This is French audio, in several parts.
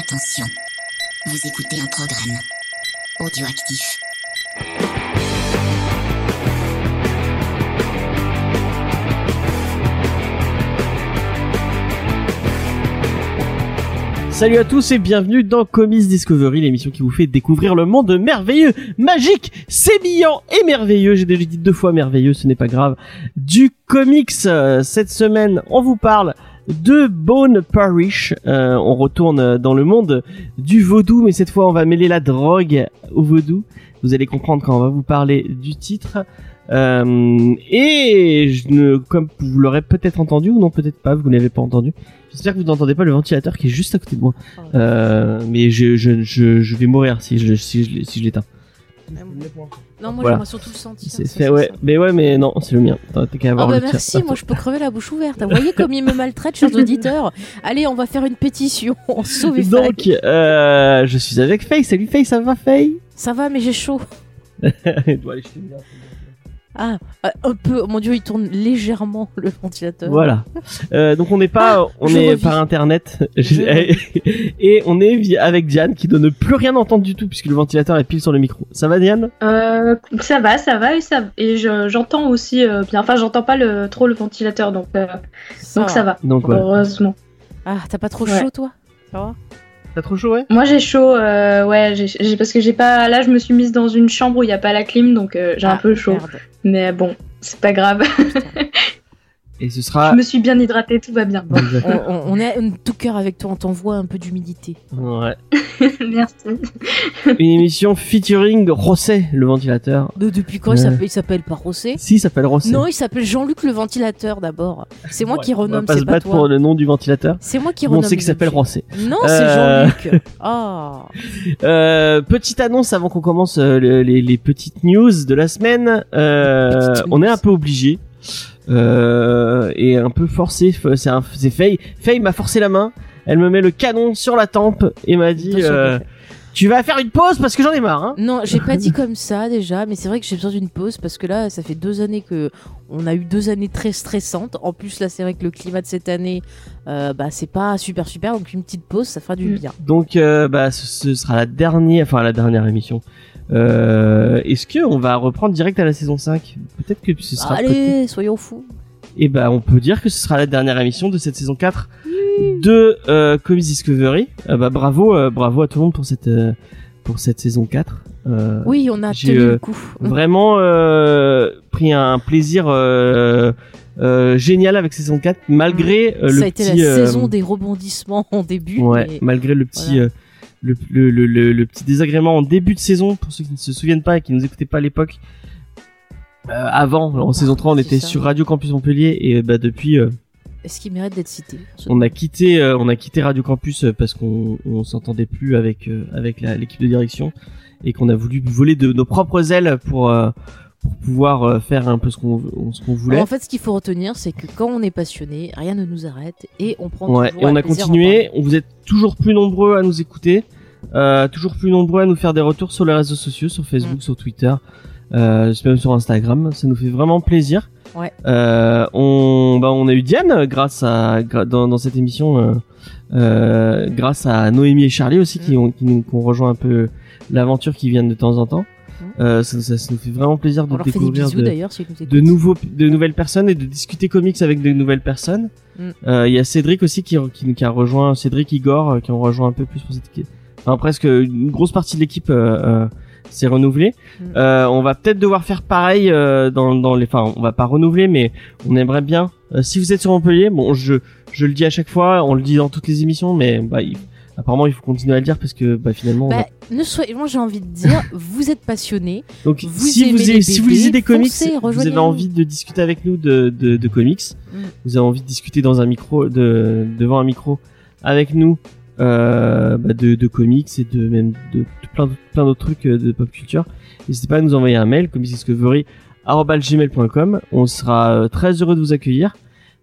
Attention, vous écoutez un programme audioactif. Salut à tous et bienvenue dans Comics Discovery, l'émission qui vous fait découvrir le monde merveilleux, magique, sémillant et merveilleux. J'ai déjà dit deux fois merveilleux, ce n'est pas grave. Du comics, euh, cette semaine, on vous parle de Bone Parish. Euh, on retourne dans le monde du vaudou, mais cette fois on va mêler la drogue au vaudou. Vous allez comprendre quand on va vous parler du titre. Euh, et je ne, comme vous l'aurez peut-être entendu ou non peut-être pas, vous ne l'avez pas entendu. J'espère que vous n'entendez pas le ventilateur qui est juste à côté de moi. Euh, mais je, je, je, je vais mourir si je, si je, si je l'éteins. Non, moi Voilà. j'aimerais surtout le sentir. C'est ça, fait, c'est ouais. ça. Mais ouais, mais non, c'est le mien. T'as qu'à Ah avoir bah le tien. merci, moi je peux crever la bouche ouverte. Vous voyez comme il me maltraite, chers auditeurs. Allez, on va faire une pétition. Sauvez Faye. Donc, euh, je suis avec Faye. Salut Faye, ça va Faye? Ça va, mais j'ai chaud. Elle doit aller. Ah, euh, un peu. Mon dieu, il tourne légèrement le ventilateur. Voilà. Euh, donc on n'est pas, on je est revis. par internet Je et on est avec Diane qui doit ne plus rien entendre du tout puisque le ventilateur est pile sur le micro. Ça va Diane? Euh, ça va, ça va et ça et je- j'entends aussi euh, bien. Enfin, j'entends pas le, trop le ventilateur, donc euh, donc ça va. Donc voilà. Heureusement. Ah, t'as pas trop Ouais. chaud, toi? Ça va? T'as trop chaud ouais? Moi, j'ai chaud. euh, ouais, j'ai parce que j'ai pas. Là, je me suis mise dans une chambre où il y a pas la clim, donc euh, j'ai un Ah, peu chaud. merde. Mais bon, c'est pas grave. Et ce sera je me suis bien hydratée, tout va bien. On, on- on est tout cœur avec toi, on t'envoie un peu d'humidité. ouais. Merci. une émission featuring Rosset le ventilateur. De- depuis quand il s'appelle- il s'appelle pas Rossé Si, il s'appelle Rosset. Non, il s'appelle Jean-Luc le ventilateur d'abord. C'est moi qui On va renomme, pas c'est se pas battre toi. pour le nom du ventilateur. C'est moi qui Bon, on renomme. sait qu'il s'appelle. Rosset. Non, c'est Euh, Jean-Luc. Ah. Euh, petite annonce avant qu'on commence euh, le- les, les petites news de la semaine. Euh, on est un peu obligé euh, et un peu forcé. C'est un- c'est Faye. Faye m'a forcé la main. Elle me met le canon sur la tempe et m'a dit euh. "Tu vas faire une pause parce que j'en ai marre." Hein Non, j'ai pas dit comme ça déjà, mais c'est vrai que j'ai besoin d'une pause parce que là, ça fait deux années que on a eu deux années très stressantes. En plus, là, c'est vrai que le climat de cette année, euh, bah, c'est pas super super, donc une petite pause, ça fera du Mm. bien. Donc, euh, bah, ce, ce sera la dernière, enfin la dernière émission. Euh, Est-ce que on va reprendre direct à la saison 5 Peut-être que ce sera. Allez, soyons fous. Et bah on peut dire que ce sera la dernière émission de cette saison 4 de euh, Comics Discovery. Euh, bah bravo, euh, bravo à tout le monde pour cette pour cette saison 4. Euh, Oui, on a tenu le coup. Vraiment pris un plaisir euh, génial avec saison 4 malgré euh, ça le a été petit la euh, saison des rebondissements en début. ouais, mais- malgré le petit voilà. Euh, le, le, le, le- petit désagrément en début de saison pour ceux qui ne se souviennent pas et qui nous écoutaient pas à l'époque. Euh, avant, en saison 3, on était ça. sur Radio Campus Montpellier et bah depuis euh, Est-ce qu'il mérite d'être cité on a quitté euh, on a quitté Radio Campus euh, parce qu'on on s'entendait plus avec euh, avec l'équipe de direction et qu'on a voulu voler de nos propres ailes pour euh, pour pouvoir euh, faire un peu ce qu'on ce qu'on voulait. En fait, ce qu'il faut retenir, c'est que quand on est passionné, rien ne nous arrête et on prend Ouais, toujours et on a continué. On vous êtes toujours plus nombreux à nous écouter, euh, toujours plus nombreux à nous faire des retours sur les réseaux sociaux, sur Facebook, Mm. sur Twitter, euh, même sur Instagram. Ça nous fait vraiment plaisir. Ouais. Euh, on, bah, on a eu Diane grâce à dans, dans cette émission, grâce à Noémie et Charlie aussi qui Mm. ont qui nous qui ont rejoint un peu l'aventure qui viennent de temps en temps. Mm. Euh, ça, ça, ça nous fait vraiment plaisir de découvrir bisous de, de nouveaux de nouvelles personnes et de discuter comics avec de nouvelles personnes. Mm. Euh, Il y a Cédric aussi qui, qui, qui a rejoint Cédric Igor euh, qui ont rejoint un peu plus pour cette. Enfin presque une grosse partie de l'équipe euh, euh, s'est renouvelée. Mm. Euh, on va peut-être devoir faire pareil euh, dans dans les enfin on va pas renouveler mais on aimerait bien euh, si vous êtes sur Montpellier, bon je je le dis à chaque fois, on le dit dans toutes les émissions mais bah il- apparemment il faut continuer à le dire parce que bah finalement Bah, ne soyez, moi j'ai envie de dire, vous êtes passionné, donc vous si aimez vous les si vous lisez des comics, foncez, vous avez envie de discuter avec nous de de, de comics, Mm. vous avez envie de discuter dans un micro de devant un micro avec nous euh, bah, de, de comics et de même de, plein d'autres- plein d'autres trucs euh, de pop culture n'hésitez pas à nous envoyer un mail comicsdiscovery@gmail.com on sera euh, très heureux de vous accueillir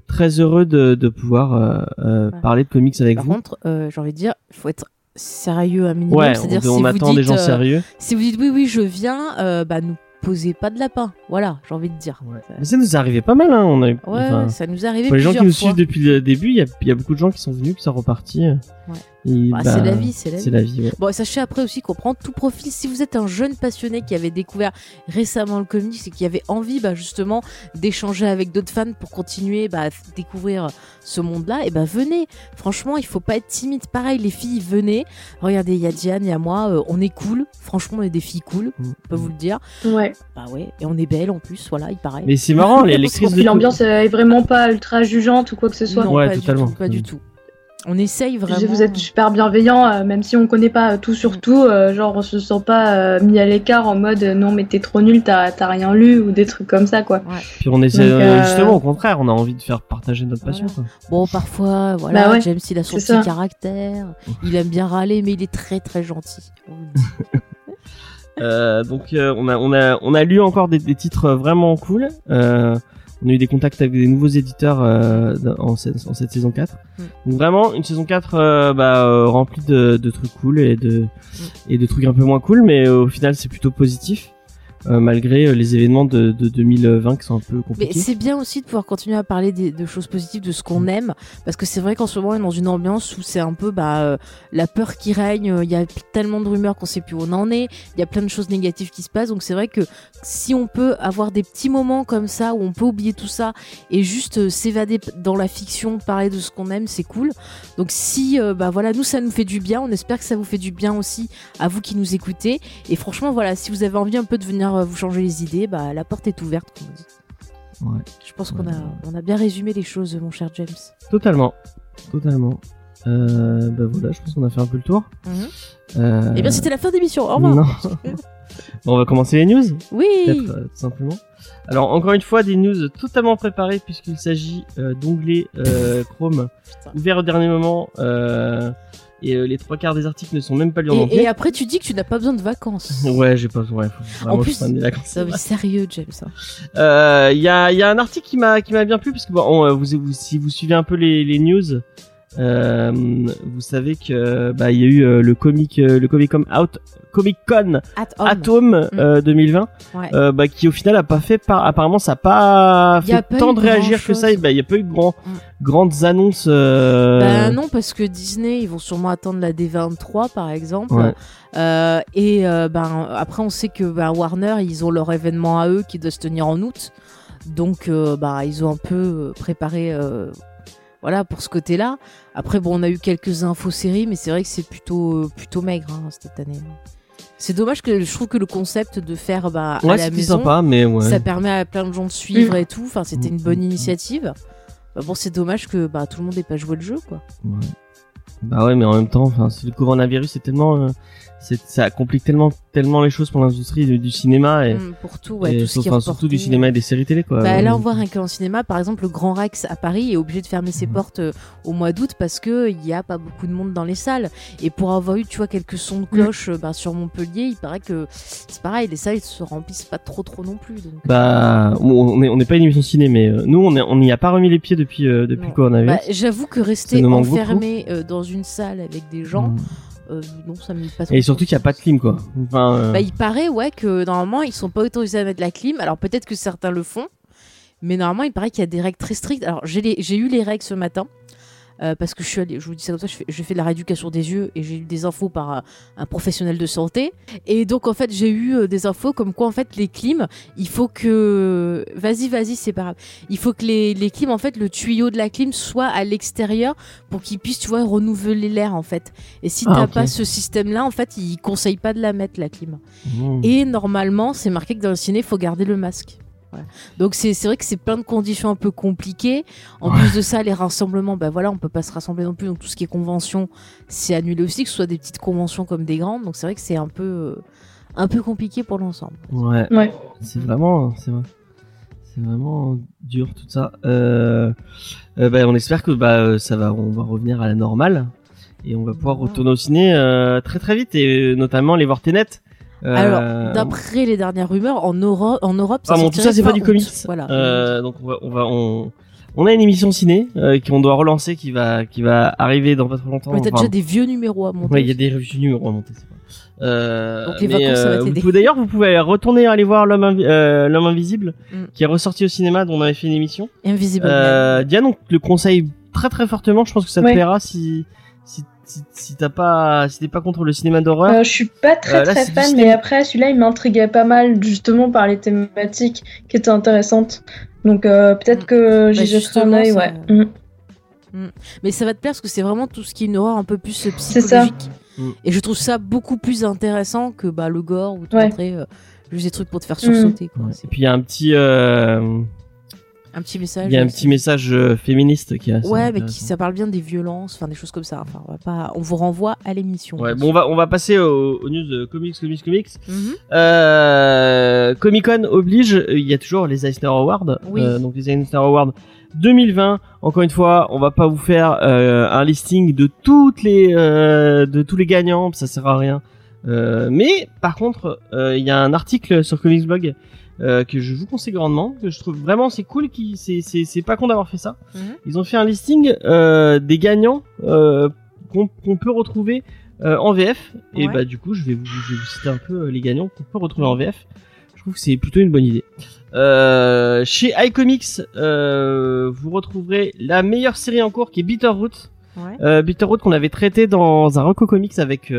très heureux de, de pouvoir euh, euh, parler de comics avec Par vous contre, euh, j'ai envie de dire, il faut être sérieux un minimum. ouais C'est-à-dire, on, si on vous attend dites, des gens sérieux Si vous dites oui, oui, je viens, bah nous posez pas de lapin. Voilà, j'ai envie de dire. mais ça nous est arrivé pas mal hein on a eu- Ouais, enfin, ça nous arrivé pour les gens qui nous suivent depuis le début il y y a beaucoup de gens qui sont venus puis ça reparti euh. Ouais. Bah, bah, c'est la vie, c'est la vie. la vie, ouais. Bon, sachez après aussi qu'on prend tout profil. Si vous êtes un jeune passionné qui avait découvert récemment le comics et qui avait envie, bah, justement, d'échanger avec d'autres fans pour continuer bah, à découvrir ce monde-là, et bah venez. Franchement, il faut pas être timide. Pareil, les filles, venez. Regardez, il y a Diane, il y a moi. euh, on est cool. Franchement, on est des filles cool. Mm. Je peux vous le dire. Ouais. Bah ouais. Et on est belles en plus. Voilà, il paraît. Mais c'est marrant, les lectrices l'ambiance est vraiment pas ultra jugeante ou quoi que ce soit. non, Ouais, pas totalement. Du tout, pas du Mm. tout. On essaye Je vraiment. Vous êtes super bienveillant, euh, même si on connaît pas euh, tout sur tout. euh, genre, on se sent pas euh, mis à l'écart en mode non, mais t'es trop nul, t'as t'as rien lu ou des trucs comme ça, quoi. Puis on essaie, Donc, euh, justement, au contraire, on a envie de faire partager notre passion. Quoi. Bon, parfois, voilà, Bah ouais, James, il a son petit caractère. Il aime bien râler, mais il est très très gentil. Euh, donc euh, on a on a on a lu encore des, des titres vraiment cool. Euh, on a eu des contacts avec des nouveaux éditeurs euh, en, cette, en cette saison 4. Mm. Donc vraiment une saison 4 euh, bah, euh, remplie de, de trucs cool et de Mm. et de trucs un peu moins cool, mais au final c'est plutôt positif. Euh, malgré euh, les événements de, de 2020 qui sont un peu Mais compliqués. c'est bien aussi de pouvoir continuer à parler des- de choses positives, de ce qu'on aime, parce que c'est vrai qu'en ce moment on est dans une ambiance où c'est un peu bah, euh, la peur qui règne, il y a tellement de rumeurs qu'on sait plus où on en est, il y a plein de choses négatives qui se passent, donc c'est vrai que si on peut avoir des petits moments comme ça où on peut oublier tout ça et juste euh, s'évader dans la fiction, parler de ce qu'on aime, c'est cool. Donc si bah voilà, nous ça nous fait du bien, on espère que ça vous fait du bien aussi à vous qui nous écoutez. Et franchement voilà, si vous avez envie un peu de venir euh, vous changer les idées, bah la porte est ouverte comme on dit. Ouais. Je pense qu'on a, on a bien résumé les choses, mon cher James. Totalement, totalement. Euh, bah voilà, je pense qu'on a fait un peu le tour. Euh, Eh bien, c'était la fin d'émission. Au revoir. non. Bon, on va commencer les news. Oui. euh, tout simplement. Alors encore une fois des news totalement préparées puisqu'il s'agit d'onglets euh, Chrome ouverts au dernier moment euh, et euh, les trois quarts des articles ne sont même pas lus en Et, entier. et après, tu dis que tu n'as pas besoin de vacances. Ouais, j'ai pas ouais, faut vraiment En plus- des vacances. Ça, sérieux, James. hein. Euh, Il y a il y a un article qui m'a qui m'a bien plu parce que bon, on, euh, vous, vous si vous suivez un peu les, les news euh, vous savez que bah il y a eu le comic le Comic Con Out Comic Con. Atom euh, 2020 Ouais. euh, bah, qui au final a pas fait par apparemment ça a pas a fait pas tant de réagir que ça il bah, y a pas eu de grand, Mm. grandes annonces euh... Bah non, parce que Disney, ils vont sûrement attendre la D23, par exemple. Ouais. Euh, et euh, ben après, on sait que ben, Warner, ils ont leur événement à eux qui doit se tenir en août. Donc, euh, bah, ils ont un peu euh, préparé, euh, voilà, pour ce côté-là. Après, bon, on a eu quelques infos séries, mais c'est vrai que c'est plutôt, euh, plutôt maigre hein, cette année. C'est dommage que je trouve que le concept de faire bah, à ouais la c'était maison, sympa mais ouais ça permet à plein de gens de suivre Mm. et tout. Enfin, c'était une bonne mm, initiative. Bah, bon, c'est dommage que bah, tout le monde n'ait pas joué le jeu, quoi. Ouais. bah ouais mais en même temps enfin c'est le coronavirus c'est tellement euh, ça complique tellement tellement les choses pour l'industrie du, cinéma et, Mm, pour tout, ouais, et tout ce sauf- qui est enfin, surtout du cinéma et des séries télé quoi Bah, là, on Euh, voit rien qu'en cinéma, par exemple, le Grand Rex à Paris est obligé de fermer ses Mhm. portes euh, au mois d'août parce que il y a pas beaucoup de monde dans les salles. Et pour avoir eu, tu vois, quelques sons de cloche euh, bah, sur Montpellier, il paraît que c'est pareil, les salles se remplissent pas trop trop non plus. Donc... bah on est on n'est pas une émission ciné mais euh, nous on n'y a pas remis les pieds depuis euh, depuis Non. coronavirus Bah, J'avoue que rester enfermé euh, dans une salle avec des gens, Mm. Euh, non, ça me pas trop. et surtout qu'il n'y a pas de clim quoi enfin euh, Bah, il paraît ouais que normalement ils sont pas autorisés à mettre la clim. Alors peut-être que certains le font, mais normalement il paraît qu'il y a des règles très strictes. Alors j'ai les- j'ai eu les règles ce matin. Euh, parce que je suis allée, je vous dis ça comme ça, je fais, je fais de la rééducation des yeux et j'ai eu des infos par euh, un professionnel de santé. Et donc en fait j'ai eu euh, des infos comme quoi en fait les clims, il faut que, vas-y vas-y c'est pas grave, il faut que les, les clims en fait le tuyau de la clim soit à l'extérieur pour qu'il puisse tu vois renouveler l'air en fait. Et si Ah, t'as pas ce système là en fait ils conseillent pas de la mettre la clim. Et normalement, c'est marqué que dans le ciné, il faut garder le masque. Voilà. Donc c'est c'est vrai que c'est plein de conditions un peu compliquées. En Ouais. plus de ça, les rassemblements, bah voilà, on peut pas se rassembler non plus. Donc tout ce qui est convention, c'est annulé aussi, que ce soit des petites conventions comme des grandes. Donc c'est vrai que c'est un peu euh, un peu compliqué pour l'ensemble. Ouais. Ouais. C'est vraiment, c'est vrai. C'est vraiment dur tout ça. Euh, euh, bah, on espère que bah ça va, on va revenir à la normale et on va pouvoir Ouais. retourner au ciné euh, très très vite et euh, notamment les voir. Euh, Alors, d'après les dernières rumeurs, en Europe, en Europe, ça ah bon, tout ça c'est pas du comics. Voilà. Euh, donc on va, on va, on, on a une émission ciné euh, qu'on doit relancer qui va, qui va arriver dans pas trop longtemps. Mais t'as Enfin, déjà des vieux numéros à monter. Ouais, il y a des revues numéros à monter. Euh, Donc les mais, vacances, ça va vous t'aider. D'ailleurs, vous pouvez retourner aller voir l'homme invi- euh, l'homme invisible, Mm. qui est ressorti au cinéma, dont on avait fait une émission. Invisible. Euh, Diane, on te le conseille très très fortement. Je pense que ça te Ouais. plaira si si, si, si t'as pas, si t'es pas contre le cinéma d'horreur. Euh, je suis pas très Euh, là, très du fan, cinéma. mais après celui-là il m'intriguait pas mal justement par les thématiques qui étaient intéressantes. Donc euh, peut-être que j'y Bah, jetterai un œil, justement, ouais. ça- Mm. Mais ça va te plaire parce que c'est vraiment tout ce qui est une horreur un peu plus ça. psychologique. Mm. Et je trouve ça beaucoup plus intéressant que bah, le gore ou te Ouais. montrer euh, juste des trucs pour te faire sursauter. quoi. Ouais. C'est Et puis il y a un petit, euh, un petit message. il y a un aussi. petit message euh, féministe qui assez Ouais, mais qui, ça parle bien des violences, enfin des choses comme ça. Enfin, on, va pas... on vous renvoie à l'émission. Ouais, bon, on va, on va passer aux, aux news de comics, comics, comics. Euh, Comic Con oblige, euh, il y a toujours les Eisner Awards. Oui. Euh, donc les Eisner Awards 2020. Encore une fois, on va pas vous faire euh, un listing de toutes les euh, de tous les gagnants, ça sert à rien. Euh, mais par contre, euh, il y a un article sur Comics Blog euh, que je vous conseille grandement, que je trouve vraiment c'est cool, qui c'est c'est c'est pas con d'avoir fait ça. Mhm. Ils ont fait un listing euh, des gagnants euh, qu'on peut retrouver en VF. Et bah du coup, je vais vous, je vais vous citer un peu les gagnants qu'on peut retrouver en VF. Je trouve que c'est plutôt une bonne idée. Chez iComics, vous retrouverez la meilleure série en cours qui est Bitterroot. Ouais. Bitterroot qu'on avait traité dans un Reco Comics avec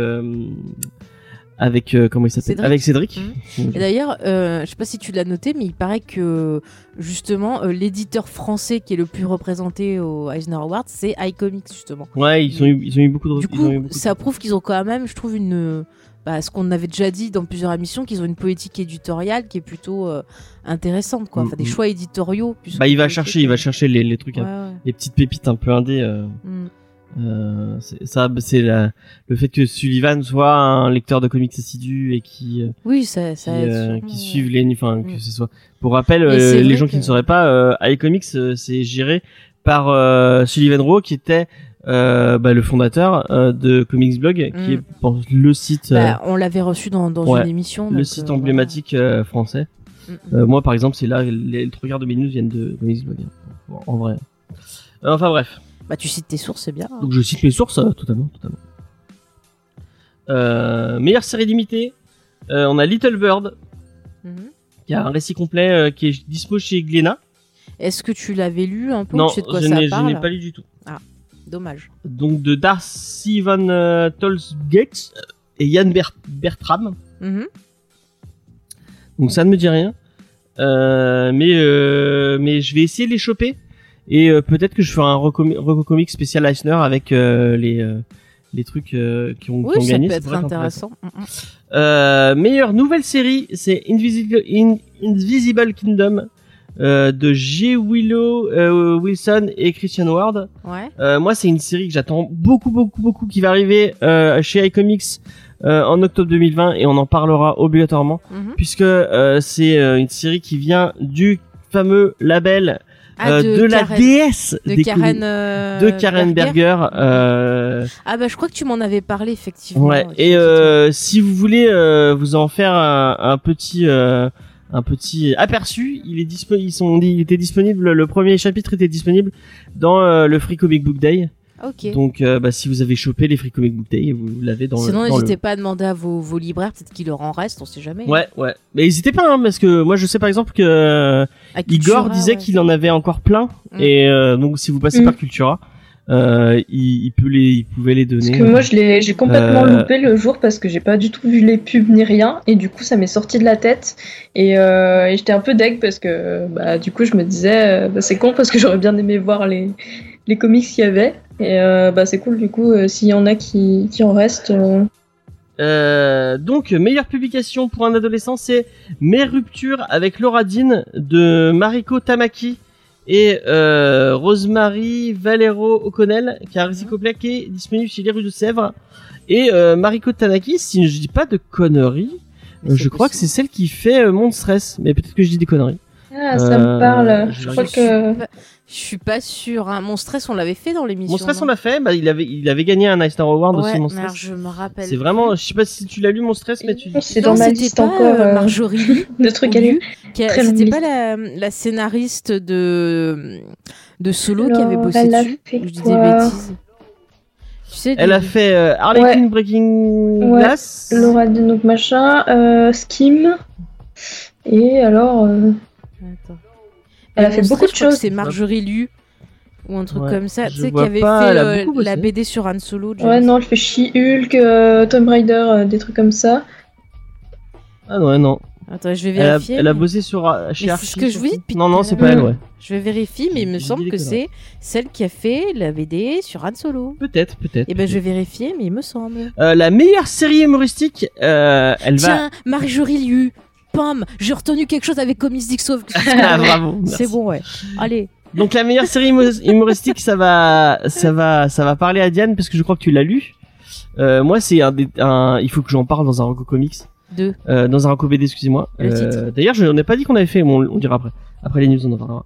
avec euh, comment il s'appelle? Cédric. avec Cédric. Et d'ailleurs, euh, je sais pas si tu l'as noté, mais il paraît que justement euh, l'éditeur français qui est le plus représenté au Eisner Awards, c'est iComics justement. Ouais, ils ont eu ils ont eu beaucoup de Du coup, de- ça prouve qu'ils ont quand même, je trouve, une bah, ce qu'on avait déjà dit dans plusieurs émissions, qu'ils ont une politique éditoriale qui est plutôt euh, intéressante, quoi. Enfin, des Mm, mm. choix éditoriaux. Bah, il va chercher, il va chercher les, les trucs, Ouais, un- ouais. les petites pépites un peu indé. Euh, Mm. Euh, c'est- ça, c'est le fait que Sullivan soit un lecteur de comics assidu et qui, euh, Oui, ça, qui, ça aide euh, qui suivent les, enfin, Mm. que ce soit. Pour rappel, euh, les gens que- qui ne sauraient pas, euh, iComics, euh, c'est géré par euh, Sullivan Rowe, qui était euh, bah, le fondateur euh, de Comics Blog, qui Mm. est bon, le site, euh, Bah, on l'avait reçu dans, dans ouais, une émission. le site emblématique euh, français. voilà. Mm, mm. Euh, moi, par exemple, c'est là, les, trois quarts de mes news viennent de Comics Blog. hein, en en vrai. Enfin bref. Bah, tu cites tes sources, c'est bien. Donc je cite mes sources, euh, totalement, totalement. Euh, meilleure série limitée, euh, on a Little Bird, Mhm. qui a un récit complet qui est dispo chez Glénat. Est-ce que tu l'avais lu un peu Non, Tu sais de quoi je n'ai je parle n'ai pas lu du tout. Dommage. Donc de Darcy Van Tolsgate et Yann Ber- Bertram. Mhm. Donc ça ne me dit rien. Mais mais je vais essayer de les choper et euh, peut-être que je ferai un reco- reco comic spécial Eisner avec euh, les euh, les trucs euh, qui ont, qui Oui, ont ça gagné. peut ça être intéressant. Mm, mm. Euh, meilleure nouvelle série, c'est Invisible, In- Invisible Kingdom euh, de J. Willow euh, Wilson et Christian Ward. Ouais. Euh, moi, c'est une série que j'attends beaucoup, beaucoup, beaucoup, qui va arriver euh, chez iComics euh, en octobre 2020 et on en parlera obligatoirement Mhm. puisque euh, c'est euh, une série qui vient du fameux label Ah, euh, de, la déesse de Karen, euh, de Karen Berger. euh, Ah bah je crois que tu m'en avais parlé effectivement. Ouais. Et euh, si vous voulez euh, vous en faire un, un petit euh, un petit aperçu, il est disponible. Ils sont il était disponible. Le premier chapitre était disponible dans euh, le Free Comic Book Day. Ok. Donc euh, bah, si vous avez chopé les Free Comic Book Day, vous l'avez dans Sinon le. dans n'hésitez le... pas à demander à vos, vos libraires, peut-être qu'il leur en reste, on sait jamais. Ouais, ouais. Mais n'hésitez pas, hein, parce que moi je sais par exemple que Igor Cultura, disait ouais. qu'il en avait encore plein, Mm. et euh, donc si vous passez Mm. par Cultura, euh, il, il peut les, il pouvait les donner. Parce que moi, je l'ai, j'ai complètement Euh, loupé le jour parce que j'ai pas du tout vu les pubs ni rien, et du coup, ça m'est sorti de la tête. Et, euh, et j'étais un peu deg parce que, bah, du coup, je me disais, bah, c'est con parce que j'aurais bien aimé voir les, les comics qu'il y avait. Et euh, bah, c'est cool, du coup, euh, s'il y en a qui, qui en restent. euh, donc, meilleure publication pour un adolescent, c'est Mes ruptures avec Laura Dean de Mariko Tamaki et Rosemary Valero O'Connell, qui a un qui est disponible chez les rues de Sèvres. Et Mariko Tamaki, si je dis pas de conneries, je crois que c'est celle qui fait Mon Stress, mais peut-être que je dis des conneries. Ah, ça Euh, me parle. je Je crois que. Je suis pas sûre. Hein. Mon stress, on l'avait fait dans l'émission. Mon Stress, on l'a fait, bah, il avait, il avait gagné un Eisner Award Ouais, aussi, Mon Stress. je me rappelle. C'est vraiment, je sais pas si tu l'as lu, Mon Stress, mais tu... C'est dans ma c'était liste pas, encore euh, euh, Marjorie Lee, de trucs à Très C'était pas la, la scénariste de de Solo qui avait bossé elle a dessus. fait je dis des bêtises. Tu sais, Elle des- a fait euh, Harlequin Ouais. Breaking Ouais. Glass. Laura donc machin, euh, Skim. Et alors. euh, Attends. Elle a fait beaucoup de je crois que choses. C'est Marjorie Liu. ou un truc Ouais, comme ça. Tu sais, qui avait pas, fait elle euh, la. BD sur Han Solo. James. Ouais, non, elle fait She-Hulk, euh, Tomb Raider, euh, des trucs comme ça. Ah ouais, non. Attends, je vais Elle a, vérifier. elle a mais- bossé sur chez Mais c'est Archie, ce que je vous dis depuis Non, non, c'est pas elle, ouais. Je vais vérifier, mais il me semble que c'est celle qui a fait la BD sur Han Solo. Peut-être, peut-être. Et ben je vais vérifier, mais il me semble. Euh, la meilleure série humoristique, euh, elle va. Tiens, Marjorie Liu, pam, j'ai retenu quelque chose avec Comics Dixo. Ah, bravo. C'est bon, ouais. Allez. Donc la meilleure série humo- humoristique, ça va, ça va, ça va parler à Diane parce que je crois que tu l'as lu. Euh, moi, c'est un, des- un, il faut que j'en parle dans un Ranco Comics, Deux. euh, dans un Ranco BD, excusez-moi. Euh. D'ailleurs, je n'ai pas dit qu'on avait fait, bon, on, on dira après. Après les news, on en parlera.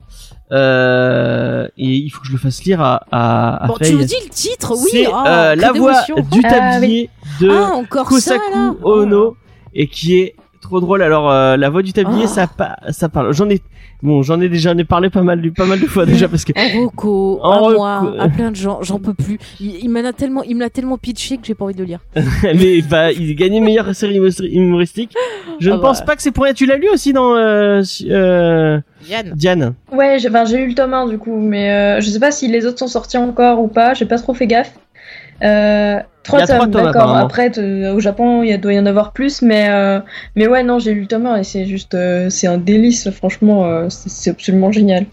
Euh, et il faut que je le fasse lire à, à, à Bon, Faye. tu nous dis le titre, oui. Oh, que la voix du Ah, tablier de Ah, ça. Kosaku Ono et qui est trop drôle. Alors euh, la voix du tablier, Oh. ça pa- ça parle. J'en ai bon, j'en ai déjà j'en ai parlé pas mal pas mal de fois déjà parce que En Rocco, En à Rocco. moi, à plein de gens, j'en peux plus. Il, il m'en a tellement, il me l'a tellement pitché que j'ai pas envie de le lire. mais bah il gagnait meilleure série humo- humoristique. Je Ah ne pense bah. pas que c'est pour rien. Tu l'as lu aussi dans euh, euh, Yann. Diane. Ouais, j'ai enfin, j'ai eu le tome 1 du coup, mais euh, je sais pas si les autres sont sortis encore ou pas, j'ai pas trop fait gaffe. Euh, trois tomes, d'accord. Après, t- au Japon, il doit y en avoir plus, mais, euh, mais ouais, non, j'ai lu le tome 1 et c'est juste, euh, c'est un délice, franchement, euh, c'est absolument génial.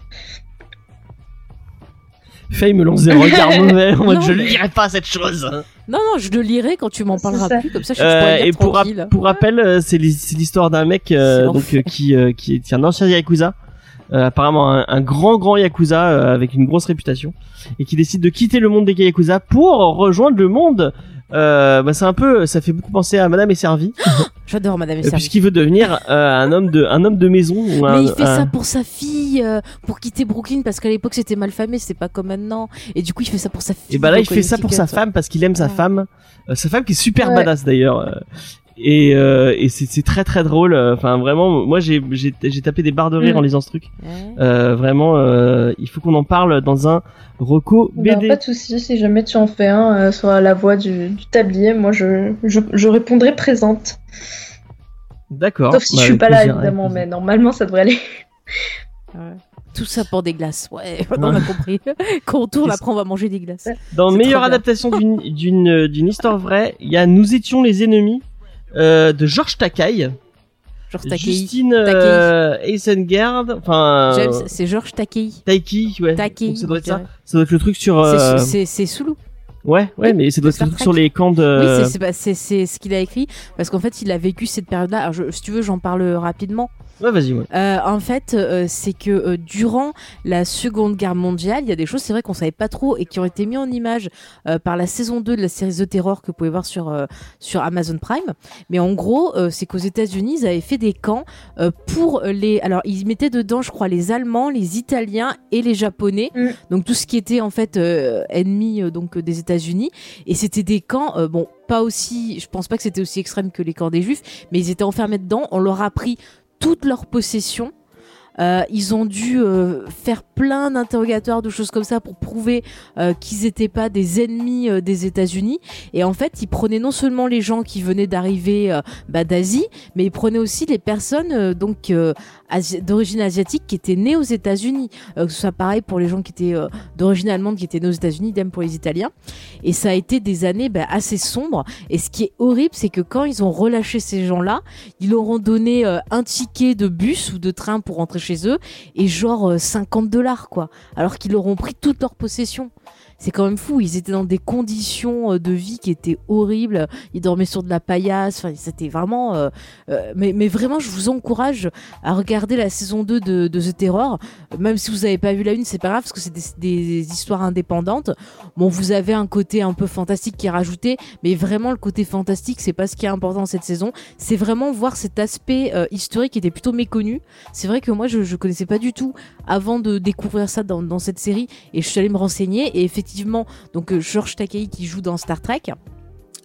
Faye me lance des regards mauvais. en mode, je ne lirai pas cette chose. Non, non, je le lirai quand tu m'en parleras ça. plus, comme ça je, je Euh, lire et pour, pour rappel, euh, c'est l'hi- c'est l'histoire d'un mec euh, donc euh, qui euh, qui est un ancien yakuza, euh, apparemment un, un grand grand yakuza euh, avec une grosse réputation et qui décide de quitter le monde des yakuza pour rejoindre le monde. Euh, bah c'est un peu, ça fait beaucoup penser à Madame est servie, J'adore Madame et euh, Servie. puisqu'il veut devenir euh, un homme de un homme de maison. un- Mais il fait un- ça pour sa fille, euh, pour quitter Brooklyn, parce qu'à l'époque c'était mal famé, c'est pas comme maintenant. Et du coup, il fait ça pour sa fille. Et bah là, il fait ça pour sa femme parce qu'il aime sa femme, Euh, sa femme qui est super Ouais. badass d'ailleurs. Et, euh, et c'est très très drôle. Enfin vraiment, moi j'ai tapé des barres de rire Mm. en lisant ce truc. Euh, vraiment, euh, il faut qu'on en parle dans un Reco Bah, BD. pas de soucis, si jamais tu en fais un euh, sur la voie du, du tablier, moi je, je, je répondrai présente. D'accord. Sauf si Bah, je suis pas là plaisir, évidemment, mais normalement ça devrait aller. Tout ça pour des glaces. Ouais, on a compris. Quand on tourne, après on va manger des glaces. Dans meilleure adaptation d'une histoire vraie, il y a Nous étions les ennemis euh, de Georges Takei, Genre Takei. Justine euh, Eisengard, enfin James, euh, c'est Georges Takei. Taiki, ouais. Takei. Donc ça doit être ça. Ça doit être le truc sur. C'est- euh, C'est c'est Soulou. Ouais, ouais, Oui, mais ça doit être le truc sur les camps de. Oui, c'est- c'est c'est c'est ce qu'il a écrit parce qu'en fait, il a vécu cette période-là. Alors, je- si tu veux, j'en parle rapidement. Ouais, vas-y, ouais. Euh, en fait, euh, c'est que euh, durant la Seconde Guerre mondiale, il y a des choses, c'est vrai qu'on savait pas trop et qui ont été mis en image euh, par la saison 2 de la série The Terror que vous pouvez voir sur euh, sur Amazon Prime. Mais en gros, euh, c'est qu'aux États-Unis, ils avaient fait des camps euh, pour les. Alors, ils mettaient dedans, je crois, les Allemands, les Italiens et les Japonais. Mm. Donc tout ce qui était en fait euh, ennemi euh, donc euh, des États-Unis. Et c'était des camps, euh, bon, pas aussi. Je pense pas que c'était aussi extrême que les camps des Juifs, mais ils étaient enfermés dedans. On leur a pris toutes leurs possessions. Euh, ils ont dû euh, faire plein d'interrogatoires, de choses comme ça pour prouver euh, qu'ils n'étaient pas des ennemis euh, des États-Unis. Et en fait, ils prenaient non seulement les gens qui venaient d'arriver euh, bah, d'Asie, mais ils prenaient aussi les personnes euh, donc d'origine asiatique qui étaient nées aux États-Unis. Euh, que ce soit pareil pour les gens qui étaient euh, d'origine allemande qui étaient nés aux États-Unis, idem pour les Italiens. Et ça a été des années bah, assez sombres. Et ce qui est horrible, c'est que quand ils ont relâché ces gens-là, ils leur ont donné euh, un ticket de bus ou de train pour rentrer chez eux et genre euh, 50 dollars quoi. Alors qu'ils leur ont pris toutes leurs possessions. C'est quand même fou. Ils étaient dans des conditions euh, de vie qui étaient horribles. Ils dormaient sur de la paillasse. Enfin, c'était vraiment. euh, euh, mais, mais vraiment, je vous encourage à regarder la saison 2 de, The Terror. Même si vous n'avez pas vu la une, c'est pas grave parce que c'est des, histoires indépendantes. Bon, vous avez un côté un peu fantastique qui est rajouté, mais vraiment le côté fantastique, c'est pas ce qui est important cette saison. C'est vraiment voir cet aspect historique qui était plutôt méconnu. C'est vrai que moi, je, je connaissais pas du tout avant de découvrir ça dans, dans cette série, et je suis allée me renseigner. Et effectivement, donc euh, George Takei qui joue dans Star Trek.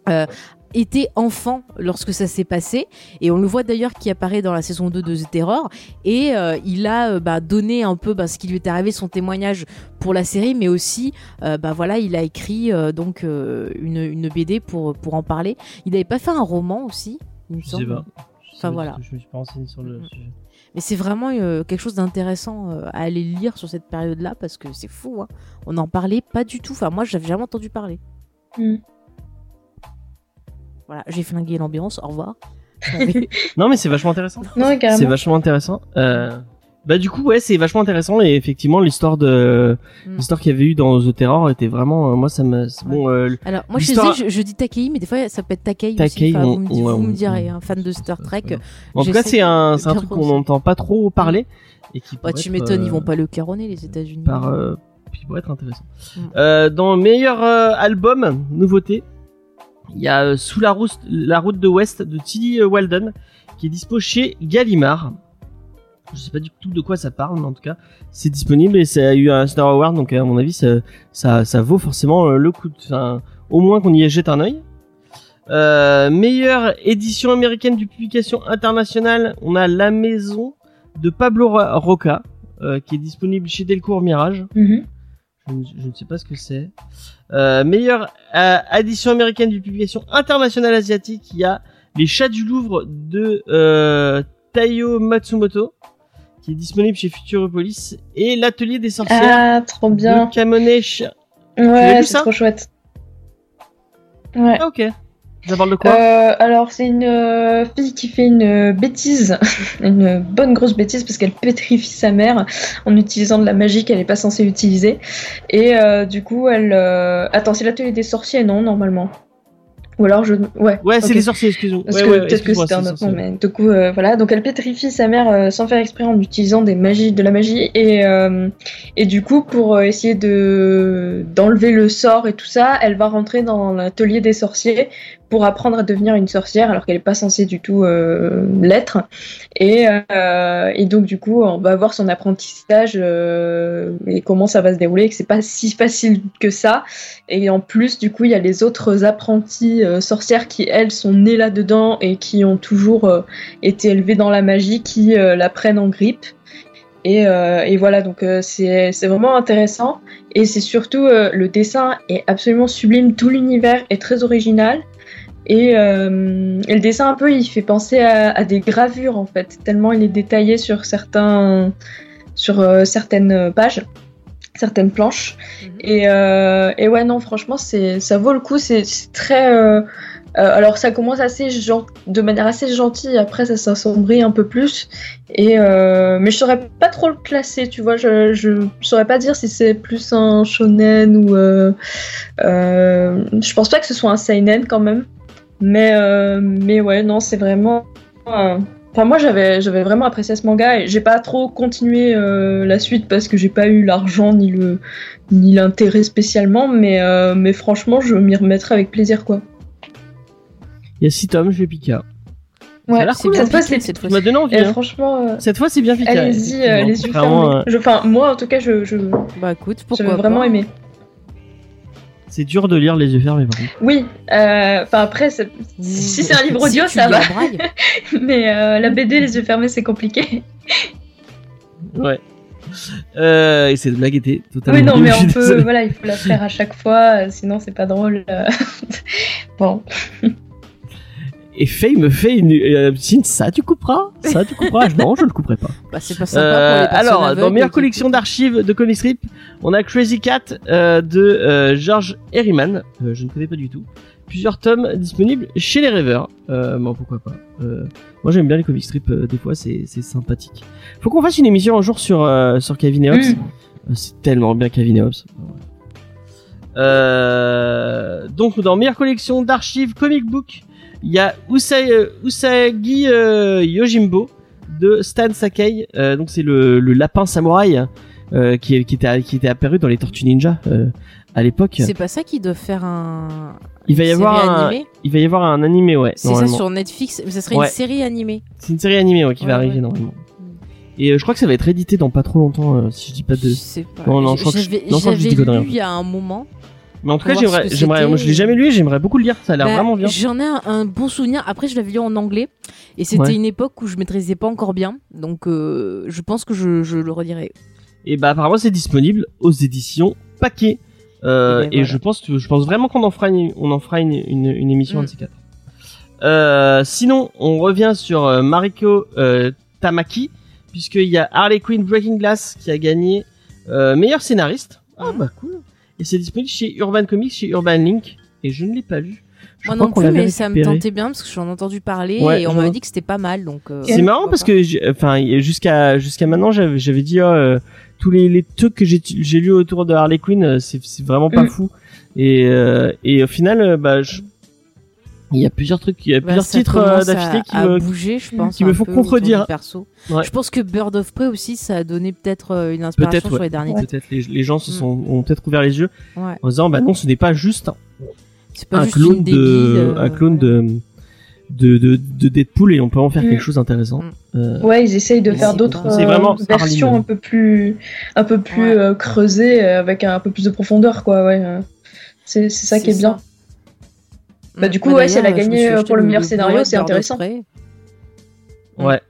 euh, était enfant lorsque ça s'est passé et on le voit d'ailleurs qui apparaît dans la saison 2 de The Terror et euh, il a euh, bah, donné un peu bah, ce qui lui est arrivé son témoignage pour la série mais aussi euh, bah voilà il a écrit donc une, une BD pour pour en parler il avait pas fait un roman aussi il me semble Enfin, voilà. Je me suis pas renseigné sur le sujet. Mais c'est vraiment euh, quelque chose d'intéressant euh, à aller lire sur cette période-là parce que c'est fou. Hein. On n'en parlait pas du tout. Enfin, moi, j'avais jamais entendu parler. Mm. Voilà, j'ai flingué l'ambiance. Au revoir. Non, mais c'est vachement intéressant. Non, C'est vachement intéressant. Euh... Bah du coup ouais c'est vachement intéressant et effectivement l'histoire de Mm. l'histoire qu'il y avait eu dans The Terror était vraiment euh, moi ça me c'est bon euh, Alors, moi, je, sais, je, je dis Takei, mais des fois, ça peut être Takei, Takei, aussi. Enfin, on- vous, me, ouais, vous on- me direz, un fan de Star Trek. En tout cas c'est un c'est un truc qu'on n'entend pas trop parler et qui Bah, tu m'étonnes, ils euh, vont pas le caronner, les États-Unis. par euh, qui pourrait être intéressant. Mm. Euh, dans meilleur euh, album nouveauté, il y a euh, Sous la route la route de l'Ouest de Tilly Walden qui est dispo chez Gallimard. Je sais pas du tout de quoi ça parle, mais en tout cas, c'est disponible et ça a eu un Star Award, donc à mon avis, ça, ça, ça vaut forcément euh, le coup. De, enfin, au moins qu'on y jette un œil. Euh, meilleure édition américaine du publication internationale, on a La Maison de Pablo Ro- Roca, euh, qui est disponible chez Delcourt Mirage. Mhm. Je, ne- je ne sais pas ce que c'est. Euh, meilleure euh, édition américaine du publication internationale asiatique, il y a Les Chats du Louvre de euh, Taiyo Matsumoto, qui est disponible chez Futuropolis, et L'Atelier des Sorcières Ah, trop bien. de Ouais, c'est trop chouette. Ouais. Ah ok. Ça parle de quoi Euh, alors, c'est une euh, fille qui fait une euh, bêtise, une bonne grosse bêtise, parce qu'elle pétrifie sa mère en utilisant de la magie qu'elle n'est pas censée utiliser. Et du coup, elle. Attends, c'est l'atelier des sorciers, non, normalement? Ou alors je. Ouais. Ouais, c'est les sorciers, excuse-moi. Parce Ouais, que ouais, peut-être que c'était un autre nom, mais du coup, euh, voilà. Donc elle pétrifie sa mère euh, sans faire exprès en utilisant des magies, de la magie, et euh, et du coup pour euh, essayer de d'enlever le sort et tout ça, elle va rentrer dans l'atelier des sorciers pour apprendre à devenir une sorcière alors qu'elle est pas censée du tout euh, l'être. Et euh, et donc du coup, on va voir son apprentissage euh, et comment ça va se dérouler. Que c'est pas si facile que ça. Et en plus, du coup, il y a les autres apprentis sorcières qui, elles, sont nées là-dedans et qui ont toujours été élevées dans la magie, qui la prennent en grippe. Et, et voilà, donc c'est vraiment intéressant. Et c'est surtout, le dessin est absolument sublime, tout l'univers est très original. Et, euh, et le dessin, un peu, il fait penser à, à des gravures, en fait, tellement il est détaillé sur, certains, sur euh, certaines pages, certaines planches. Mhm. Et, euh, et ouais, non, franchement, ça vaut le coup. C'est, très. alors, ça commence assez de manière assez gentille. Après, ça s'assombrit un peu plus. Et mais je saurais pas trop le classer. Tu vois, je, je saurais pas dire si c'est plus un shonen ou. Je pense pas que ce soit un seinen quand même. Mais euh, mais ouais, non, c'est vraiment. euh, Enfin, moi, j'avais, j'avais vraiment apprécié ce manga et j'ai pas trop continué euh, la suite parce que j'ai pas eu l'argent ni le, ni l'intérêt spécialement, mais, euh, mais franchement, je m'y remettrai avec plaisir, quoi. Il y a 6 tomes, je vais piquer. Ça Ouais, cool, bien cette fois, piqué, c'est. cette donné envie. Et hein. franchement, euh, Cette fois, c'est bien piqué. allez-y, euh, les yeux fermés. Je- Enfin, moi, en tout cas, je, je, Bah écoute, j'avais pourquoi vraiment pas. aimé. C'est dur de lire les yeux fermés, par contre. Oui, euh, enfin après, c'est- si c'est un livre audio, Si ça va. Mais euh, la BD, les yeux fermés, c'est compliqué. Ouais. Euh, et cette blague était totalement. Oui, non, mais on peut, voilà, il faut la faire à chaque fois, euh, sinon c'est pas drôle. bon, Et Faye me fait une, euh, signe, ça tu couperas? Ça tu couperas? Non, je le couperai pas. Bah, c'est pas sympa Euh, pour les personnes alors, dans meilleure collection d'archives de comic strip, on a Crazy Cat euh, de George Herriman. Je ne connais pas du tout. Plusieurs tomes disponibles chez les rêveurs. Bon, pourquoi pas. Moi, j'aime bien les comic strips. des fois, c'est c'est sympathique. Faut qu'on fasse une émission un jour sur sur Kevin et Hobbes. Mm. C'est tellement bien Kevin et Hobbes. Euh, donc, dans meilleure collection d'archives comic book, il y a euh, Usagi euh, Yojimbo de Stan Sakai. Euh, donc c'est le, le lapin samouraï euh, qui, qui, était, qui était apparu dans les Tortues Ninja à l'époque. C'est pas ça qui doivent faire un. Il va y avoir un, il va y avoir un animé ouais. C'est ça sur Netflix, mais ça serait Ouais. une série animée. C'est une série animée ouais, qui va arriver normalement. Et euh, je crois que ça va être édité dans pas trop longtemps euh, si je dis pas de. Je sais pas. Non, non, je crois que je- non, je crois que je dis j'avais conneries. lu il y a un moment. Mais en tout cas j'aimerais, moi je l'ai jamais lu, j'aimerais beaucoup le lire. Ça a l'air Bah, vraiment bien. J'en ai un, un bon souvenir. Après, je l'avais lu en anglais. Et c'était Ouais. une époque où je maîtrisais pas encore bien. Donc, euh, je pense que je, je le redirai. Et bah apparemment c'est disponible aux éditions Paquet. Euh, ben, et voilà. je pense je pense vraiment qu'on en fera une, on en fera une, une, une émission Mm. de ces quatre. Euh, sinon, on revient sur Mariko Tamaki, puisqu'il y a Harley Quinn Breaking Glass qui a gagné meilleur scénariste. Ah bah cool. Et c'est disponible chez Urban Comics, chez Urban Link, et je ne l'ai pas lu. Je Moi non plus, mais ça me tentait bien parce que j'en ai entendu parler Ouais, et on m'avait dit que c'était pas mal. Donc, euh, C'est marrant parce que, j'ai- enfin, jusqu'à jusqu'à maintenant, j'avais j'avais dit oh, euh, tous les, les trucs que j'ai j'ai lu autour de Harley Quinn, euh, c'est c'est vraiment pas Mm. fou. Et euh, et au final, euh, bah, je- il y a plusieurs trucs, il y a Bah, plusieurs titres euh, d'affilée qui me bouger, je pense, qui me font contredire. perso. Ouais. Je pense que Bird of Prey aussi, ça a donné peut-être euh, une inspiration sur ouais, les derniers. peut-être les, les gens se Mm. sont ont peut-être ouvert les yeux Ouais. en disant bah non, ce n'est pas juste un, C'est pas un juste clone de euh, un clone de de, de de Deadpool et on peut en faire Mm. quelque chose d'intéressant. Mm. Euh, Ouais, ils essayent de faire d'autres euh, versions un peu plus, un peu plus Ouais. euh, creusées, euh, avec un, peu plus de profondeur, quoi. Ouais. euh. C'est c'est ça qui est bien. Bah, du coup, Bah, ouais, si elle a gagné, euh, pour le meilleur scénario, c'est Bird of intéressant. Prey. Ouais.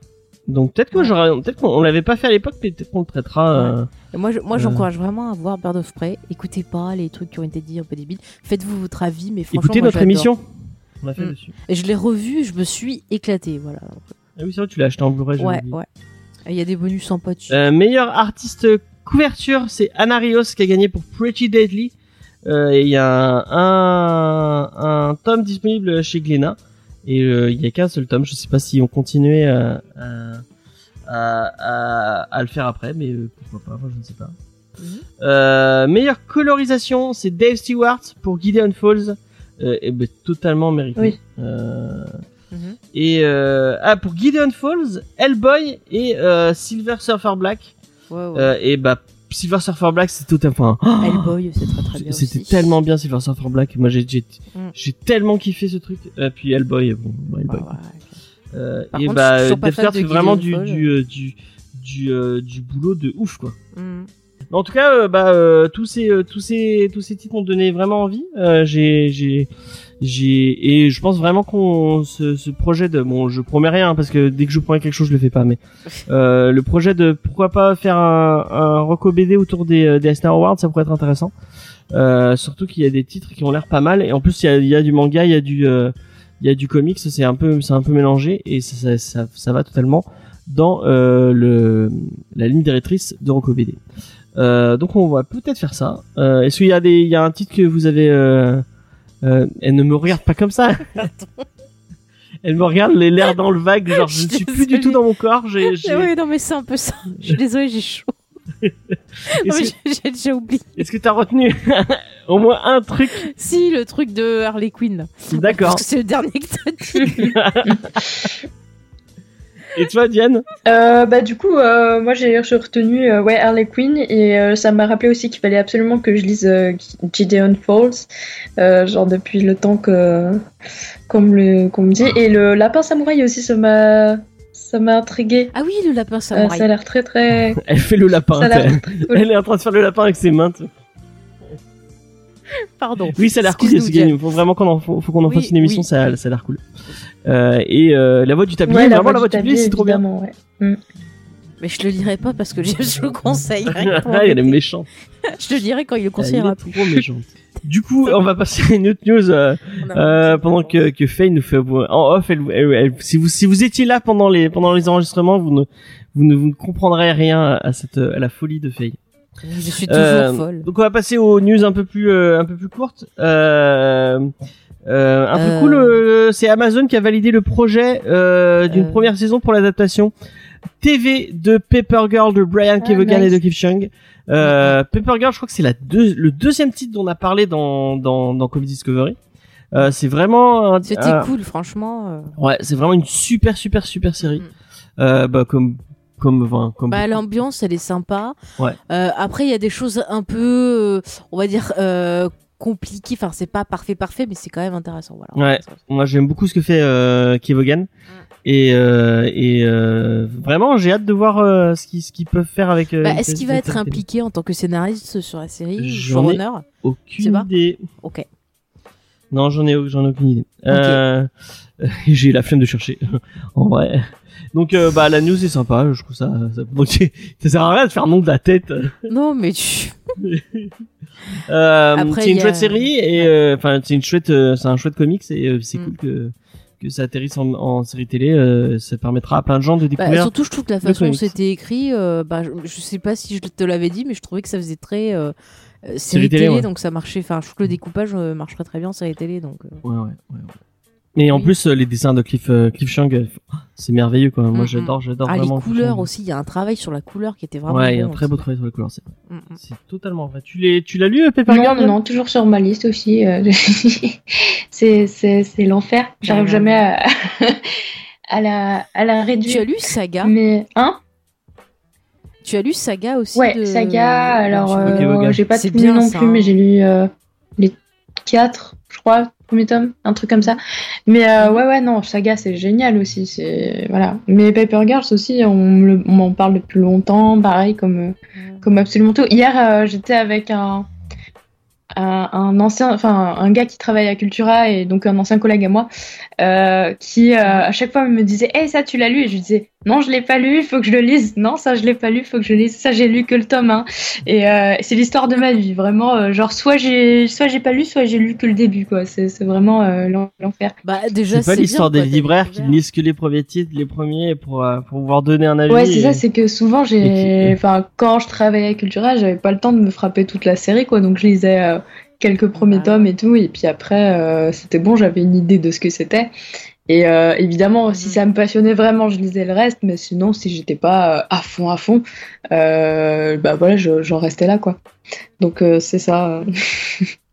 Donc peut-être que j'aurais peut-être qu'on on l'avait pas fait à l'époque, mais peut-être qu'on le traitera. euh, Et moi, je- moi, Euh. j'encourage vraiment à voir Bird of Prey. Écoutez pas les trucs qui ont été dit un peu débiles. Faites-vous votre avis, mais franchement, Écoutez moi, notre émission. On l'a fait Mm. dessus. Et je l'ai revu, je me suis éclaté, voilà. Ah oui, c'est vrai, tu l'as acheté en Blu-ray. Ouais, ouais. Il y a des bonus sympas dessus. Euh, meilleur artiste couverture, c'est Anna Rios qui a gagné pour Pretty Deadly. Euh, il y a un, un, un tome disponible chez Glénat. Et euh, il y a qu'un seul tome. Je sais pas si on continuait à, à, à, à- à le faire après, mais euh, pourquoi pas, moi, je ne sais pas. Mhm. Meilleure colorisation, c'est Dave Stewart pour Gideon Falls. Et ben, totalement mérité. Oui. Mhm. et euh, ah pour Gideon Falls, Hellboy et euh, Silver Surfer Black. Euh, et bah Silver Surfer Black c'est tout enfin Hellboy, c'est très très bien. c'était tellement bien Silver Surfer Black moi j'ai j'ai Mm. j'ai tellement kiffé ce truc euh, puis Hellboy bon Hellboy Ouais, ouais. Euh, Par et contre, bah je suis toujours pas Dave fan Stewart de fait vraiment du euh, du du, euh, du boulot de ouf quoi Mhm. en tout cas euh, bah tous ces tous ces tous ces titres m'ont donné vraiment envie j'ai j'ai j'ai et je pense vraiment qu'on ce, ce projet de bon je promets rien hein, parce que dès que je promets quelque chose je le fais pas mais euh, le projet de pourquoi pas faire un, un Rocco BD autour des euh, des Eisner Awards ça pourrait être intéressant. Euh, surtout qu'il y a des titres qui ont l'air pas mal et en plus il y a, il y a du manga il y a du euh, il y a du comics c'est un peu c'est un peu mélangé et ça ça, ça, ça va totalement dans euh, le la ligne directrice de Rocco BD euh, donc on va peut-être faire ça. Euh, est-ce qu'il y a des il y a un titre que vous avez euh, elle ne me regarde pas comme ça elle me regarde les l'air dans le vague genre je ne suis plus du tout dans mon corps j'ai Oui, non, mais c'est un peu ça. Je suis désolée, j'ai chaud. J'ai déjà oublié. est-ce que t'as retenu au moins un truc Si, le truc de Harley Quinn. d'accord Parce que c'est le dernier que t'as dit. Et toi Diane Euh, bah du coup, euh, moi j'ai retenu euh, ouais Harley Quinn et euh, ça m'a rappelé aussi qu'il fallait absolument que je lise euh, Gideon Falls, euh, genre depuis le temps que qu'on me, le- qu'on me dit. Et le lapin samouraï aussi, ça m'a ça m'a intrigué. Ah oui, le lapin Euh, samouraï. ça a l'air très très. elle fait le lapin Ça a l'air elle, très cool. elle est en train de faire le lapin avec ses mains Pardon. Oui, ça a l'air cool. Ce game. Diane. Il faut vraiment qu'on en, faut, faut qu'on en Oui, fasse une émission. oui. Ça, ça a l'air cool. Euh, et euh, la voix du tablier, Ouais, la vraiment voix la voix du tablier, c'est trop bien. ouais. Mais je le lirai pas parce que je je le conseille. Ah, elle est méchante. Je le dirai quand il le Elle conseillera est trop méchante. Du coup, on va passer à une autre news euh, euh, pendant que que Faye nous fait en off. Elle, elle- elle- si vous si vous étiez là pendant les pendant les enregistrements, vous ne vous ne vous ne comprendrez rien à cette à la folie de Faye. Je suis toujours Euh, folle. Donc on va passer aux news un peu plus euh, un peu plus courtes. Euh, euh, un peu cool, euh, c'est Amazon qui a validé le projet euh, d'une première saison pour l'adaptation TV de Paper Girl de Brian Ah, Kevogan nice. et de Keith Chung. Euh, Paper Girl, je crois que c'est la deux, le deuxième titre dont on a parlé dans dans, dans Comedy Discovery. Euh, c'est vraiment C'était cool, franchement. ouais, c'est vraiment une super super super série. Mm. Euh, bah comme comme enfin, comme Bah, l'ambiance, elle est sympa. Ouais. Euh, après, il y a des choses un peu, euh, on va dire, euh, compliquées. Enfin, c'est pas parfait, parfait, mais c'est quand même intéressant. Voilà. Ouais. Moi, j'aime beaucoup ce que fait euh, Kevogan. Et, et vraiment, j'ai hâte de voir ce qu'ils ce qu'ils peuvent faire avec. Bah, Est-ce qu'il va être impliqué en tant que scénariste sur la série J'en ai- Aucune idée. Ok. Non, j'en ai, j'en ai aucune idée. Euh, j'ai la flemme de chercher. en vrai. Donc, euh, bah, la news est sympa. Je trouve ça, ça, tu- ça sert à rien de faire nom de la tête. Non, mais tu. Euh, c'est une a- chouette série et euh, enfin c'est une chouette, c'est un chouette comics et c'est Mm. cool que que ça atterrisse en, en série télé, ça permettra à plein de gens de Bah, découvrir. surtout, je trouve que la façon dont c'était écrit, bah, je, je sais pas si je te l'avais dit, mais je trouvais que ça faisait très série, Série télé, télé, ouais. donc ça marchait. Enfin, je trouve que le découpage marcherait très bien en série télé, donc. Ouais, ouais, ouais, ouais. Et en Oui. plus, euh, les dessins de Cliff, euh, Cliff Chang, euh, c'est merveilleux, quoi. Moi, Mm, j'adore, j'adore Ah, les vraiment. Cliff couleurs aussi, il y a un travail sur la couleur qui était vraiment. Ouais, il y a un très beau travail sur les couleurs. C'est, Mm, mm. c'est totalement vrai. Tu l'as, tu l'as lu, Pepper Non, non, non, toujours sur ma liste aussi. c'est, c'est, c'est l'enfer. J'arrive Ouais, jamais à, à la, à la Tu réduire. as lu Saga? Mais, hein? Tu as lu Saga aussi Ouais, de- Saga, alors, euh, j'ai pas tout lu non ça, plus, hein. mais j'ai lu euh, les quatre, je crois, premier tome, un truc comme ça. Mais euh, Mhm. ouais, ouais, non, Saga, c'est génial aussi, c'est, voilà. Mais Paper Girls aussi, on, m'en parle depuis longtemps, pareil, comme, euh, comme absolument tout. Hier, euh, j'étais avec un, un, un ancien, enfin un gars qui travaille à Cultura et donc un ancien collègue à moi, euh, qui euh, à chaque fois me disait, hey ça tu l'as lu? Et je lui disais, non je l'ai pas lu, il faut que je le lise. Non ça je l'ai pas lu, il faut que je le lise. Ça j'ai lu que le tome 1 et euh, c'est l'histoire de ma vie, vraiment. euh, genre soit j'ai, soit j'ai pas lu, soit j'ai lu que le début quoi. C'est, c'est vraiment euh, l'en- l'enfer. Bah, déjà, C'est pas l'histoire bien, des libraires qui lisent que les premiers titres, les premiers pour, euh, pour pouvoir donner un avis. Ouais, c'est et- ça, c'est que souvent j'ai, qui- enfin quand je travaillais à Cultura, j'avais pas le temps de me frapper toute la série quoi, donc je lisais euh, quelques premiers tomes et tout, et puis après euh, c'était bon, j'avais une idée de ce que c'était. Et euh, évidemment, si Mhm. ça me passionnait vraiment, je lisais le reste, mais sinon, si j'étais pas euh, à fond, à fond, euh, bah voilà, je- j'en restais là quoi. Donc euh, c'est ça.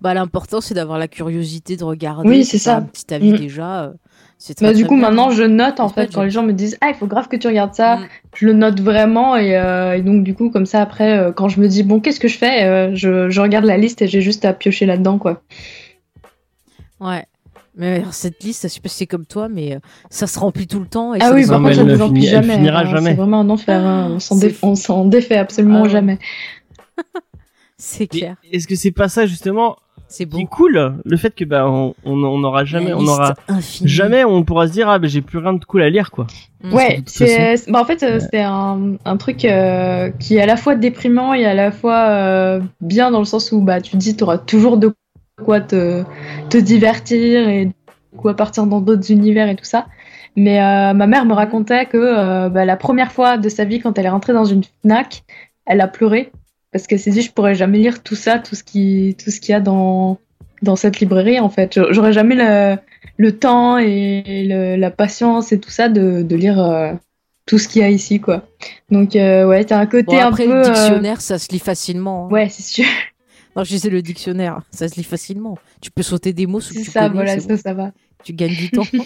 Bah, l'important, c'est d'avoir la curiosité de regarder. Oui, c'est ça. Un petit avis Mm. déjà. euh, C'est Bah, du très coup, bien. maintenant, je note en fait quand les gens me disent ah il faut grave que tu regardes ça, Mm. je le note vraiment et, euh, et donc du coup comme ça après euh, quand je me dis bon qu'est-ce que je fais, euh, je, je regarde la liste et j'ai juste à piocher là-dedans quoi. Ouais. Mais alors, cette liste, je sais pas si c'est comme toi, mais euh, ça se remplit tout le temps. Et Ah ça oui, nous par contre, ça ne remplit elle jamais. finira hein. jamais. C'est vraiment un enfer. hein. On s'en fou. on s'en défait absolument Ah ouais. jamais. C'est clair. Est-ce que c'est pas ça justement C'est qui est beau. cool Le fait que bah on on n'aura jamais, La on aura infinie. jamais, on pourra se dire ah ben j'ai plus rien de cool à lire quoi. Mm. Ouais, c'est. Bah, en fait, euh, c'est un, un truc euh, qui est à la fois déprimant et à la fois euh, bien dans le sens où bah tu te dis t'auras toujours de quoi te te divertir et de quoi partir dans d'autres univers et tout ça. Mais euh, ma mère me racontait que euh, bah, la première fois de sa vie quand elle est rentrée dans une Fnac, elle a pleuré parce qu'elle s'est dit je pourrais jamais lire tout ça, tout ce qui tout ce qu'il y a dans dans cette librairie en fait. J'aurais jamais le le temps et le- la patience et tout ça de, de lire euh, tout ce qu'il y a ici quoi. Donc euh, ouais, t'as un côté Bon, un après, peu le euh, dictionnaire, ça se lit facilement. hein. Ouais, c'est sûr. Non, je disais le dictionnaire, ça se lit facilement. Tu peux sauter des mots sous que C'est tu ça, connais, voilà, ça, bon. ça va. Tu gagnes du temps.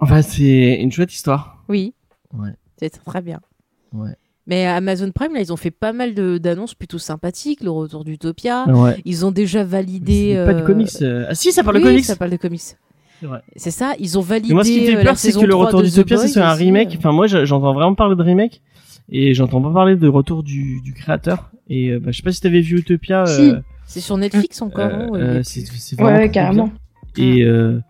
Enfin c'est une chouette histoire. oui. Ouais. C'est très bien. Ouais. Mais Amazon Prime, là, ils ont fait pas mal de- d'annonces plutôt sympathiques. Le retour d'Utopia. Ouais. Ils ont déjà validé. C'est Pas de euh, comics. euh, Ah si ça parle oui, de comics. ça parle de comics. C'est ça, ils ont validé. Mais moi, ce qui me fait euh, peur, c'est que le 3 retour d'Utopia, c'est un remake. euh. Enfin, moi, je- j'entends vraiment parler de remake. Et j'entends pas parler de retour du, du créateur. Et euh, bah, je sais pas si t'avais vu Utopia. Si. euh, C'est sur Netflix encore, euh, euh, c'est Ouais, carrément. Et euh,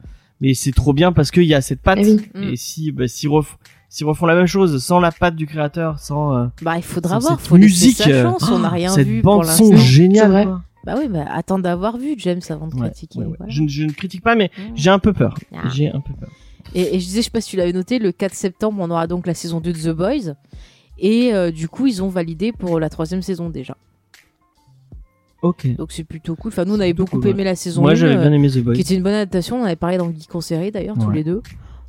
mais c'est trop bien parce qu'il y a cette patte. Eh oui. Mm. Et si bah, ref- s'ils refont la même chose sans la patte du créateur, sans euh, Bah, il faudra voir, cette faut musique, sa euh, chance, on n'a rien cette vu pour bande son l'instant. C'est géniale. Bah oui, bah attends d'avoir vu James avant de Ouais, critiquer. ouais, ouais. voilà. Je, ne- je ne critique pas, mais j'ai un peu peur. Ah. J'ai un peu peur. Et, et je disais, je sais pas si tu l'avais noté, le 4 septembre, on aura donc la saison 2 de The Boys. Et euh, du coup, ils ont validé pour la troisième saison déjà. Ok. Donc c'est plutôt cool. Enfin, nous, on avait beaucoup cool, aimé la saison Moi, 1, j'avais euh, bien aimé The Boys. qui était une bonne adaptation. On avait parlé dans Geek en série d'ailleurs, tous les deux.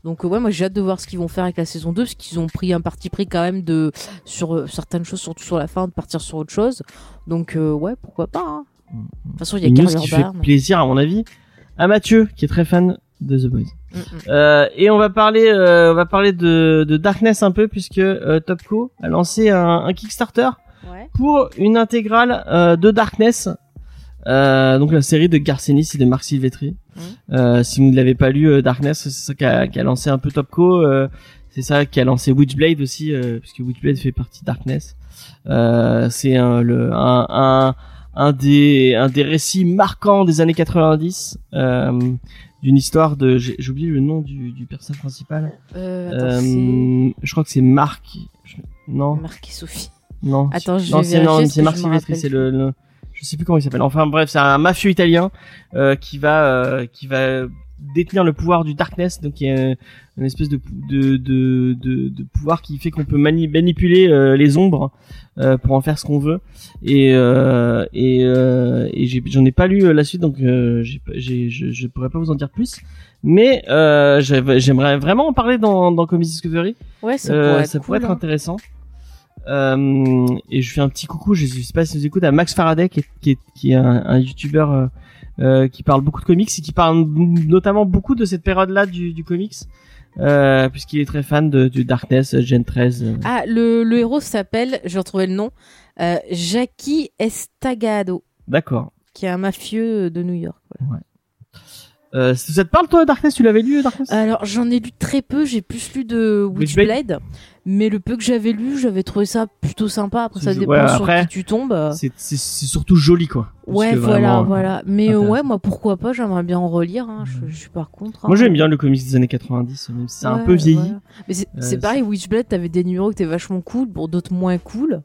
Donc euh, ouais, moi j'ai hâte de voir ce qu'ils vont faire avec la saison 2, parce qu'ils ont pris un parti pris quand même de sur euh, certaines choses, surtout sur la fin, de partir sur autre chose. Donc euh, ouais, pourquoi pas. hein. De toute façon, il y a Carrier qui fait plaisir, à mon avis, à Mathieu, qui est très fan de The Boys. Mm, mm. Euh, et on va parler, euh, on va parler de, de Darkness un peu puisque euh, Topco a lancé un, un Kickstarter Ouais. pour une intégrale de Darkness. Donc la série de Garcenis et de Marc Silvestri. Euh, si vous ne l'avez pas lu, euh, Darkness, c'est ça qui a, qui a lancé un peu Topco. euh, c'est ça qui a lancé Witchblade aussi, puisque Witchblade fait partie de Darkness. C'est un, le, un, un, un des, un des récits marquants des années 90. Euh, d'une histoire de j'ai oublié le nom du, du personnage principal Euh, attends, euh, je crois que c'est Marc je- non? Marc et Sophie. non Attends, je non vais c'est non c'est Marc Silvestri c'est le, le- je sais plus comment il s'appelle. Enfin bref, c'est un mafieux italien euh, qui va euh, qui va détenir le pouvoir du darkness, donc il y a une espèce de de de, de, de pouvoir qui fait qu'on peut mani- manipuler euh, les ombres euh, pour en faire ce qu'on veut. Et et, j'en ai, pas lu la suite, donc je, je pourrais pas vous en dire plus. Mais j'aimerais vraiment en parler dans dans Comics Discovery. Ouais, ça pourrait être, ça pourrait cool, être hein. Euh, et je fais un petit coucou, je sais pas si vous écoutez, à Max Faraday, qui est, qui est, qui est un, un youtubeur euh, euh, qui parle beaucoup de comics et qui parle notamment beaucoup de cette période-là du, du comics, euh, puisqu'il est très fan de, du Darkness, Gen 13. euh. Ah, le, le héros s'appelle, je vais retrouver le nom, Jackie Estagado, D'accord. qui est un mafieux de New York. voilà. Euh, ça te parle toi, Darkness? Tu l'avais lu, Darkness? Alors, j'en ai lu très peu, j'ai plus lu de Witchblade? Witchblade, mais le peu que j'avais lu, j'avais trouvé ça plutôt sympa. Après, ça dépend ouais, sur qui tu tombes. euh. C'est surtout joli, quoi. Ouais, voilà, vraiment, euh, voilà. Mais euh, ouais, moi, pourquoi pas, j'aimerais bien en relire. Hein. Je, je suis par contre. Moi hein. j'aime bien le comics des années 90, même si c'est un peu vieilli. voilà. Mais c'est Euh, pareil, Witchblade, t'avais des numéros qui étaient vachement cool, pour d'autres moins cool.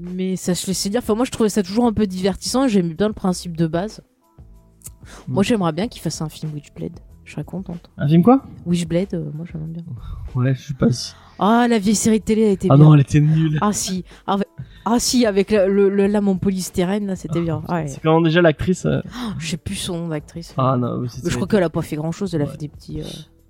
Mais ça se laissait dire. Enfin, moi, je trouvais ça toujours un peu divertissant et j'aimais bien le principe de base. Mm. Moi, j'aimerais bien qu'il fasse un film Witchblade. Je serais contente. Un film quoi? Witchblade, euh, moi, j'aimerais bien. Ouais, je sais pas si. Ah, la vieille série de télé, elle était Ah bien. non, elle était nulle. Ah si, ah. Ah, si, avec le, le, en polystyrène, là, c'était bien. Ouais. C'est comment déjà l'actrice euh, Oh, je sais plus son nom d'actrice. Ah non, mais Mais c'est- je crois qu'elle a pas fait grand chose, elle a Ouais. fait des petits. euh,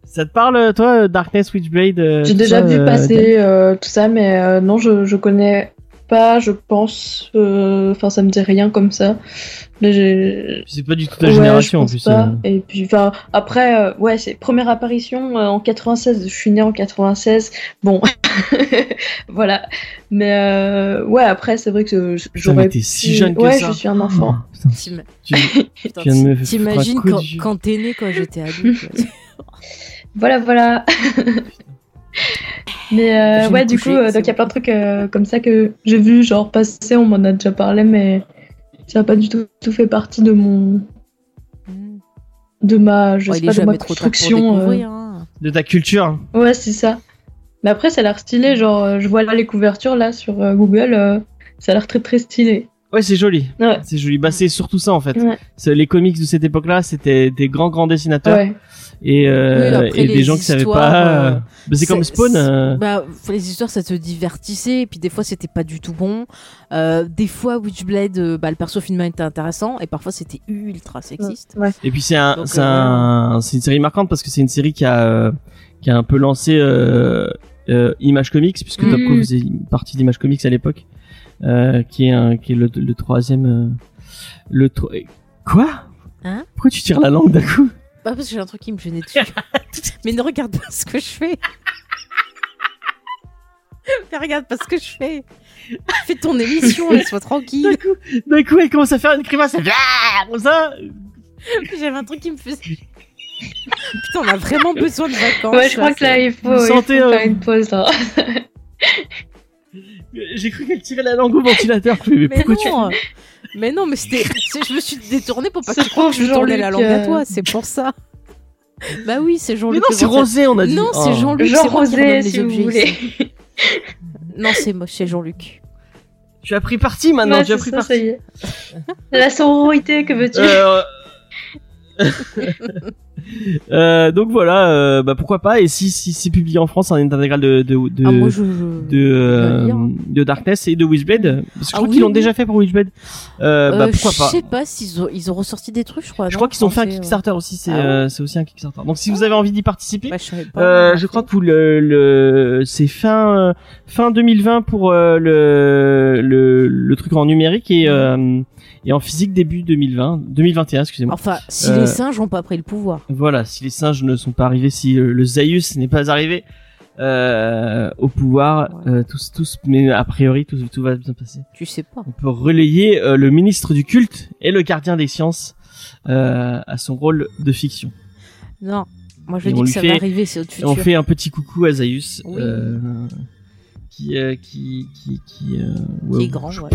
Ça te parle, toi, Darkness, Witchblade euh, J'ai déjà ça, vu euh, passer euh, tout ça, mais euh, non, je, je connais pas, je pense. euh, Enfin, ça me dit rien comme ça. C'est pas du tout ta Ouais, génération en plus. pas. euh. Et puis, enfin, après, euh, ouais, c'est première apparition euh, en 96. Je suis née en 96. Bon, voilà. Mais euh, ouais, après, c'est vrai que j'aurais. t'es si pu- jeune que ouais, ça. je suis un enfant. Oh, T'imagines quand, quand t'es né, quand j'étais adulte. Voilà, voilà. Mais euh, ouais, du coucher, coup, euh, donc il y a plein de trucs euh, comme ça que j'ai vu, genre passer, on m'en a déjà parlé, mais ça n'a pas du tout, tout fait partie de mon, de ma, je sais pas, de ma construction. euh. hein. De ta culture. Ouais, c'est ça. Mais après, ça a l'air stylé, genre, je vois là les couvertures là sur euh, Google, euh, ça a l'air très très stylé. Ouais, c'est joli. Ouais. C'est joli. Bah, c'est surtout ça en fait. Ouais. Les comics de cette époque-là, c'était des grands grands dessinateurs Ouais. et, euh, Oui, après, et des gens qui savaient pas. euh, euh, bah, c'est comme Spawn. euh, Bah, les histoires, ça te divertissait, et puis des fois, c'était pas du tout bon. Euh, des fois, Witchblade, euh, bah, le perso féminin était intéressant, et parfois, c'était ultra sexiste. Ouais. Et puis c'est un, c'est euh, un, c'est une série marquante parce que c'est une série qui a, euh, qui a un peu lancé euh, euh, Image Comics puisque. Top Cow faisait partie d'Image Comics à l'époque, qui est un, qui est le, le troisième, euh, le tro- Quoi? Hein? Pourquoi tu tires la langue d'un coup? Bah, parce que j'ai un truc qui me gênait dessus. Mais ne regarde pas ce que je fais. Mais regarde pas ce que je fais. Fais ton émission, laisse-moi tranquille. D'un coup, d'un coup, elle commence à faire une grimace, Ah comme ça. J'avais un truc qui me faisait. Putain, on a vraiment besoin de vacances. Ouais, je crois que là, il faut, il faut euh, faire une pause là. J'ai cru qu'elle tirait la langue au ventilateur. Je mais, Mais pourquoi tu non, mais non, mais c'était. c'est- Je me suis détournée pour pas que tu crois que je tournais la langue Jean-Luc, à toi, c'est pour ça. Bah oui, c'est Mais Jean-Luc. non, le c'est Rosé, on a dit. Non, c'est Oh. Jean-Luc. Jean Rosé, les si vous objets voulez. Non, c'est moi, c'est Jean-Luc. Tu as pris parti maintenant. Ouais, tu as pris ça, parti. ça y est. La sororité, que veux-tu Euh, euh, donc voilà, euh, bah pourquoi pas. Et si si c'est publié en France, un intégral de de de, ah, moi, je. je- de, je euh, de Darkness et de Witchblade. Parce que je Ah crois oui, qu'ils l'ont oui. déjà fait pour Witchblade. Euh, bah pourquoi Je pas. sais pas s'ils ont, ils ont ressorti des trucs, je crois. Je non, crois qu'ils ont fait un. Kickstarter aussi. C'est Ah ouais c'est aussi un Kickstarter. Donc si vous avez envie d'y participer. Bah, je pas. Euh, je crois que vous le, le c'est fin fin 2020 pour le, le le truc en numérique et euh, et en physique début 2020 2021 excusez-moi. Enfin, si Euh, les singes ont pas pris le pouvoir. Voilà, si les singes ne sont pas arrivés, si euh, le Zaius n'est pas arrivé euh, au pouvoir, Ouais. euh, tous tous mais a priori tout tout va bien passer. Tu sais pas. On peut relayer euh, le ministre du culte et le gardien des sciences euh, à son rôle de fiction. Non. Moi, je Et dis que ça fait- va arriver, c'est au futur. on fait un petit coucou à Zaius Oui. Euh, qui euh, qui qui qui euh, Qui ouais, est grand, je, ouais.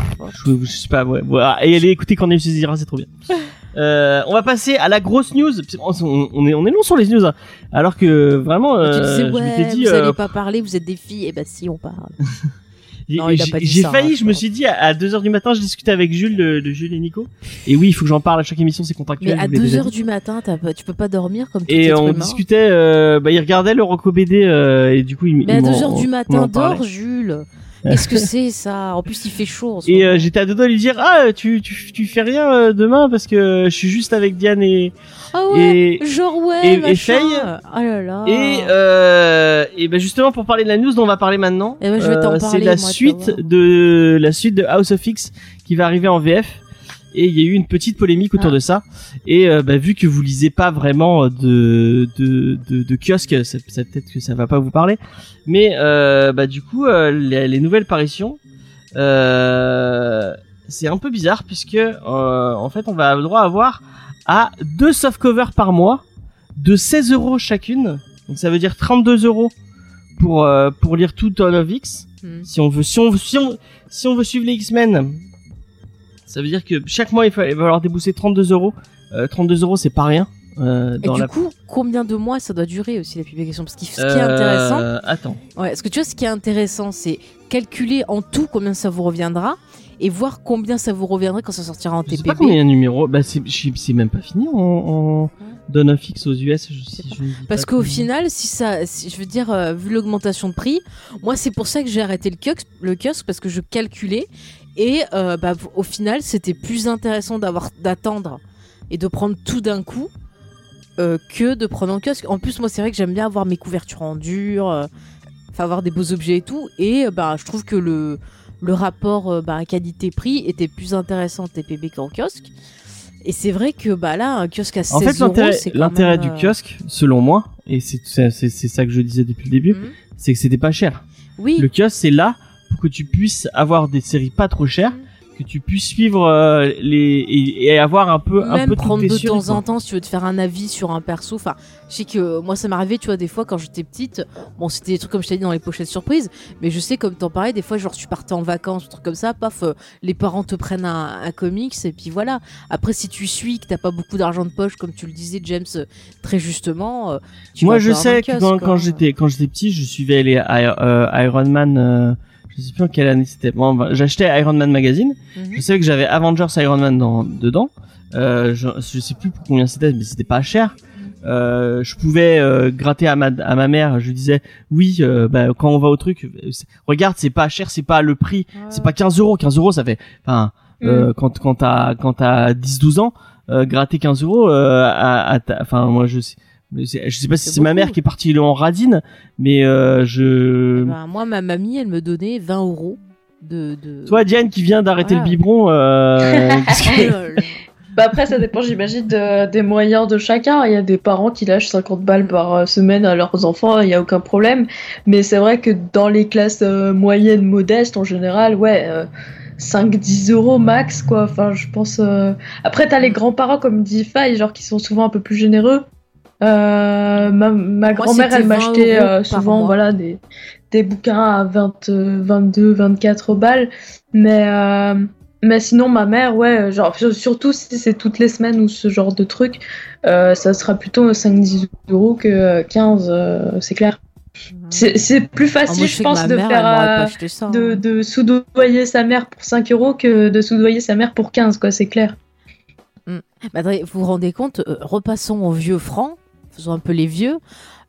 je, je sais pas ouais, voilà. et allez écouter Cornelius Zira c'est trop bien euh, on va passer à la grosse news on, on est on est long sur les news hein. alors que vraiment Et tu euh, disais, ouais, m'étais dit vous euh, allez pas parler, vous êtes des filles. Eh ben, si, on parle. J'ai- failli, hein, je me suis dit à 2h du matin, je discutais avec Jules de, de Jules et Nico. Et oui, il faut que j'en parle à chaque émission, c'est contractuel. Mais à je vous l'ai 2 déjà heures dit. du matin, tu peux pas dormir comme tout Et on discutait, euh, bah, il regardait le Rocco BD euh, et du coup il, Mais à m'en- 2 heures du il matin, dors, Jules. Qu'est-ce que c'est ça? En plus, il fait chaud. Et euh, j'étais à deux doigts de lui dire ah tu tu tu fais rien euh, demain parce que je suis juste avec Diane et ah ouais, et genre ouais, et- et. Faye. Oh là là. et euh, et ben justement pour parler de la news dont on va parler maintenant, Eh ben, c'est la moi, suite de la suite de House of X qui va arriver en VF. Et il y a eu une petite polémique autour Ah. de ça. Et euh, bah, vu que vous lisez pas vraiment de de de, de kiosque, ça, ça- peut-être que ça va pas vous parler. Mais euh, bah du coup, euh, les, les nouvelles parutions, euh, c'est un peu bizarre puisque euh, en fait on va avoir le droit à avoir à deux softcovers par mois de 16 euros chacune. Donc ça veut dire 32 euros pour euh, pour lire tout Dawn of X. Hmm. Si on veut si on si on si on veut suivre les X-Men, ça veut dire que chaque mois il va, falloir débousser 32 euros. Euh, 32 euros c'est pas rien. Euh, Et du la... coup, combien de mois ça doit durer aussi la publication? Parce que ce qui est Euh, intéressant, Attends. ouais, ce que tu vois, ce qui est intéressant, c'est calculer en tout combien ça vous reviendra et voir combien ça vous reviendra quand ça sortira en Je sais pas combien il y a de numéros. Bah c'est même pas fini en, en Dawn of X aux US. Je, si je ne dis Parce qu'au final, si ça, si- je veux dire, euh, vu l'augmentation de prix, moi c'est pour ça que j'ai arrêté le kiosque, le kiosque parce que je calculais et euh, bah, au final c'était plus intéressant d'avoir d'attendre et de prendre tout d'un coup euh, que de prendre en kiosque. En plus, moi c'est vrai que j'aime bien avoir mes couvertures en dur, euh, avoir des beaux objets et tout. Et bah je trouve que le le rapport bah, qualité-prix était plus intéressant en TPB qu'en kiosque. Et c'est vrai que bah là un kiosque à 16 En fait, euros, l'intérêt, c'est quand l'intérêt même, du kiosque, selon moi, et c'est, c'est, c'est- c'est ça que je disais depuis le début, mhm. c'est que c'était pas cher. Oui. Le kiosque, c'est là pour que tu puisses avoir des séries pas trop chères, que tu puisses suivre euh, les et, et avoir un peu un même peu prendre de temps quoi. en temps si tu veux te faire un avis sur un perso enfin je sais que moi ça m'arrivait tu vois des fois quand j'étais petite bon c'était des trucs comme je t'ai dit dans les pochettes surprises mais je sais comme t'en parlais des fois genre tu partais en vacances ou trucs comme ça paf euh, les parents te prennent un, un comics et puis voilà après si tu suis que t'as pas beaucoup d'argent de poche comme tu le disais James euh, très justement euh, tu Moi, je un sais que quand, j'étais quand j'étais petit, je suivais les Iron Man. Je sais plus en quelle année c'était. Bon, bah, j'achetais Iron Man magazine. Mhm. Je savais que j'avais Avengers Iron Man dans, dedans. Euh, je, je sais plus pour combien c'était, mais c'était pas cher. Euh, je pouvais euh, gratter à ma à ma mère. Je lui disais oui, euh, bah, quand on va au truc, regarde, c'est pas cher, c'est pas le prix, c'est pas 15 euros. 15 euros, ça fait. Enfin, Mm. quand quand t'as quand t'as 10-12 ans, euh, gratter 15 euros. euh, à, à enfin, moi je sais. Je sais pas si C'est ma mère qui est partie en radine, mais euh, je. Eh ben, moi ma mamie elle me donnait 20 euros de, de... Toi, Diane, qui vient d'arrêter Voilà. le biberon, euh, Oh que-. Bah après, ça dépend, j'imagine, de- des moyens de chacun. Il y a des parents qui lâchent 50 balles par euh, semaine à leurs enfants, il n'y a aucun problème. Mais c'est vrai que dans les classes euh, moyennes, modestes, en général, ouais, euh, 5-10 euros max, quoi. Enfin, je pense. euh, Après, t'as les grands-parents, comme dit Faye, genre qui sont souvent un peu plus généreux. Euh, ma, ma grand-mère, elle 20 m'achetait euh, souvent voilà, des, des bouquins à 20, euh, 22, 24 balles. Mais, euh, mais sinon, ma mère, ouais, genre, sur- surtout si c'est toutes les semaines ou ce genre de truc, euh, ça sera plutôt 5-10 euros que euh, 15, euh, c'est clair. C'est c'est plus Ah, facile, moi, je pense, de mère, faire. euh, ça, de, hein. de soudoyer sa mère pour 5 euros que de soudoyer sa mère pour 15, quoi, c'est clair. Mais attendez, vous vous rendez compte, euh, repassons aux vieux francs, faisons un peu les vieux.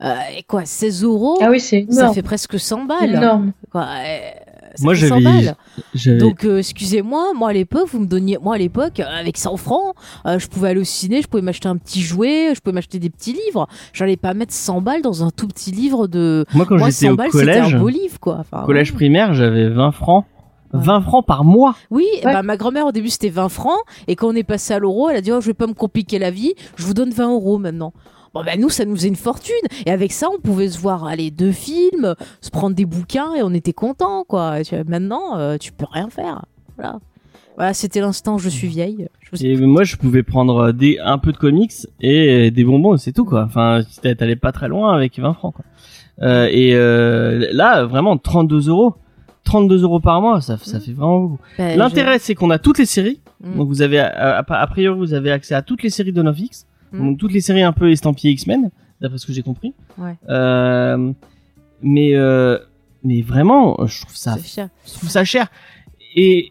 Euh, et quoi, 16 euros Ah oui, c'est Ça fait presque 100 C'est balles. énorme. Quoi, euh, ça Moi, fait 100 j'avais- Donc, euh, excusez-moi, moi à l'époque, vous me donniez, moi à l'époque, avec 100 francs, euh, je pouvais aller au ciné, je pouvais m'acheter un petit jouet, je pouvais m'acheter des petits livres. J'allais pas mettre 100 balles dans un tout petit livre de. Moi, quand j'étais 100 au balles, c'était collège, un beau livre, quoi. Enfin, collège ouais. primaire, j'avais 20 francs. Ouais. 20 francs par mois. Oui, Ouais. bah, ma grand-mère au début c'était 20 francs, et quand on est passé à l'euro, elle a dit oh, je vais pas me compliquer la vie, je vous donne 20 euros maintenant. Bon ben nous ça nous faisait une fortune et avec ça on pouvait se voir aller deux films, se prendre des bouquins et on était content quoi. Et Maintenant euh, tu peux rien faire. Voilà. Voilà, c'était l'instant je suis vieille. Je vous- Et moi, je pouvais prendre des, un peu de comics et des bonbons, c'est tout, quoi. Enfin, t'a- t'allais pas très loin avec 20 francs, quoi. Euh, et euh, là, vraiment, 32 euros. 32 euros par mois, ça, ça Mm. fait vraiment beaucoup. Ben, L'intérêt, c'est qu'on a toutes les séries. Mm. Donc, vous avez, a, a- a priori, vous avez accès à toutes les séries de Novix. Mm. Donc, toutes les séries un peu estampillées X-Men, d'après ce que j'ai compris. Ouais. Euh, mais, euh, mais vraiment, je trouve ça, C'est cher. je trouve ça cher. Et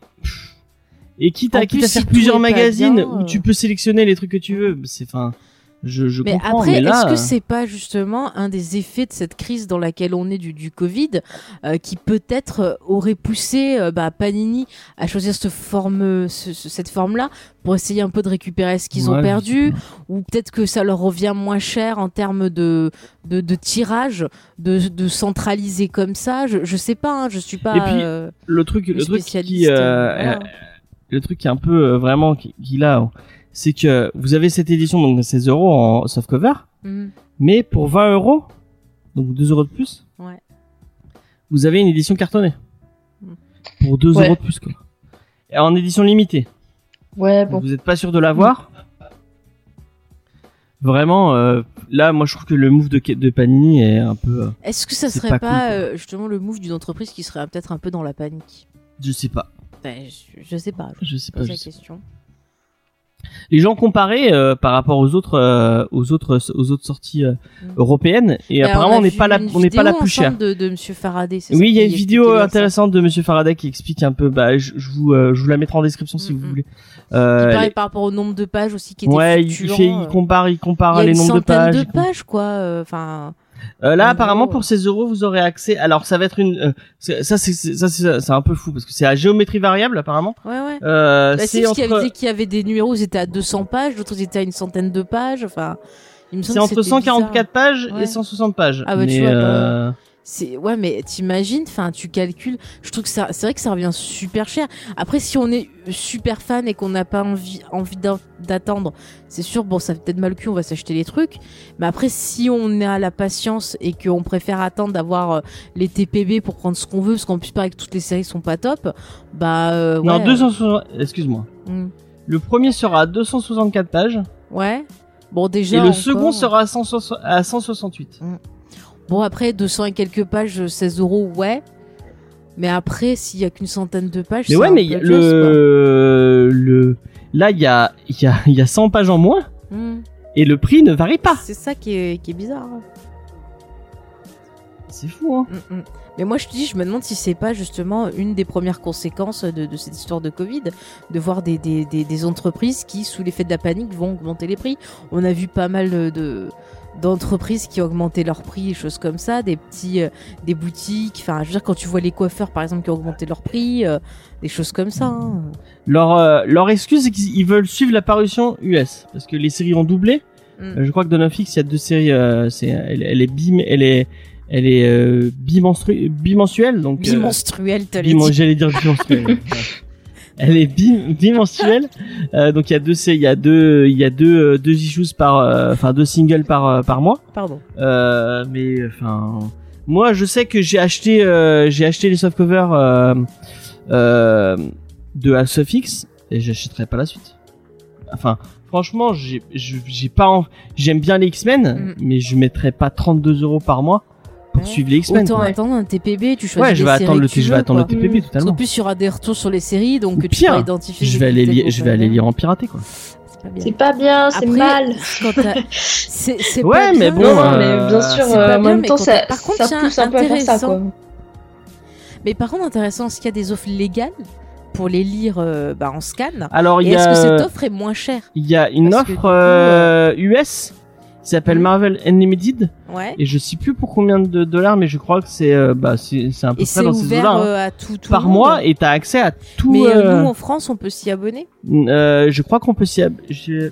et quitte à quitte plus, à faire si plusieurs magazines bien, où euh. tu peux sélectionner les trucs que tu veux, c'est enfin, je je Mais comprends. après, là, est-ce que euh, c'est pas justement un des effets de cette crise dans laquelle on est du, du Covid, euh, qui peut-être euh, aurait poussé euh, bah, Panini à choisir cette forme, ce- ce- cette forme-là, pour essayer un peu de récupérer ce qu'ils ouais, ont perdu, ou peut-être que ça leur revient moins cher en termes de, de, de tirage, de, de centraliser comme ça? Je, je sais pas, hein, je suis pas. Et puis, le truc, le, le truc qui, voilà. le truc qui est un peu vraiment qui, qui là, c'est que vous avez cette édition donc de 16 euros en softcover, mhm. mais pour 20 euros, donc 2 euros de plus, Ouais. vous avez une édition cartonnée Mm. pour 2 Ouais. euros de plus quoi. Et en édition limitée. Ouais, Donc bon. Vous êtes pas sûr de l'avoir. Vraiment, euh, là, moi, je trouve que le move de, de Panini est un peu, euh, Est-ce que ça C'est serait pas pas, cool, quoi. euh, justement le move d'une entreprise qui serait peut-être un peu dans la panique? Je sais pas, Ben, je, je sais pas. Je je sais pas. je la sais question. Les gens comparaient euh, par rapport aux autres euh, aux autres aux autres sorties euh, Mm. européennes et apparemment on n'est pas la on n'est pas la plus chère. De, de Monsieur Faraday. Oui, il y a une vidéo ça. intéressante de Monsieur Faraday qui explique un peu. Bah, je, je vous euh, je vous la mettrai en description si vous voulez. Il Euh, paraît par rapport au nombre de pages aussi qui était ouais, il, fluctuant, fait, il euh. compare il compare Il y a les nombres de pages. de il compare- pages, quoi. euh, Enfin, Euh, là, En apparemment, pour 16 euros, vous aurez accès. Alors, ça va être une. euh, ça, c'est ça, c'est c'est un peu fou parce que c'est à géométrie variable, apparemment. ouais, ouais. Euh, Bah, c'est y entre. avait, qu'il y avait des numéros, ils étaient à 200 pages, d'autres étaient à une centaine de pages. Enfin, il me semble C'est entre c'était 144 pages Ouais. et 160 pages. Ah bah, tu Mais, vois, bah, euh, C'est ouais, mais t'imagines, enfin, tu calcules. Je trouve que ça, c'est vrai que ça revient super cher. Après, si on est super fan et qu'on n'a pas envie, envie d'attendre, c'est sûr. Bon, ça fait peut-être mal cul, on va s'acheter les trucs. Mais après, si on a la patience et qu'on préfère attendre d'avoir euh, les TPB pour prendre ce qu'on veut, parce qu'en plus, pareil que toutes les séries sont pas top, bah euh, Non, ouais, 260. Excuse-moi. hmm, Le premier sera à 264 pages ouais. Bon, déjà. et le encore- second sera à, 160 à 168. Bon, après, 200 et quelques pages, 16 euros, ouais. Mais après, s'il y a qu'une centaine de pages, Mais ouais, mais le le là il y a il y a y a 100 pages en moins Hmm. et le prix ne varie pas. C'est ça qui est, qui est bizarre. hein. C'est fou hein. Mm, mm. Mais moi, je te dis, je me demande si c'est pas justement une des premières conséquences de, de cette histoire de Covid, de voir des, des, des, des entreprises qui, sous l'effet de la panique, vont augmenter les prix. On a vu pas mal de- d'entreprises qui ont augmenté leurs prix, choses comme ça, des petits, euh, des boutiques. Enfin, je veux dire, quand tu vois les coiffeurs, par exemple, qui ont augmenté leurs prix, euh, des choses comme ça. hein. Leur euh, leur excuse c'est qu'ils ils veulent suivre la parution US parce que les séries ont doublé. Mm. Je crois que dans Netflix il y a deux séries c'est elle, elle est bim elle est elle est bimenstru- bimensuelle donc euh, Bimenstruel, t'as les Bimen- dit. J'allais dire bimensuelle. Ouais. Elle est bi- bimensuelle. Euh, donc il y a deux, il y a deux, il y a deux, euh, deux issues par, euh, enfin deux singles par euh, par mois. Pardon. Euh, mais enfin, moi je sais que j'ai acheté, euh, j'ai acheté les softcovers euh, euh, de Alsofix et j'achèterai pas la suite. Enfin, franchement, j'ai, j'ai pas, en- j'aime bien les X-Men, Mm. mais je mettrais pas 32 euros par mois pour Ouais. suivre les X-Men. Autant quoi. attendre un TPB, tu choisis Ouais, je les vais séries attendre le, je vais attendre le. TPP Mm. Parce totalement. qu'en plus, il y aura des retours sur les séries, donc Ou tu pire, pourras identifier. Je vais aller lire, je vais aller lire en piraté quoi. C'est pas bien. C'est mal. c'est Ouais, pas mais bien. bon, euh, mais bien sûr, c'est euh, en bien, même temps, ça, t'as- par contre, ça tiens, pousse un peu à faire ça, intéressant. quoi. Mais par contre, intéressant, est-ce qu'il y a des offres légales pour les lire euh, bah, en scan? Alors est-ce que a, cette offre est moins chère? il y a une Parce offre euh, US qui s'appelle Hmm. Marvel Unlimited Ouais. et je sais plus pour combien de dollars, mais je crois que c'est, euh, bah c'est, c'est un peu Et près dans ces hein. euh, à tout, tout Par monde. mois et t'as accès à tout. Mais euh, nous, en France, on peut s'y abonner euh, je crois qu'on peut s'y, ab- j'ai-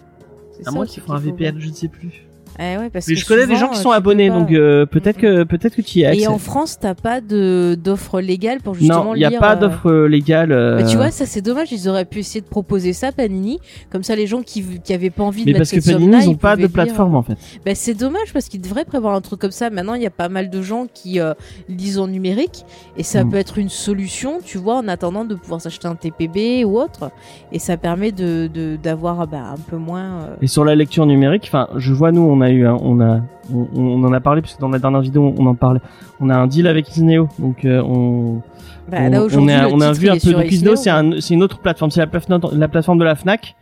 C'est à moins qu'il faut un VPN, je ne sais plus. Eh ouais, parce Mais que je connais des gens qui euh, sont abonnés, donc euh, peut-être Mhm. que peut-être que tu y as accès. Et en France, t'as pas de d'offre légale pour justement non, il y a lire, pas euh, d'offre légale. euh, tu vois, ça c'est dommage, ils auraient pu essayer de proposer ça, Panini. Comme ça, les gens qui, qui avaient pas envie de mais mettre parce que Panini, ils ont pas de lire. plateforme en fait. Bah, c'est dommage parce qu'ils devraient prévoir un truc comme ça. Maintenant, il y a pas mal de gens qui euh, lisent en numérique et ça Mm. peut être une solution, tu vois, en attendant de pouvoir s'acheter un TPB ou autre. Et ça permet de de- d'avoir bah, un peu moins. euh, Et sur la lecture numérique, enfin, je vois nous, on a eu, un- on a, on, on en a parlé parce que dans la dernière vidéo, on en parlait. On a un deal avec Isneo, donc euh, on, bah, on, là on, est- a vu un peu. Donc Isneo, c'est un, c'est une autre plateforme, c'est la plateforme, la plateforme de la Fnac.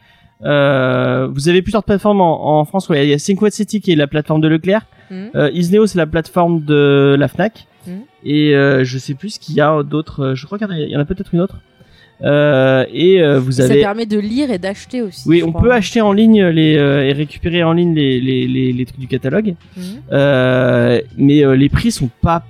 Euh, vous avez plusieurs plateformes en, en France. Ouais, il y a Cinquante City qui est la plateforme de Leclerc. Mhm. Euh, Isneo, c'est la plateforme de la Fnac. Mhm. Et je sais plus ce qu'il y a d'autres. Je crois qu'il y en a, il y en a peut-être une autre. Euh, et euh, vous Ça avez. permet de lire et d'acheter aussi. Oui, on crois. peut acheter en ligne les euh, et récupérer en ligne les les, les, les trucs du catalogue. Mhm. Mais les prix sont pas.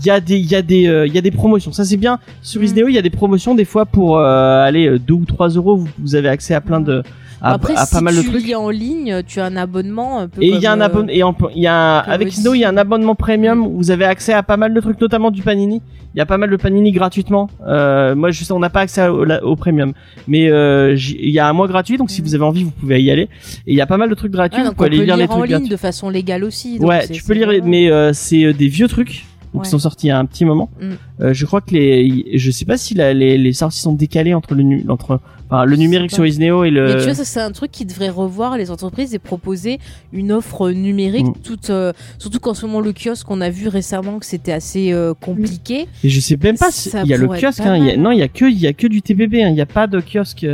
Il y a des il y a des il y a des promotions. Ça c'est bien. Sur Mm. Isneo, il y a des promotions des fois pour aller 2 ou 3 euros. Vous, vous avez accès à plein de à, Après, à si pas mal de tu trucs. lis en ligne, tu as un abonnement un peu Et il y a un comme, euh, abonnement et en- il y a un- avec. Isneo, il y a un abonnement premium où vous avez accès à pas mal de trucs, notamment du Panini. Il y a pas mal de Panini gratuitement. Euh, moi, je sais, on n'a pas accès au, premium, mais euh, il y a un mois gratuit, donc si Mhm. vous avez envie, vous pouvez y aller. Et il y a pas mal de trucs gratuits. Ouais, vous pouvez aller lire lire les en trucs ligne gratuits. de façon légale aussi. donc Ouais, tu peux lire, mais euh, c'est des vieux trucs. Donc Ouais. ils sont sortis il y a un petit moment. Mm. Euh, je crois que les, je sais pas si la- les, les sorties sont décalées entre le, entre, enfin, le numérique sur Isneo et le. Mais tu vois, ça c'est un truc qui devrait revoir les entreprises et proposer une offre numérique, Mm. toute, euh, surtout qu'en ce moment le kiosque, on a vu récemment que c'était assez euh, compliqué. Et je sais même pas si il y a le kiosque. Hein, y a- non, il y a que il y a que du TBB. hein, Il y a pas de kiosque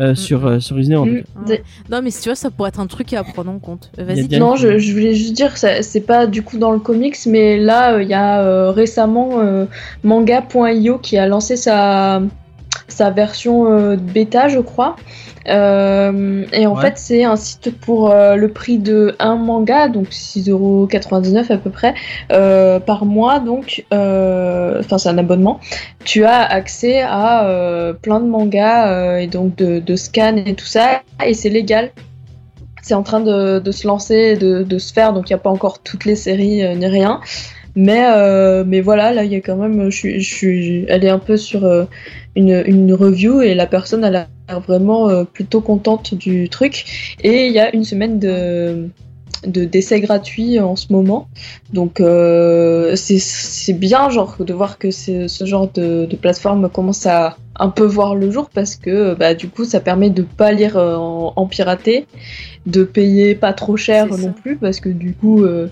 euh, euh, sur euh, sur tout Mm. Des- Non, mais si tu vois, ça pourrait être un truc à prendre en compte. Euh, Vas-y. Non, je, je voulais juste dire, ça- c'est pas du coup dans le comics, mais là, euh, il y a euh, récemment euh, manga.io qui a lancé sa, sa version euh, bêta, je crois. Euh, et en Ouais. fait, c'est un site pour euh, le prix de un manga, donc 6,99€ à peu près, euh, par mois. Donc, enfin, c'est un abonnement. Tu as accès à plein de mangas et donc de, de scans et tout ça, et c'est légal c'est en train de, de se lancer, de, de se faire, donc il n'y a pas encore toutes les séries euh, ni rien. Mais, euh, mais voilà, là, il y a quand même, je suis, je suis, elle est un peu sur euh, une, une review et la personne, a l'air vraiment euh, plutôt contente du truc. Et il y a une semaine de de d'essais gratuits en ce moment. Donc euh, c'est bien genre de voir que ce genre de, de plateforme commence à un peu voir le jour parce que bah, du coup ça permet de pas lire euh, en, en piraté, de payer pas trop cher ça. non plus parce que du coup euh,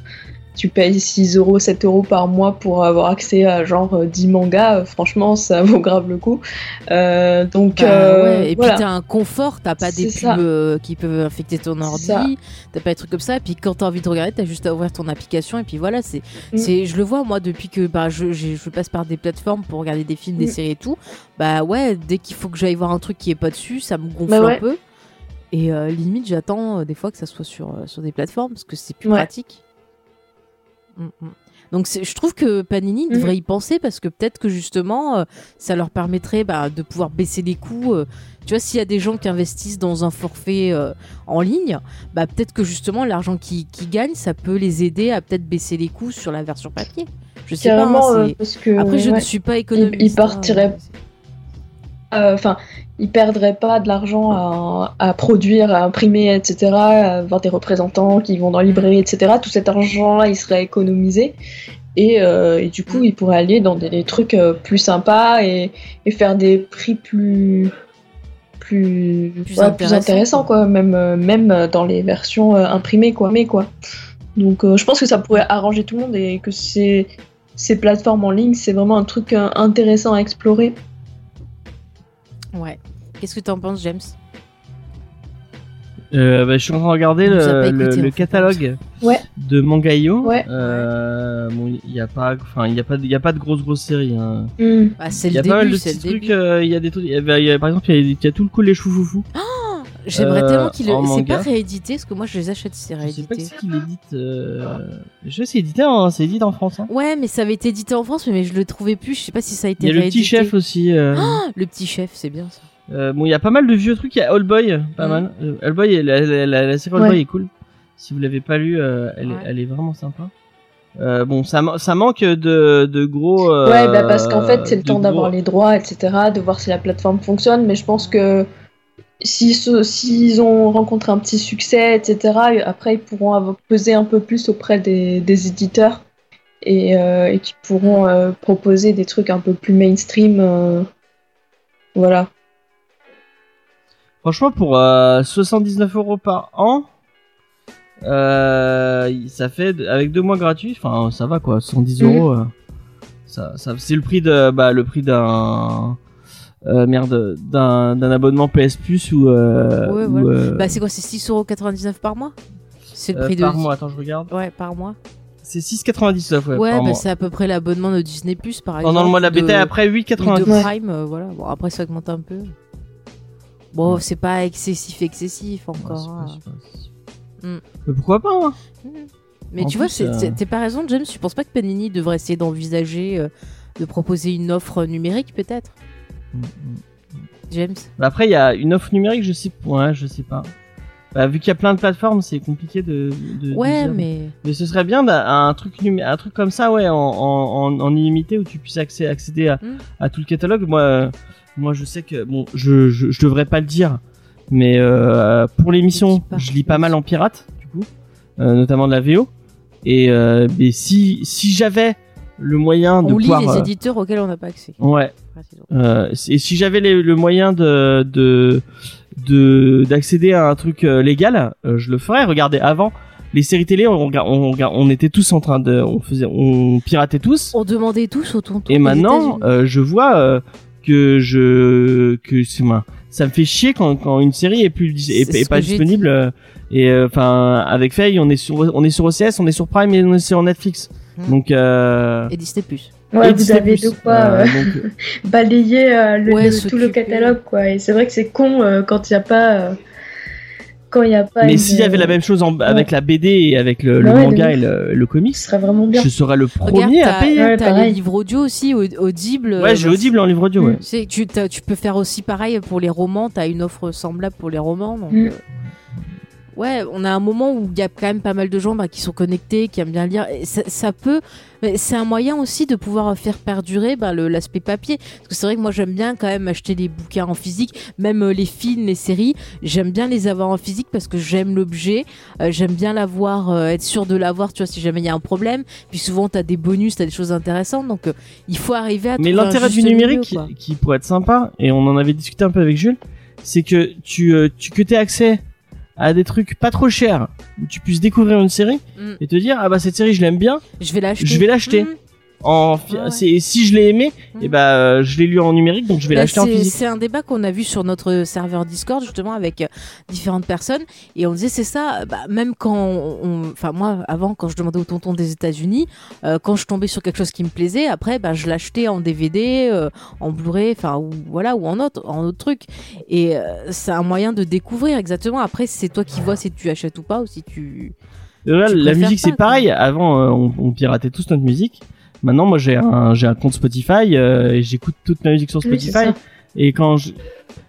tu payes 6 euros, 7 euros par mois pour avoir accès à genre euh, 10 mangas, euh, franchement ça vaut grave le coup. Euh, donc Bah, euh, ouais. Et voilà. puis t'as un confort, t'as pas des pubs euh, qui peuvent infecter ton ordi, t'as pas des trucs comme ça. Et puis quand t'as envie de regarder, t'as juste à ouvrir ton application et puis voilà, c'est, Mm. c'est, je le vois moi depuis que bah je, passe par des plateformes pour regarder des films, des Mm. séries et tout. Bah ouais, dès qu'il faut que j'aille voir un truc qui est pas dessus, ça me gonfle Bah ouais. un peu. Et euh, limite, j'attends euh, des fois que ça soit sur euh, sur des plateformes parce que c'est plus Ouais. pratique. Mm, mm. Donc je trouve que Panini Mhm. devrait y penser parce que peut-être que justement euh, ça leur permettrait bah, de pouvoir baisser les coûts. euh. tu vois, s'il y a des gens qui investissent dans un forfait euh, en ligne, bah, peut-être que justement l'argent qu'ils qu'ils gagnent, ça peut les aider à peut-être baisser les coûts sur la version papier. Je sais Carrément, pas. hein, parce que Après, je ouais. ne suis pas économiste. il hein, partirait Euh, enfin, ils perdraient pas de l'argent à, à produire, à imprimer, etc., à avoir des représentants qui vont dans les librairies, etc. Tout cet argent-là, il serait économisé. Et, euh, et du coup, ils pourraient aller dans des, des trucs euh, plus sympas et, et faire des prix plus plus Plus ouais, plus intéressants, quoi. Même euh, même dans les versions imprimées, quoi. Mais quoi. Donc, euh, je pense que ça pourrait arranger tout le monde et que ces ces plateformes en ligne, c'est vraiment un truc intéressant à explorer. Ouais. Qu'est-ce que t'en penses, James? Euh, bah, je suis en train de regarder le, pas en catalogue Ouais. de Mangayo. Ouais. Euh, bon, il y a pas, enfin, il y a pas, de- il y a pas de grosses grosses séries. Hein. Hmm. bah, C'est Il y le a pas mal début, de c'est petits le trucs. début. euh, Il y a des trucs. il y a- bah, il y a- par exemple, il y, a, il y a tout le coup les choufoufous. J'aimerais euh, tellement qu'il le. en C'est pas réédité, parce que moi je les achète si c'est Je sais pas réédité. qui c'est qui l'édite. Euh... Je sais, c'est édité, en- c'est édité en France. Hein. Ouais, mais ça avait été édité en France, mais je le trouvais plus. Je sais pas si ça a été Il y a le réédité. petit chef aussi. euh. Ah, le petit chef, c'est bien ça. Euh, bon, il y a pas mal de vieux trucs. Il y a All Boy, pas Mm. mal. Euh, All Boy, la, la, la, la série All Ouais. Boy est cool. Si vous l'avez pas lu, euh, elle, est- Ouais. elle est vraiment sympa. Euh, bon, ça, ça manque de, de gros. euh, Ouais, bah parce qu'en fait, c'est le temps gros- d'avoir les droits, etc., de voir si la plateforme fonctionne, mais je pense que s'ils se- s'ils ont rencontré un petit succès, etc., après, ils pourront peser un peu plus auprès des, des éditeurs et, euh, et qui pourront euh, proposer des trucs un peu plus mainstream. euh, voilà. Franchement, pour euh, 79 euros par an, euh, ça fait avec deux mois gratuits. Enfin, ça va quoi, 110 Mhm. euros. euh, ça, ça, c'est le prix de, bah, le prix d'un, euh, merde, d'un, d'un abonnement PS Plus ou, euh, Ouais, ou, voilà. euh, Bah, c'est quoi C'est 6,99€ par mois? C'est le euh, prix de. par mois. Attends, je regarde. Ouais, par mois. C'est 6,99 ouais. Bah, mois. c'est à peu près l'abonnement de Disney Plus par exemple. Pendant le mois de la bêta, après ou de 8,99. Ouais. Prime, euh, voilà. Bon, après ça augmente un peu. Bon, c'est pas excessif, excessif encore. hein. pas- c'est pas- Mm. Mais pourquoi pas hein Mais En tu vois, plus, euh, t'es pas raison, James. Tu penses pas que Panini devrait essayer d'envisager euh, de proposer une offre numérique, peut-être? James? Bah Après, il y a une offre numérique, je sais, ouais, je sais pas. Bah, vu qu'il y a plein de plateformes, c'est compliqué de. Ouais, mais. Mais ce serait bien d'a- un truc un truc comme ça, ouais, en, en, en, en illimité où tu puisses accé- accéder à, Mm. à tout le catalogue. Moi, euh, moi, je sais que bon, je, je, je devrais pas le dire, mais euh, pour l'émission, je lis pas mal en pirate, du coup, euh, notamment de la VO. Et euh, mais si si j'avais le moyen de On lit pouvoir, les euh, éditeurs auxquels on n'a pas accès. ouais, euh, et si j'avais le moyen de de de d'accéder à un truc légal, euh, je le ferais. Regardez, avant les séries télé, on, on, était tous en train de, on faisait, on piratait tous. On demandait tous au tonton. Et maintenant, euh, je vois que je que c'est moi, ça me fait chier quand, quand une série est plus est, pas disponible. euh, Et euh, enfin, avec Faye, on est sur on est sur OCS, on est sur Prime et on est sur Netflix. Hmm. Donc euh, Et Disney Plus. Ouais, et vous Disney+. avez de quoi Euh, donc, balayer euh, le, Ouais, le- s'occuper. tout le catalogue, quoi. Et c'est vrai que c'est con euh, quand il n'y a pas. Euh, quand il n'y a pas. mais une- s'il y avait la même chose en- avec la BD et avec le, le Ouais, de manga et le, le comics, Ce serait vraiment bien. je serais le Regarde, premier à payer. Ouais, T'as les pareil. livres audio aussi, au- audible. Ouais, j'ai euh, audible en livre audio, ouais. Mm. Tu sais, tu, t'as- tu peux faire aussi pareil pour les romans. T'as une offre semblable pour les romans. Donc, Mm. Ouais, on a un moment où il y a quand même pas mal de gens bah, qui sont connectés, qui aiment bien lire. Et ça, ça peut, mais c'est un moyen aussi de pouvoir faire perdurer bah, le- l'aspect papier. Parce que c'est vrai que moi j'aime bien quand même acheter des bouquins en physique, même euh, les films, les séries. J'aime bien les avoir en physique parce que j'aime l'objet. Euh, j'aime bien l'avoir, euh, être sûr de l'avoir. Tu vois, si jamais il y a un problème. Puis souvent t'as des bonus, t'as des choses intéressantes. Donc il faut arriver à. Mais l'intérêt du milieu, numérique qui pourrait être sympa, et on en avait discuté un peu avec Jules, c'est que tu, euh, tu que t'aies accès à des trucs pas trop chers, où tu puisses découvrir une série Mm. et te dire ah bah cette série je l'aime bien, Je vais l'acheter. je vais l'acheter. Mhm. En Ah ouais. si je l'ai aimé, Mm. et bah euh, je l'ai lu en numérique donc je vais Bah, l'acheter en physique. C'est un débat qu'on a vu sur notre serveur Discord justement avec euh, différentes personnes et on disait c'est ça. Bah, même quand, enfin moi avant quand je demandais au tonton des États-Unis, euh, quand je tombais sur quelque chose qui me plaisait, après bah, je l'achetais en DVD, euh, en Blu-ray, enfin ou voilà ou en autre, en autre truc. Et c'est un moyen de découvrir exactement. Après c'est toi qui vois si tu achètes ou pas ou si tu. La musique c'est pareil. Avant on, on piratait tous notre musique. Maintenant moi j'ai un j'ai un compte Spotify euh, et j'écoute toute ma musique sur Spotify. Et quand je,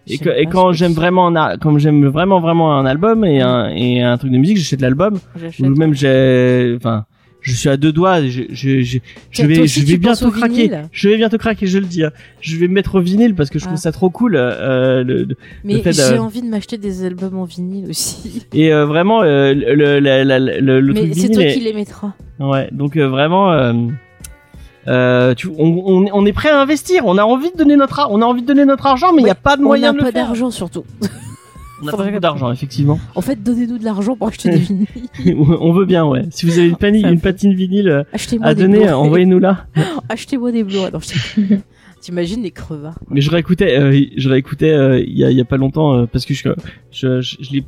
et, que- quand j'aime vraiment un, comme j'aime vraiment vraiment un album et un et un truc de musique, j'achète l'album. Ou même j'ai, enfin, je suis à deux doigts. Je, je, je, vais, je vais bientôt craquer. Je vais bientôt craquer, je le dis. hein. Je vais me mettre au vinyle parce que je trouve Ah. ça trop cool. euh, le- le- Mais j'ai envie de m'acheter des albums en vinyle aussi. et euh, vraiment euh, le, le, la- la- le, Mais c'est toi est- qui les mettras. Ouais, donc euh, vraiment. Euh, euh, tu, on, on, on est prêt à investir. On a envie de donner notre, on a envie de donner notre argent, mais il n'y a pas de On moyen de le pas faire. d'argent surtout. On a pas beaucoup d'argent, effectivement. En fait, donnez-nous de l'argent pour acheter des vinyles. on veut bien, ouais. Si vous avez une, une patine vinyle euh, Achetez-moi à des donner, envoyez-nous là. Achetez-moi des sais- T'imagines les crevards. Mais je réécoutais, euh, je réécoutais euh, il y, a, il y a pas longtemps euh, parce que je, je, je, je l'ai,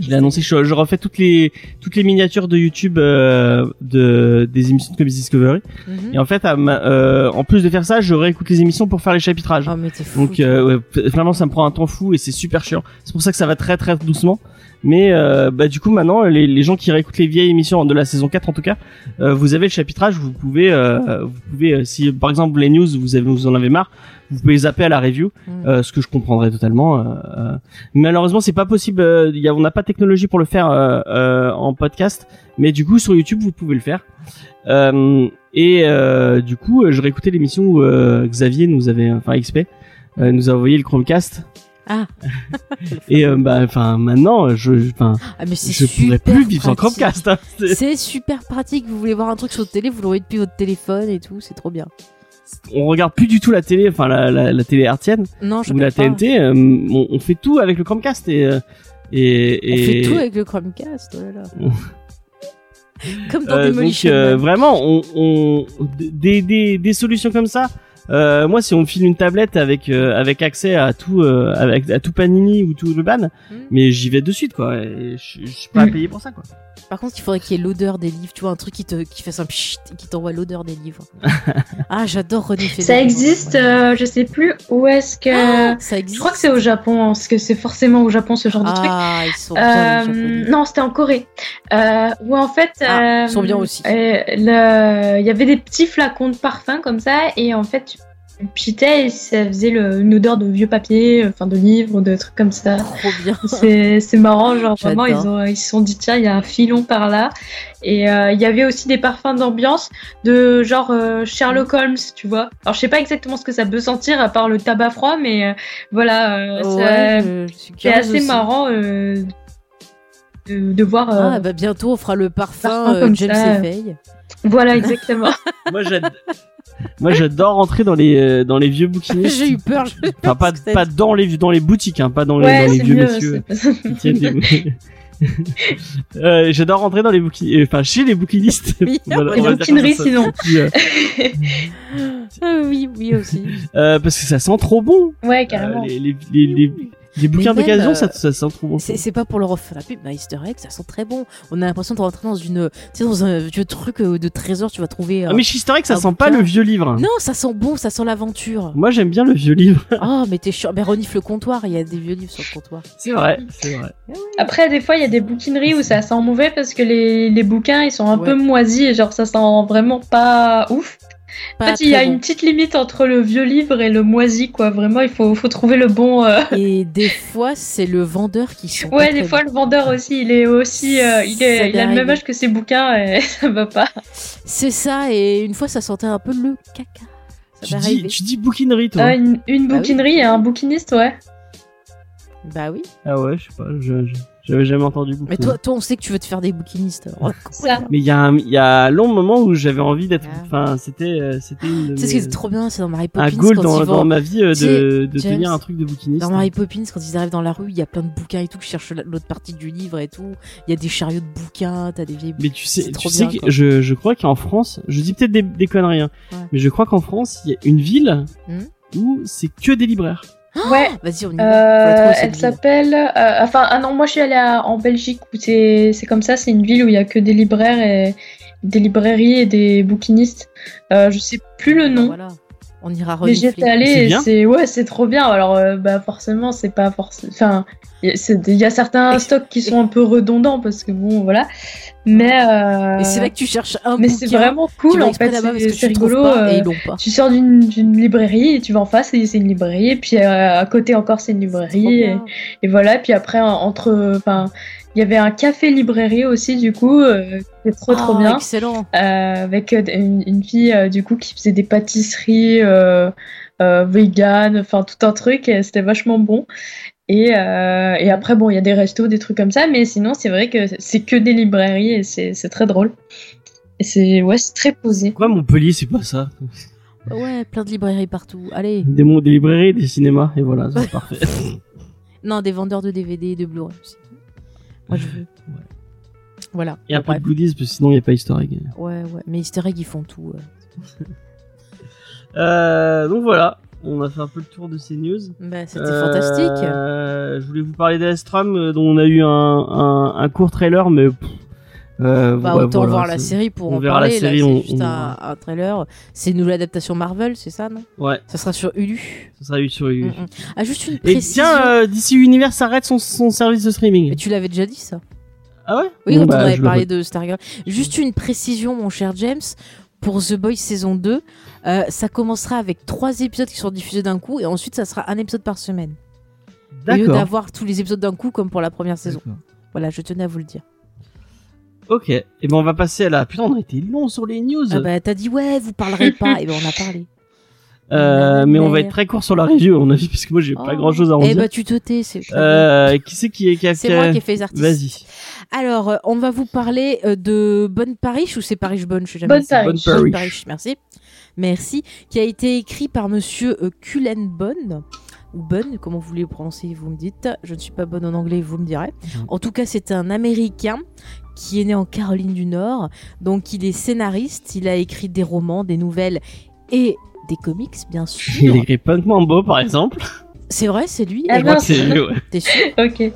je l'ai annoncé. Je, je refais toutes les toutes les miniatures de YouTube euh, de des émissions de Comics Discovery. Mhm. Et en fait, à ma- euh, en plus de faire ça, je réécoute les émissions pour faire les chapitrages. Oh, mais fou. Donc euh, ouais, vraiment, ça me prend un temps fou et c'est super chiant. C'est pour ça que ça va très très doucement. Mais euh, bah du coup maintenant les, les gens qui réécoutent les vieilles émissions de la saison 4 en tout cas, euh, vous avez le chapitrage, vous pouvez euh, vous pouvez euh, si par exemple les news vous avez vous en avez marre, vous pouvez zapper à la review, Mhm. euh, ce que je comprendrais totalement. euh, euh. Malheureusement c'est pas possible, euh, y a, on n'a pas de technologie pour le faire euh, euh, en podcast, mais du coup sur YouTube vous pouvez le faire. Euh, et euh, du coup euh, je réécoutais l'émission où euh, Xavier nous avait, enfin XP euh, nous a envoyé le Chromecast. Ah. Et euh, bah enfin maintenant je enfin Ah, je pourrais super plus vivre sans. Chromecast. hein. C'est- super pratique. Vous voulez voir un truc sur votre télé, vous l'aurez depuis votre téléphone et tout. C'est trop bien. On regarde plus du tout la télé, enfin la, la, la télé hertzienne Non, je ou la pas. TNT. euh, on, on fait tout avec le Chromecast et euh, et, On et fait tout avec le Chromecast. Oh là là. Comme dans Euh, donc Demolition euh, Man. vraiment on, on des, des des solutions comme ça Euh, moi, si on me file une tablette avec euh, avec accès à tout, euh, avec à tout Panini ou tout le ban, Hmm. mais j'y vais de suite quoi. Et Je suis pas Mm. payé pour ça quoi. Par contre, il faudrait qu'il y ait l'odeur des livres, tu vois, un truc qui te qui fasse un pchit qui t'envoie l'odeur des livres. ah, j'adore René. Ça existe, euh, je sais plus où est-ce que. Ah, ça existe. je crois que c'est au Japon, hein, parce que c'est forcément au Japon ce genre de truc. Ah, ils sont bien, Euh, non, c'était en Corée. Euh, où en fait, Ah, euh, ils sont bien aussi. euh, le- il y avait des petits flacons de parfum comme ça, et en fait, tu pitais et ça faisait le- une odeur de vieux papier, enfin de livres, de trucs comme ça. Trop bien. C'est marrant, genre vraiment ils J'adore. ont ils se sont dit tiens il y a un filon par là et euh, il y avait aussi des parfums d'ambiance de genre euh, Sherlock Holmes tu vois. Alors je sais pas exactement ce que ça peut sentir à part le tabac froid mais euh, voilà euh, Ouais, c'est assez aussi. marrant euh, de, de voir euh, Ah, bah bientôt on fera le parfum, Parfum euh, comme James ça. et Faye. voilà exactement. Moi, j'ad- moi, j'adore rentrer dans les euh, dans les vieux bouquinistes. J'ai eu peur. je- Enfin, pas pas dans les dans les boutiques, hein, pas dans les, ouais dans les c'est vieux mieux. messieurs. Euh, j'adore rentrer dans les bouquins, enfin chez les bouquinistes. Oui, Voilà, Les bouquineries, ça. sinon. Puis, euh, Ah oui, oui aussi. euh, parce que ça sent trop bon. ouais Euh, carrément. les, les, les, les, les bouquins d'occasion, euh, ça, ça sent trop bon. C'est pas pour leur refaire la pub, mais Easter egg, ça sent très bon. On a l'impression de rentrer dans une, tu sais, dans un vieux truc euh, de trésor, tu vas trouver. euh, Ah, mais chez Easter Egg, ça sent pas le vieux livre. Non, ça sent bon, ça sent l'aventure. Moi, j'aime bien le vieux livre. Ah, mais t'es chiant. Mais renifle le comptoir, il y a des vieux livres sur le comptoir. C'est vrai, c'est vrai. Après, des fois, il y a des bouquineries où ça sent mauvais parce que les, les bouquins, ils sont un Ouais. peu moisis et genre ça sent vraiment pas ouf. En fait, il y a bon. une petite limite entre le vieux livre et le moisi, quoi. Vraiment, il faut, faut trouver le bon. euh, Et des fois, c'est le vendeur qui sent. Ouais, des fois, bon. le vendeur aussi, il est aussi. euh, il, Ça est, il a le même âge que ses bouquins et ça va pas. C'est ça, et une fois, ça sentait un peu le caca. Ça Tu dis, arrivé. tu dis bouquinerie, toi. Ah, une, une Bah oui. bouquinerie et un bouquiniste, ouais. Bah oui. Ah ouais, je sais pas, je, je- j'avais jamais entendu bouquinerie. Mais toi, toi, on sait que tu veux te faire des bouquinistes. Ça. Mais il y a un, il y a un long moment où j'avais envie d'être, Ah. enfin, c'était, euh, c'était une Tu sais ce qui est trop bien, c'est dans Mary Poppins. un goal quand dans, ils dans vont- ma vie euh, de, de James, tenir un truc de bouquiniste. Dans Mary Poppins, quand ils arrivent dans la rue, il y a plein de bouquins et tout, qui cherchent la- l'autre partie du livre et tout. Il y a des chariots de bouquins, t'as des vieilles. Mais tu sais, tu sais que je, je crois qu'en France, je dis peut-être des, des conneries, hein, Ouais. mais je crois qu'en France, il y a une ville Hmm. où c'est que des libraires. Ouais. Vas-y, on y va. Euh, elle s'appelle. euh, enfin, ah non, moi je suis allée à- en Belgique où c'est c'est comme ça, c'est une ville où il y a que des libraires et des librairies et des bouquinistes. Euh, je sais plus le nom. Voilà. On ira Mais j'y renifler. étais allée C'est et c'est ouais, c'est trop bien. Alors euh, bah forcément, c'est pas forcément enfin il y, a- c'est- certains stocks qui sont un peu redondants parce que bon voilà. Mais euh, Et c'est là que tu cherches un mais c'est vraiment cool en fait, c'est c'est rigolo. pas euh, et ils l'ont pas. tu sors d'une librairie et tu vas en face et c'est une librairie et puis euh, à côté encore c'est une librairie et, et voilà puis après en- entre enfin il y avait un café librairie aussi du coup euh, c'était trop trop Ah, bien Excellent. euh, avec une, une fille du coup qui faisait des pâtisseries euh, euh, vegan, enfin tout un truc, et c'était vachement bon. Et, euh, et après bon, il y a des restos, des trucs comme ça, mais sinon c'est vrai que c'est que des librairies et c'est c'est très drôle. Et c'est ouais, c'est très posé. Pourquoi Montpellier, c'est pas ça? Ouais, plein de librairies partout. Allez. des, mon- des librairies, des cinémas, et voilà, c'est parfait. Non, des vendeurs de DVD et de Blu-ray aussi. Moi, je veux. Voilà. Et bref. goodies, parce que sinon il n'y a pas Easter egg. Ouais, ouais. Mais Easter egg, ils font tout. euh. Euh, donc voilà, on a fait un peu le tour de ces news. Bah, c'était Euh, fantastique. Je voulais vous parler d'Astrom, euh, dont on a eu un, un, un court trailer, mais. pff, euh, Bah, ouais, autant voilà, voir la série pour on en verra la parler. série, là, on- c'est juste on un, un trailer. C'est une nouvelle adaptation Marvel, c'est ça, non? Ouais, Ça sera sur Hulu? ça sera eu sur Mm, mm. Ah, juste une Et précision. tiens, euh, DC Universe arrête son, son service de streaming. Mais tu l'avais déjà dit, ça Ah ouais? Oui, Bon, quand bah, on avait le parlé de Stargirl. Juste une précision, mon cher James. Pour The Boys saison 2, euh, ça commencera avec trois épisodes qui sont diffusés d'un coup et ensuite ça sera un épisode par semaine. Au lieu d'avoir tous les épisodes d'un coup comme pour la première saison. Voilà, je tenais à vous le dire. Ok, et ben on va passer à la. Putain, on a été long sur les news. Ah bah t'as dit ouais, vous parlerez pas. et ben on a parlé. Euh, mais on va être très court sur la review, à mon avis, parce que moi j'ai pas Oh. grand chose à en Eh dire. bah tu te tais, c'est. Euh, qui c'est qui est qui a C'est a- moi qui ai fait les artistes. Vas-y. Alors, euh, on va vous parler euh, de Bonne Parish ou c'est Parish Bonne, je sais jamais. Bonne Parish. Bonne Bonne Parish. Parish, merci. Merci. Qui a été écrit par monsieur euh, Cullen Bonne. Ou Bonne, comment vous voulez le prononcer, vous me dites. Je ne suis pas bonne en anglais, vous me direz. Mhm. En tout cas, c'est un Américain qui est né en Caroline du Nord. Donc, il est scénariste. Il a écrit des romans, des nouvelles et des comics, bien Il sûr. écrit Punk Mambo, par exemple. C'est vrai, c'est lui. Ah Et Je crois non, que c'est lui, ouais. T'es sûr? Ok.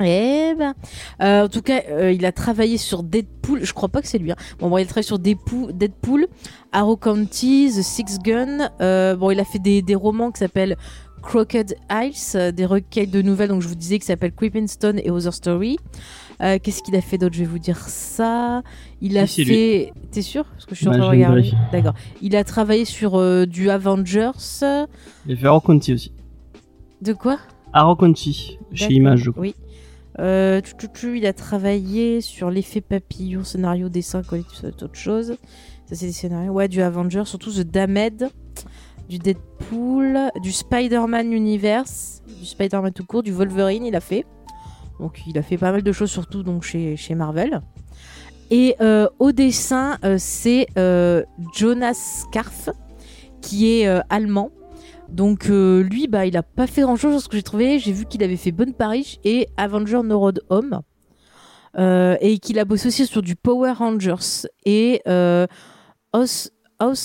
Eh ben, euh, en tout cas, euh, il a travaillé sur Deadpool. Je crois pas que c'est lui. Hein. Bon, bon, il a travaillé sur Deadpool, Deadpool Arrow County, The Six Gun. Euh, bon, il a fait des, des romans qui s'appellent Crooked Isles, des recueils de nouvelles. Donc, je vous disais qui s'appellent Creeping Stone et Other Story. Qu'est-ce qu'il a fait d'autre? Je vais vous dire ça. Il a fait. T'es sûr? Parce que je suis en Ouais, train de regarder. D'accord. Il a travaillé sur du Avengers. Il a fait Arrow County aussi. De quoi? Arrow County, chez Image, je crois. Oui. Euh, il a travaillé sur l'effet papillon, scénario, dessin, c'est autre chose. Ça, c'est des scénarios. Ouais, du Avenger, surtout The Damned, du Deadpool, du Spider-Man Universe, du Spider-Man tout court, du Wolverine, il a fait. Donc, il a fait pas mal de choses, surtout donc chez, Marvel. Et euh, au dessin, euh, c'est Jonas Karf, qui est allemand. Donc euh, lui, bah, il a pas fait grand chose ce que j'ai trouvé. J'ai vu qu'il avait fait Bonne Paris et Avenger No Road Home. Euh, et qu'il a bossé aussi sur du Power Rangers et euh, House,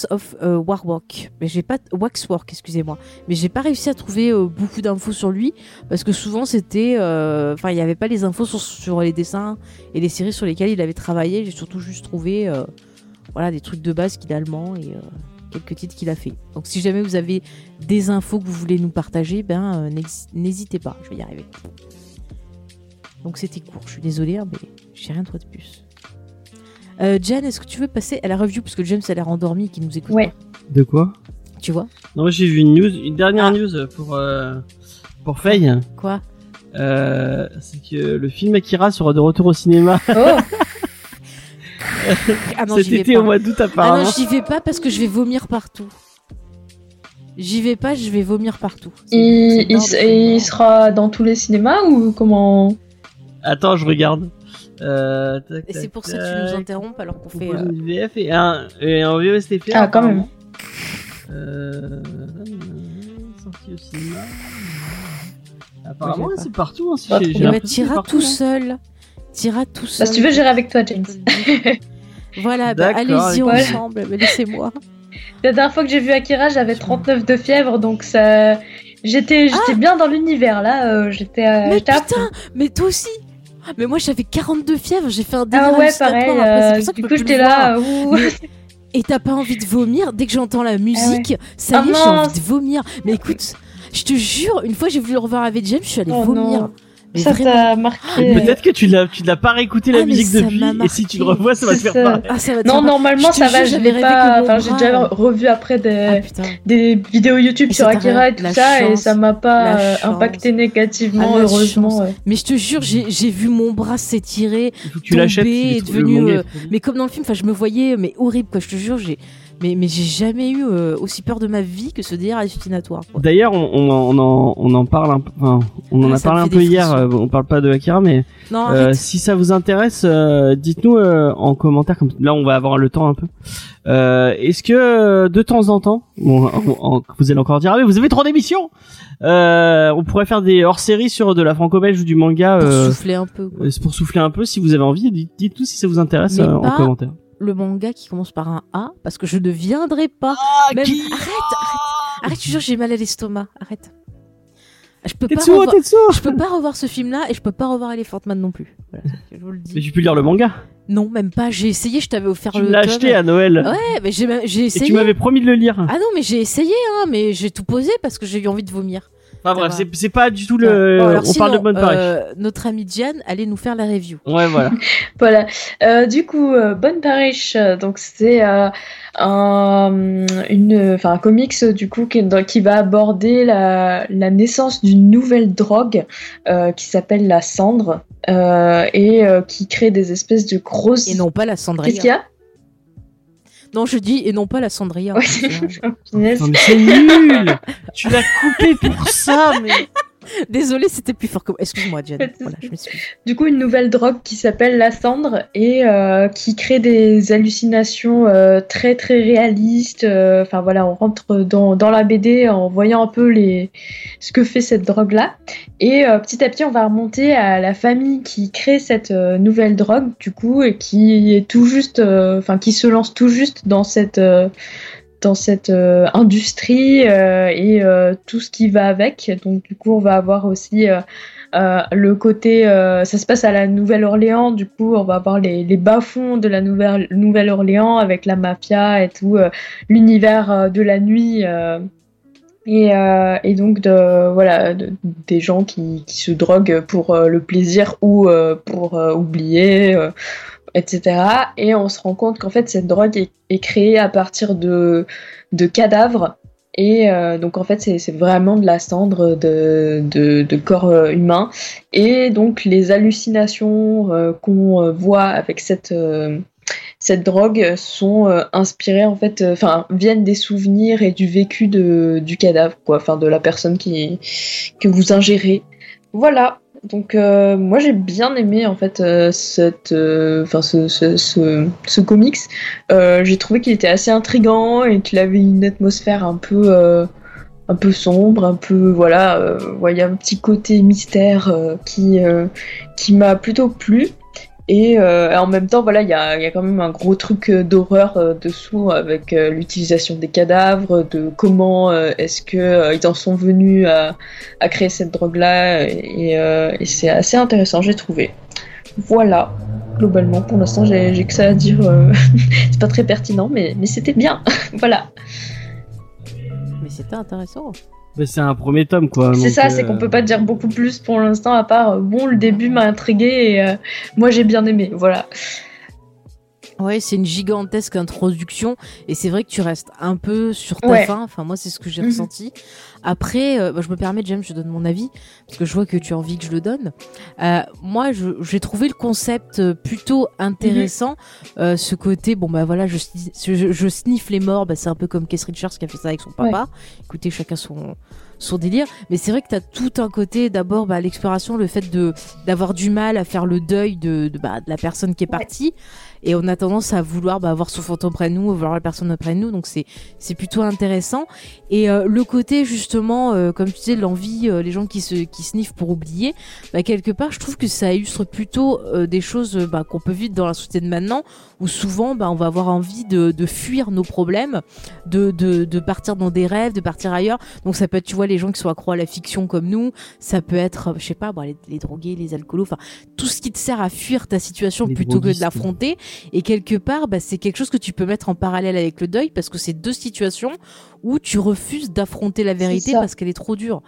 of Warwork. Mais j'ai pas Waxwork, excusez-moi. Mais j'ai pas réussi à trouver beaucoup d'infos sur lui parce que souvent c'était, enfin il y avait pas les infos sur, les dessins et les séries sur lesquelles il avait travaillé. J'ai surtout juste trouvé, voilà, des trucs de base qu'il est allemand et quelques titres qu'il a fait. Donc si jamais vous avez des infos que vous voulez nous partager, ben euh, n'hés- n'hésitez pas, je vais y arriver. Donc c'était court, je suis désolée, hein, mais j'ai rien de de plus. Euh, Jan, est-ce que tu veux passer à la review? Parce que James a l'air endormi et qu'il nous écoute Ouais. pas. De quoi? Tu vois? Non, j'ai vu une news, une dernière Ah. news pour, euh, pour Faye. Quoi? Euh, c'est que le film Akira sera de retour au cinéma Oh, Ah non, cet j'y vais été pas. au mois d'août Ah apparemment. non, j'y vais pas parce que je vais vomir partout. J'y vais pas, je vais vomir partout. Il, et il sera dans tous les cinémas ou comment? Attends, je regarde. Euh, tac, Et c'est tac, pour ça que tu nous tac. interrompes alors qu'on On fait. euh, une VF et un, et un. Ah, quand même. apparemment. Euh, sorti au cinéma. Apparemment, Ouais, c'est partout. Hein, si Eh ben, tout hein. seul. T'iras tout Bah, seul. Si tu veux, j'irai avec toi, James. Voilà, bah, allez-y ensemble, mais laissez-moi. La dernière fois que j'ai vu Akira, j'avais 39 de fièvre, donc ça. J'étais j'étais bien dans l'univers là, euh, j'étais euh, Mais à putain, mais toi aussi Mais moi j'avais 42 fièvres, j'ai fait un Ah délire ouais, hallucinatoire pareil. après, euh, pour ça que du coup, j'étais là. euh, ouh. Et t'as pas envie de vomir? Dès que j'entends la musique Ça Ah y est, j'ai envie de vomir. Mais écoute, je te jure, une fois j'ai voulu revoir avec James, je suis allée Oh vomir. non. Mais Ça t'a marqué. Peut-être que tu l'as, tu l'as pas réécouté la Ah, mais musique depuis, et si tu le revois, ça va te faire ça. pareil. Ah, ça va te Non, faire- normalement, Je ça va, j'avais pas. Enfin, j'ai déjà revu après Ah des, putain. des vidéos YouTube Et sur Akira et tout la ça, et ça m'a pas euh, impacté négativement, Ah, heureusement. ouais. Mais je te jure, j'ai j'ai vu mon bras s'étirer. Il est devenu, euh. Mais comme dans le film, enfin, je me voyais, mais horrible, quoi. Je te jure, j'ai, mais, mais j'ai jamais eu euh, aussi peur de ma vie que ce délire hallucinatoire. quoi. D'ailleurs, on, on, en- on en, on en parle un peu, enfin, on en Ah, a parlé un peu hier, euh, on parle pas de Akira, mais Non, euh, si ça vous intéresse, euh, dites-nous euh, en commentaire, comme là on va avoir le temps un peu. Euh, Est-ce que de temps en temps, vous allez encore dire, ah mais vous avez trop d'émissions euh, On pourrait faire des hors-séries sur de la franco-belge ou du manga pour souffler un peu. quoi. pour souffler un peu. Si vous avez envie, dites- dites-nous si ça vous intéresse en commentaire. Le manga qui commence par un A, parce que je ne viendrai pas. Ah, Même- Arrête, arrête, arrête. Je te jure, j'ai mal à l'estomac. Arrête. Je peux pas revoir. Tetsuo Je peux pas revoir ce film-là et je peux pas revoir Elephant Man non plus. Voilà, je vous le Mais tu peux lire le manga. Non, même pas. J'ai essayé. Je t'avais offert Tu le. l'as tome. acheté à Noël. Ouais, mais j'ai j'ai Et essayé. tu m'avais promis de le lire. Ah non, mais j'ai essayé, hein, mais j'ai tout posé parce que j'ai eu envie de vomir. Enfin bref, c'est c'est pas du tout le. Bon, alors on parle de bonne Paris. euh, notre ami Diane allait nous faire la review. Ouais, voilà. Voilà. Euh, du coup, euh, Bonne Parish, donc c'est euh, un, une, enfin, un comics du coup qui, dans- qui va aborder la, la naissance d'une nouvelle drogue euh, qui s'appelle la cendre euh, et euh, qui crée des espèces de grosses. Et non pas la Cendrilla. Qu'est-ce qu'il y a? Non, je dis et non pas la Cendrilla. Ouais. Mais c'est nul Tu l'as coupé pour ça, mais... Désolée, c'était plus fort que moi. Excuse-moi, de Voilà, je. Du coup, une nouvelle drogue qui s'appelle la cendre et euh, qui crée des hallucinations euh, très très réalistes. Euh, Enfin voilà, on rentre dans, dans la BD en voyant un peu les ce que fait cette drogue là. Et petit à petit, on va remonter à la famille qui crée cette nouvelle drogue du coup et qui est tout juste, enfin qui se lance tout juste dans cette dans cette euh, industrie euh, et tout ce qui va avec. Donc du coup, on va avoir aussi le côté, ça se passe à la Nouvelle-Orléans. Du coup, on va avoir les, les bas-fonds de la Nouvelle- Nouvelle-Orléans avec la mafia et tout l'univers de la nuit. Et, et, donc de voilà des gens qui, qui, se droguent pour le plaisir ou pour oublier etc. Et on se rend compte qu'en fait cette drogue est, créée à partir de, de cadavres. Et euh, donc en fait c'est vraiment de la cendre de, de, corps euh, humain. Et donc les hallucinations euh, qu'on voit avec cette, cette drogue sont inspirées en fait, enfin viennent des souvenirs et du vécu de, du cadavre, quoi, enfin de la personne qui, que vous ingérez. Voilà, donc euh, moi j'ai bien aimé en fait euh, cette, euh, enfin ce, ce, ce, comics. j'ai trouvé qu'il était assez intrigant et qu'il avait une atmosphère un peu un peu sombre, un peu voilà, il un petit côté mystère qui qui m'a plutôt plu. Et euh, en même temps, voilà, il y a, quand même un gros truc euh, d'horreur euh, dessous avec l'utilisation des cadavres, de comment est-ce que ils en sont venus à, créer cette drogue-là, et, et c'est assez intéressant, j'ai trouvé. Voilà, globalement, pour l'instant, j'ai que ça à dire. c'est pas très pertinent, mais c'était bien. voilà. Mais c'était intéressant c'est un premier tome, quoi. C'est ça, c'est qu'on peut pas dire beaucoup plus pour l'instant, à part, bon, le début m'a intrigué et euh, moi j'ai bien aimé, voilà. Ouais, c'est une gigantesque introduction et c'est vrai que tu restes un peu sur ta fin. Enfin, moi, c'est ce que j'ai mhm. ressenti. Après, euh, bah, je me permets, James, je donne mon avis parce que je vois que tu as envie que je le donne. Euh, moi, j'ai trouvé le concept euh, plutôt intéressant. Mhm. ce côté, bon bah voilà, je, je, je sniffe les morts. Bah, c'est un peu comme Keith Richards qui a fait ça avec son papa. Écoutez, chacun son son délire. Mais c'est vrai que tu as tout un côté, d'abord, bah, l'exploration, le fait de d'avoir du mal à faire le deuil de, de, bah, de la personne qui est partie et on a tendance à vouloir bah, avoir son fantôme près de nous, voir la personne près de nous, donc c'est c'est plutôt intéressant. Et euh, le côté justement, euh, comme tu disais, l'envie, euh, les gens qui se qui sniffent pour oublier, bah, quelque part, je trouve que ça illustre plutôt des choses bah, qu'on peut vivre dans la société de maintenant, où souvent, bah, on va avoir envie de, de fuir nos problèmes, de, de, de partir dans des rêves, de partir ailleurs. Donc ça peut être, tu vois, les gens qui sont accro à la fiction comme nous, ça peut être, je sais pas, les, les drogués, les alcoolos, enfin tout ce qui te sert à fuir ta situation plutôt que de l'affronter. Et quelque part, bah, c'est quelque chose que tu peux mettre en parallèle avec le deuil parce que c'est deux situations où tu refuses d'affronter la vérité parce qu'elle est trop dure.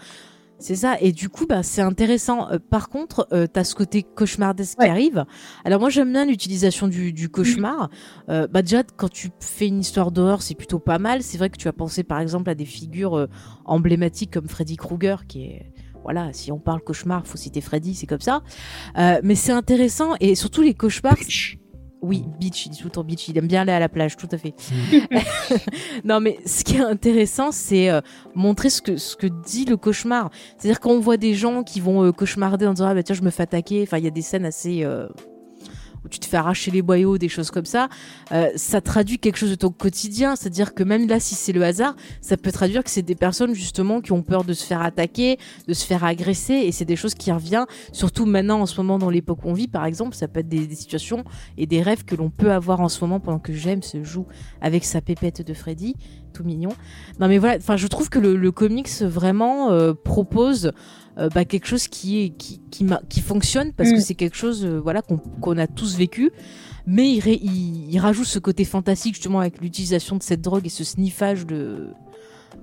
C'est ça, et du coup, bah, c'est intéressant. Euh, par contre, euh, tu as ce côté cauchemardesque qui arrive. Alors moi, j'aime bien l'utilisation du, du, cauchemar. Euh, bah déjà, quand tu fais une histoire d'horreur, c'est plutôt pas mal. C'est vrai que tu as pensé, par exemple, à des figures euh, emblématiques comme Freddy Krueger, qui est voilà, si on parle cauchemar, faut citer Freddy, c'est comme ça. mais c'est intéressant, et surtout les cauchemars. Oui, beach, il dit tout le temps beach, il aime bien aller à la plage, tout à fait. non, mais ce qui est intéressant, c'est euh, montrer ce que, ce que dit le cauchemar. C'est-à-dire qu'on voit des gens qui vont euh, cauchemarder en disant, ah bah tiens, je me fais attaquer. Enfin, il y a des scènes assez... Euh, où tu te fais arracher les boyaux, des choses comme ça, euh, ça traduit quelque chose de ton quotidien. C'est-à-dire que même là, si c'est le hasard, ça peut traduire que c'est des personnes justement qui ont peur de se faire attaquer, de se faire agresser, et c'est des choses qui reviennent. Surtout maintenant, en ce moment, dans l'époque où on vit, par exemple, ça peut être des, situations et des rêves que l'on peut avoir en ce moment pendant que James joue avec sa pépette de Freddy, tout mignon. Non mais voilà, enfin, je trouve que le, comics vraiment euh, propose euh, bah, quelque chose qui est qui qui, qui fonctionne parce que mm. c'est quelque chose euh, voilà qu'on a tous vécu mais il, il, rajoute ce côté fantastique justement avec l'utilisation de cette drogue et ce sniffage de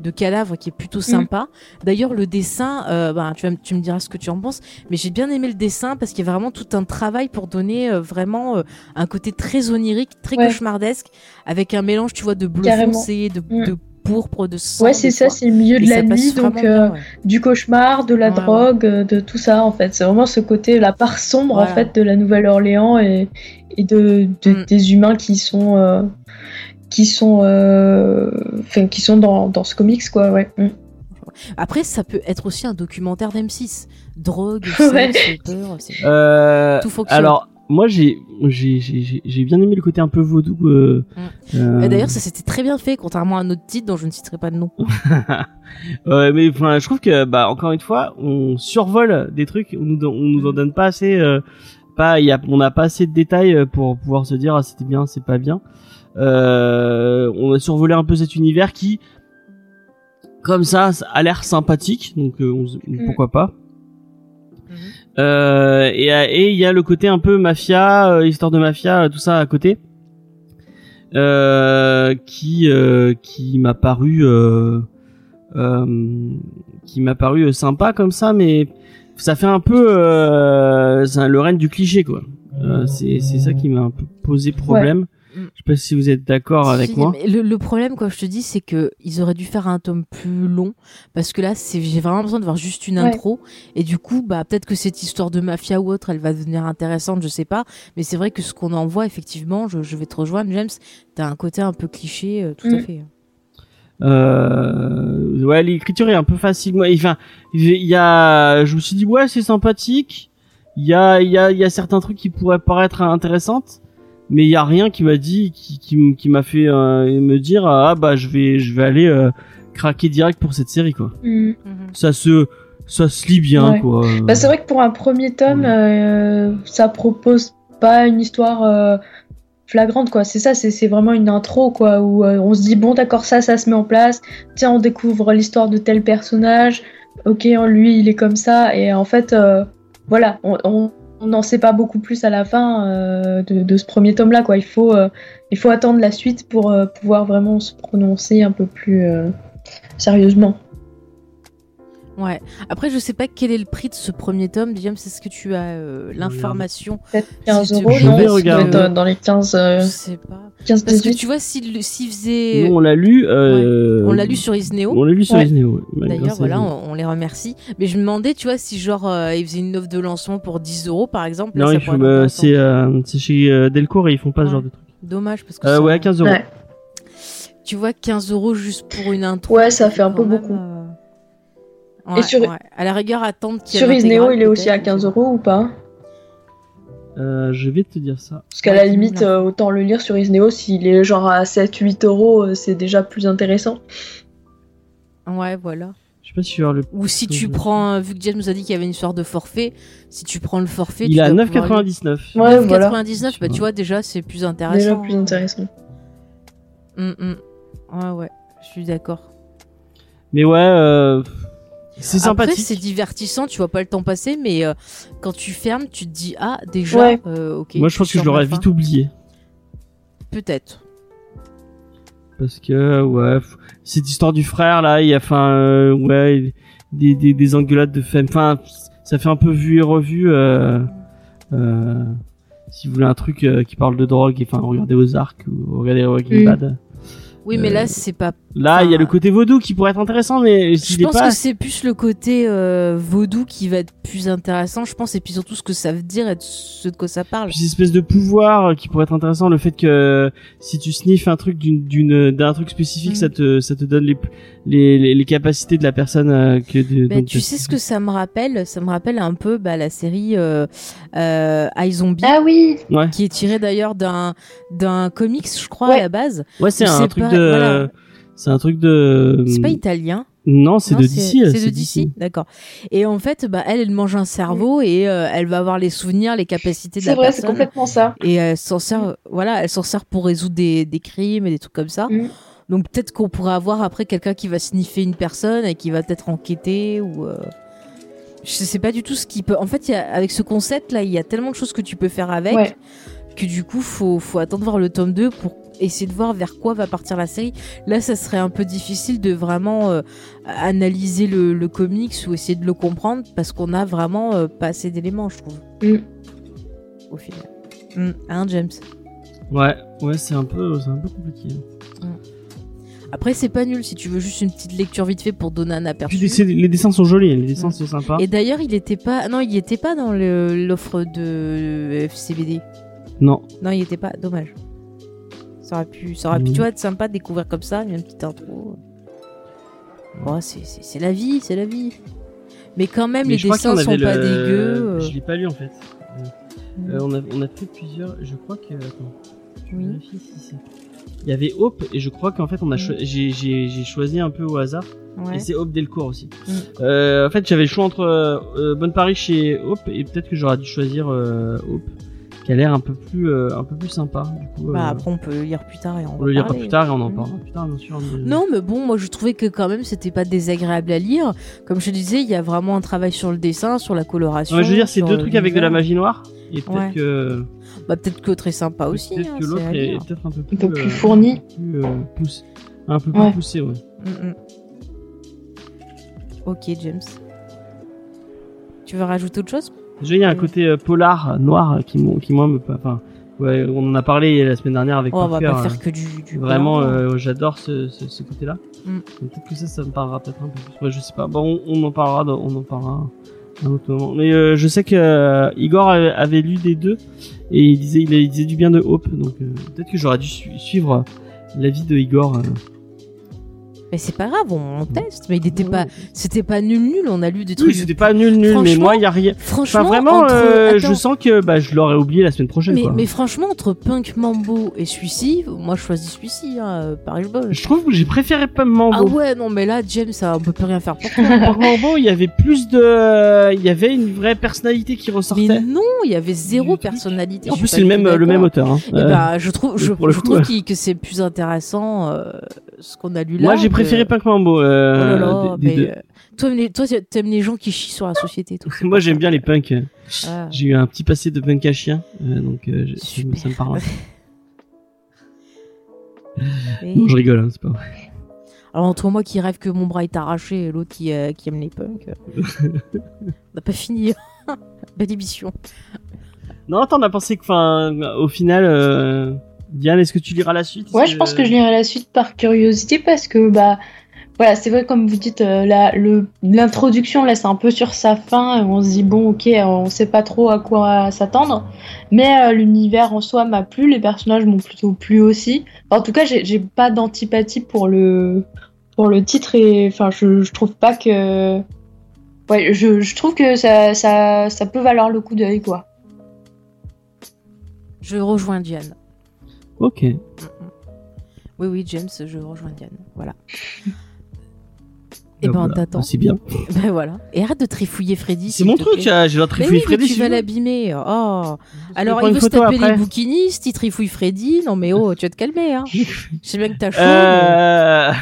de cadavres qui est plutôt mm. sympa. D'ailleurs, le dessin, euh, bah, tu, tu, me diras ce que tu en penses, mais j'ai bien aimé le dessin parce qu'il y a vraiment tout un travail pour donner vraiment un côté très onirique, très cauchemardesque, avec un mélange, tu vois, de bleu foncé, de, mm. de pourpre, de sang. Ouais, c'est ça, c'est le milieu de la nuit, donc euh, du cauchemar, de la drogue, euh, de tout ça en fait. C'est vraiment ce côté, la part sombre en fait de la Nouvelle-Orléans et, et de, mm. des humains qui sont euh, qui sont enfin qui sont dans, dans, ce comics quoi, ouais. Mm. Après, ça peut être aussi un documentaire d'M6. Drogue, sexe, peur, tout fonctionne. Alors, moi j'ai j'ai bien aimé le côté un peu vaudou. Euh, mm. euh... D'ailleurs, ça s'était très bien fait, contrairement à un autre titre dont je ne citerai pas de nom. ouais, mais enfin, je trouve que bah encore une fois, on survole des trucs, on nous on nous en donne pas assez. Euh, pas, y a, on n'a pas assez de détails euh, pour pouvoir se dire ah, c'était bien, c'est pas bien. Euh, on a survolé un peu cet univers qui, comme ça, a l'air sympathique, donc euh, on se- pourquoi pas. Mhm. Euh, et il y a le côté un peu mafia, euh, histoire de mafia, euh, tout ça à côté, euh, qui euh, qui m'a paru euh, euh, qui m'a paru euh, sympa comme ça, mais ça fait un peu euh, un- le règne du cliché quoi. Euh, c'est c'est ça qui m'a un peu posé problème. Je sais pas si vous êtes d'accord avec Si, moi. mais le, le problème, comme je te dis, c'est que ils auraient dû faire un tome plus long parce que là, c'est j'ai vraiment besoin de voir juste une Ouais. intro et du coup, bah peut-être que cette histoire de mafia ou autre, elle va devenir intéressante, je sais pas. Mais c'est vrai que ce qu'on en voit, effectivement, je, je vais te rejoindre, James. T'as un côté un peu cliché, euh, tout à Mm. fait. Euh, ouais, l'écriture est un peu facile. Moi, enfin, il y a, je me suis dit ouais, c'est sympathique. Il y a, il y a, il y a certains trucs qui pourraient paraître intéressantes, mais il y a rien qui m'a dit, qui, qui, m'a fait euh, me dire ah bah je vais, je vais aller euh, craquer direct pour cette série quoi. Mm. Ça se, ça se lit bien Ouais. quoi. Bah, c'est vrai que pour un premier tome, Ouais. euh, ça propose pas une histoire euh, flagrante, quoi. C'est ça, c'est c'est vraiment une intro, quoi, où euh, on se dit, bon, d'accord, ça, ça se met en place. Tiens, on découvre l'histoire de tel personnage. Ok, lui, il est comme ça. Et en fait, euh, voilà, on, on, on n'en sait pas beaucoup plus à la fin euh, de, ce premier tome-là, quoi. Il faut, euh, il faut attendre la suite pour euh, pouvoir vraiment se prononcer un peu plus sérieusement. Ouais. Après, je sais pas quel est le prix de ce premier tome. James, est-ce que tu as euh, l'information Peut-être 15 Si tu euros, non je vais regarder. dans les 15, euh, Je sais pas. 15 Parce que 18. tu vois, s'il s'il faisait. Nous, on l'a lu. Euh, On l'a lu sur Isneo. On l'a lu sur Ouais. Isneo. ouais. D'ailleurs, voilà, on, on les remercie. Mais je me demandais, tu vois, si genre euh, ils faisaient une offre de lancement pour 10 euros, par exemple. Non, euh, c'est, euh, c'est chez euh, Delcourt et ils font pas ce genre de truc. Dommage parce que Euh, ça- ouais, à 15 euros. Ouais. tu vois, 15 euros juste pour une intro. Ouais, ça fait un peu même, beaucoup. Ouais, Et sur- ouais. À la rigueur, attendre qu'il y ait Sur Isneo, il est aussi à peut-être, 15 je sais euros ou pas Euh, je vais te dire ça. Parce qu'à Ouais, la limite, euh, autant le lire sur Isneo, s'il est genre à 7-8 euros, euh, c'est déjà plus intéressant. Ouais, voilà. Je sais pas si tu vas le. Ou si tu prends, vu que James nous a dit qu'il y avait une histoire de forfait, si tu prends le forfait, Il est à dois pouvoir lire- 9,99. Ouais, voilà. 9,99, bah Tu vois déjà c'est plus Déjà intéressant. plus intéressant. Hum, hum. Ouais, ouais, je suis d'accord. Mais ouais, euh, c'est Après, sympathique. c'est divertissant, tu vois pas le temps passer, mais euh, quand tu fermes, tu te dis ah déjà, Ouais. euh, ok. Moi, je pense que je l'aurais vite oublié. Peut-être. Parce que, ouais, f- cette histoire du frère, là, il y a, enfin, euh, ouais, des, des, des engueulades de femme. Enfin, ça fait un peu vu et revu. Euh, euh, si vous voulez un truc euh, qui parle de drogue, enfin, regardez Ozark ou regardez Walking Mm. Bad. Oui, mais là c'est pas. Là, il y a le côté vaudou qui pourrait être intéressant, mais Je pense pas. que c'est plus le côté euh, vaudou qui va être plus intéressant, je pense, et puis surtout ce que ça veut dire et de ce de quoi ça parle. Puis cette espèce de pouvoir qui pourrait être intéressant, le fait que si tu sniffes un truc d'une d'une d'un truc spécifique, Mm. ça te ça te donne les les les, les capacités de la personne euh, que de. Ben, tu sais ce que ça me rappelle? Ça me rappelle un peu bah, la série euh, euh, iZombie, Ah oui Ouais. qui est tirée d'ailleurs d'un d'un comics, je crois, Ouais. à la base. Ouais, c'est un truc pas, de. voilà. C'est un truc de. C'est pas italien. Non, c'est Non, de DC. euh, C'est de DC, d'accord. Et en fait, bah, elle, elle mange un cerveau et euh, elle va avoir les souvenirs, les capacités de C'est la vrai, c'est personne. complètement ça. Et elle s'en sert, voilà, elle s'en sert pour résoudre des, des crimes et des trucs comme ça. Mm. Donc peut-être qu'on pourrait avoir après quelqu'un qui va sniffer une personne et qui va peut-être enquêter ou. euh, Je sais pas du tout ce qui peut. En fait, il y a- avec ce concept là, il y a tellement de choses que tu peux faire avec Ouais. Que du coup, faut, faut attendre voir le tome 2 pour essayer de voir vers quoi va partir la série. Là, ça serait un peu difficile de vraiment euh, analyser le, le comics ou essayer de le comprendre parce qu'on a vraiment euh, pas assez d'éléments, je trouve. Mm. Au final. Mm. Hein, James? Ouais, ouais, c'est un peu, c'est un peu compliqué. Après, c'est pas nul si tu veux juste une petite lecture vite fait pour donner un aperçu. Les dessins sont jolis, les dessins Mm. sont sympas. Et d'ailleurs, il était pas. Non, il était pas dans l'offre de FCBD. Non, Non, il était pas. Dommage. Ça aurait pu, ça aurait pu Mhm. tu vois, être sympa de découvrir comme ça, une petite intro. Bon, c'est- la vie, c'est la vie. Mais quand même, mais les dessins sont pas dégueux. euh. Je l'ai pas lu en fait. Mm. Euh, on, a, on a fait plusieurs. Je crois que. Attends. Oui. vérifie si c'est- Il y avait Hope et je crois qu'en fait on a Mm. cho- j'ai choisi un peu au hasard Ouais. Et c'est Hope Delcourt aussi. Mm. Euh, en fait, j'avais le choix entre euh, Bonne Paris chez Hope et peut-être que j'aurais dû choisir Hope, qui a l'air un peu plus euh, un peu plus sympa. Du coup, euh, Bah, après, on peut le lire plus tard et on on va le lira parler. plus tard et on en parlera plus tard, bien sûr. mais- Non, mais bon, moi je trouvais que quand même c'était pas désagréable à lire. Comme je te disais, il y a vraiment un travail sur le dessin, sur la coloration. Ouais, je veux dire, c'est deux trucs avec de la magie noire. Et peut-être Ouais. que, Bah, peut-être que très sympa aussi. peut-être hein, que l'autre est, lire. est peut-être un peu plus, peu plus euh, fourni. un peu plus, euh, poussé, un peu plus Ouais. poussé, ouais. Mm, mm. Ok, James. Tu veux rajouter autre chose? Déjà, il y a un Mm. côté euh, polar, noir, qui, qui moi me, enfin, ouais, on en a parlé la semaine dernière avec Oh, On va pas euh, faire que du. du Vraiment, euh, j'adore ce, ce, ce côté-là. Mm. Donc, Peut-être que ça, ça me parlera peut-être un peu plus. Ouais, je sais pas. Bon, on, on en parlera, dans- on en parlera à un autre moment. Mais euh, je sais que euh, Igor avait, lu des deux et il disait, il, il disait du bien de Hope. Donc peut-être que j'aurais dû su- suivre l'avis de Igor. Mais c'est pas grave, on, teste. Mais il était pas. C'était pas nul nul. On a lu des trucs. Oui, c'était pas nul, nul. Mais moi, il y a rien. Franchement, Enfin, vraiment, entre- euh, je sens que bah, je l'aurais oublié la semaine prochaine. Mais, quoi. mais franchement, entre Punk Mambo et celui-ci, moi je choisis celui-ci, hein, euh, Paris Ball. Je trouve que j'ai préféré pas Mambo. Ah ouais, non, mais là, James, ça, on peut plus rien faire pour. Par Mambo, il y avait plus de, il y avait une vraie personnalité qui ressortait. mais non, il y avait zéro personnalité. En plus, c'est le même, le même auteur. Hein. Eh Euh, ben, je trouve, je, trouve que c'est plus intéressant euh, ce qu'on a lu là. Moi, j'ai préféré Punk Mambo. Oh Euh, là là, des- des mais, deux. euh, toi, t'aimes les, toi, t'aimes les gens qui chient sur la société, tout. Moi, j'aime bien les punks. Ah. J'ai eu un petit passé de punk à chien, euh, donc je- ça, me- parle. Et- Non, je rigole, hein, c'est pas vrai. Alors entre moi qui rêve que mon bras est arraché et l'autre qui, euh, qui aime les punks, on n'a pas fini. Belle émission. Non, t'en as pensé que, enfin, au final, euh, Diane, est-ce que tu liras la suite? Ouais, je pense que je lirai la suite par curiosité parce que bah voilà, c'est vrai comme vous dites, euh, la- le- l'introduction laisse un peu sur sa fin. et On se dit bon, ok, on sait pas trop à quoi s'attendre, mais euh, l'univers en soi m'a plu, les personnages m'ont plutôt plu aussi. Enfin, en tout cas, j'ai j'ai pas d'antipathie pour le pour le titre et enfin, je, je trouve pas que ouais, je, je trouve que ça, ça ça peut valoir le coup d'œil quoi. Je rejoins Diane. Ok. Oui, oui, James, je rejoins Diane. Voilà. Et Donc, ben, voilà. t'attends. Ah, C'est bien. Ben voilà. Et arrête de trifouiller Freddy. C'est mon truc, j'ai la Mais trifouille oui, mais Freddy. tu vas tu veux. l'abîmer. Oh. Alors, il veut se taper les bouquinistes, il trifouille Freddy. Non, mais oh, tu vas te calmer. Hein. Je sais bien que t'as chaud. Euh...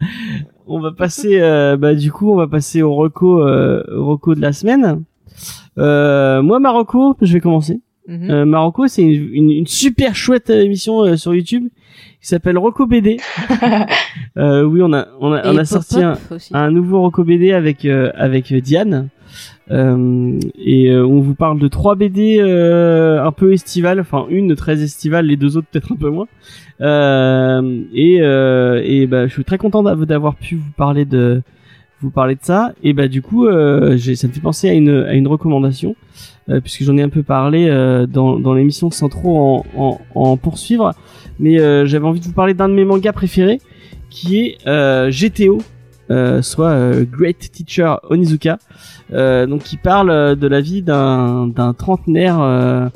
on va passer, euh, bah du coup, on va passer au reco, euh, au reco de la semaine. Euh, moi, Marocco, je vais commencer. Mhm. Euh, Marocco, c'est une, une- une super chouette euh, émission euh, sur YouTube qui s'appelle Rocco BD. euh, oui, on a, on a, on a sorti un, un nouveau Rocco BD avec euh, avec Diane. Euh, et euh, on vous parle de trois BD euh, un peu estivales, enfin une très estivale, les deux autres peut-être un peu moins. Euh, et euh, et bah, je suis très content d'av- d'avoir pu vous parler de vous parler de ça. Et bah du coup, euh, j'ai- ça me fait penser à une à une recommandation euh, puisque j'en ai un peu parlé euh, dans dans l'émission sans trop en en, en poursuivre. Mais euh, j'avais envie de vous parler d'un de mes mangas préférés qui est euh, GTO. Euh, soit Great Teacher Onizuka, donc qui parle de la vie d'un trentenaire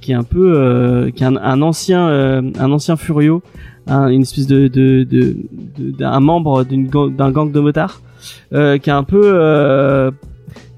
qui est un peu qui est un, un ancien un ancien furio, un- une espèce de de de- de- d'un membre d'un gang de motards qui est un peu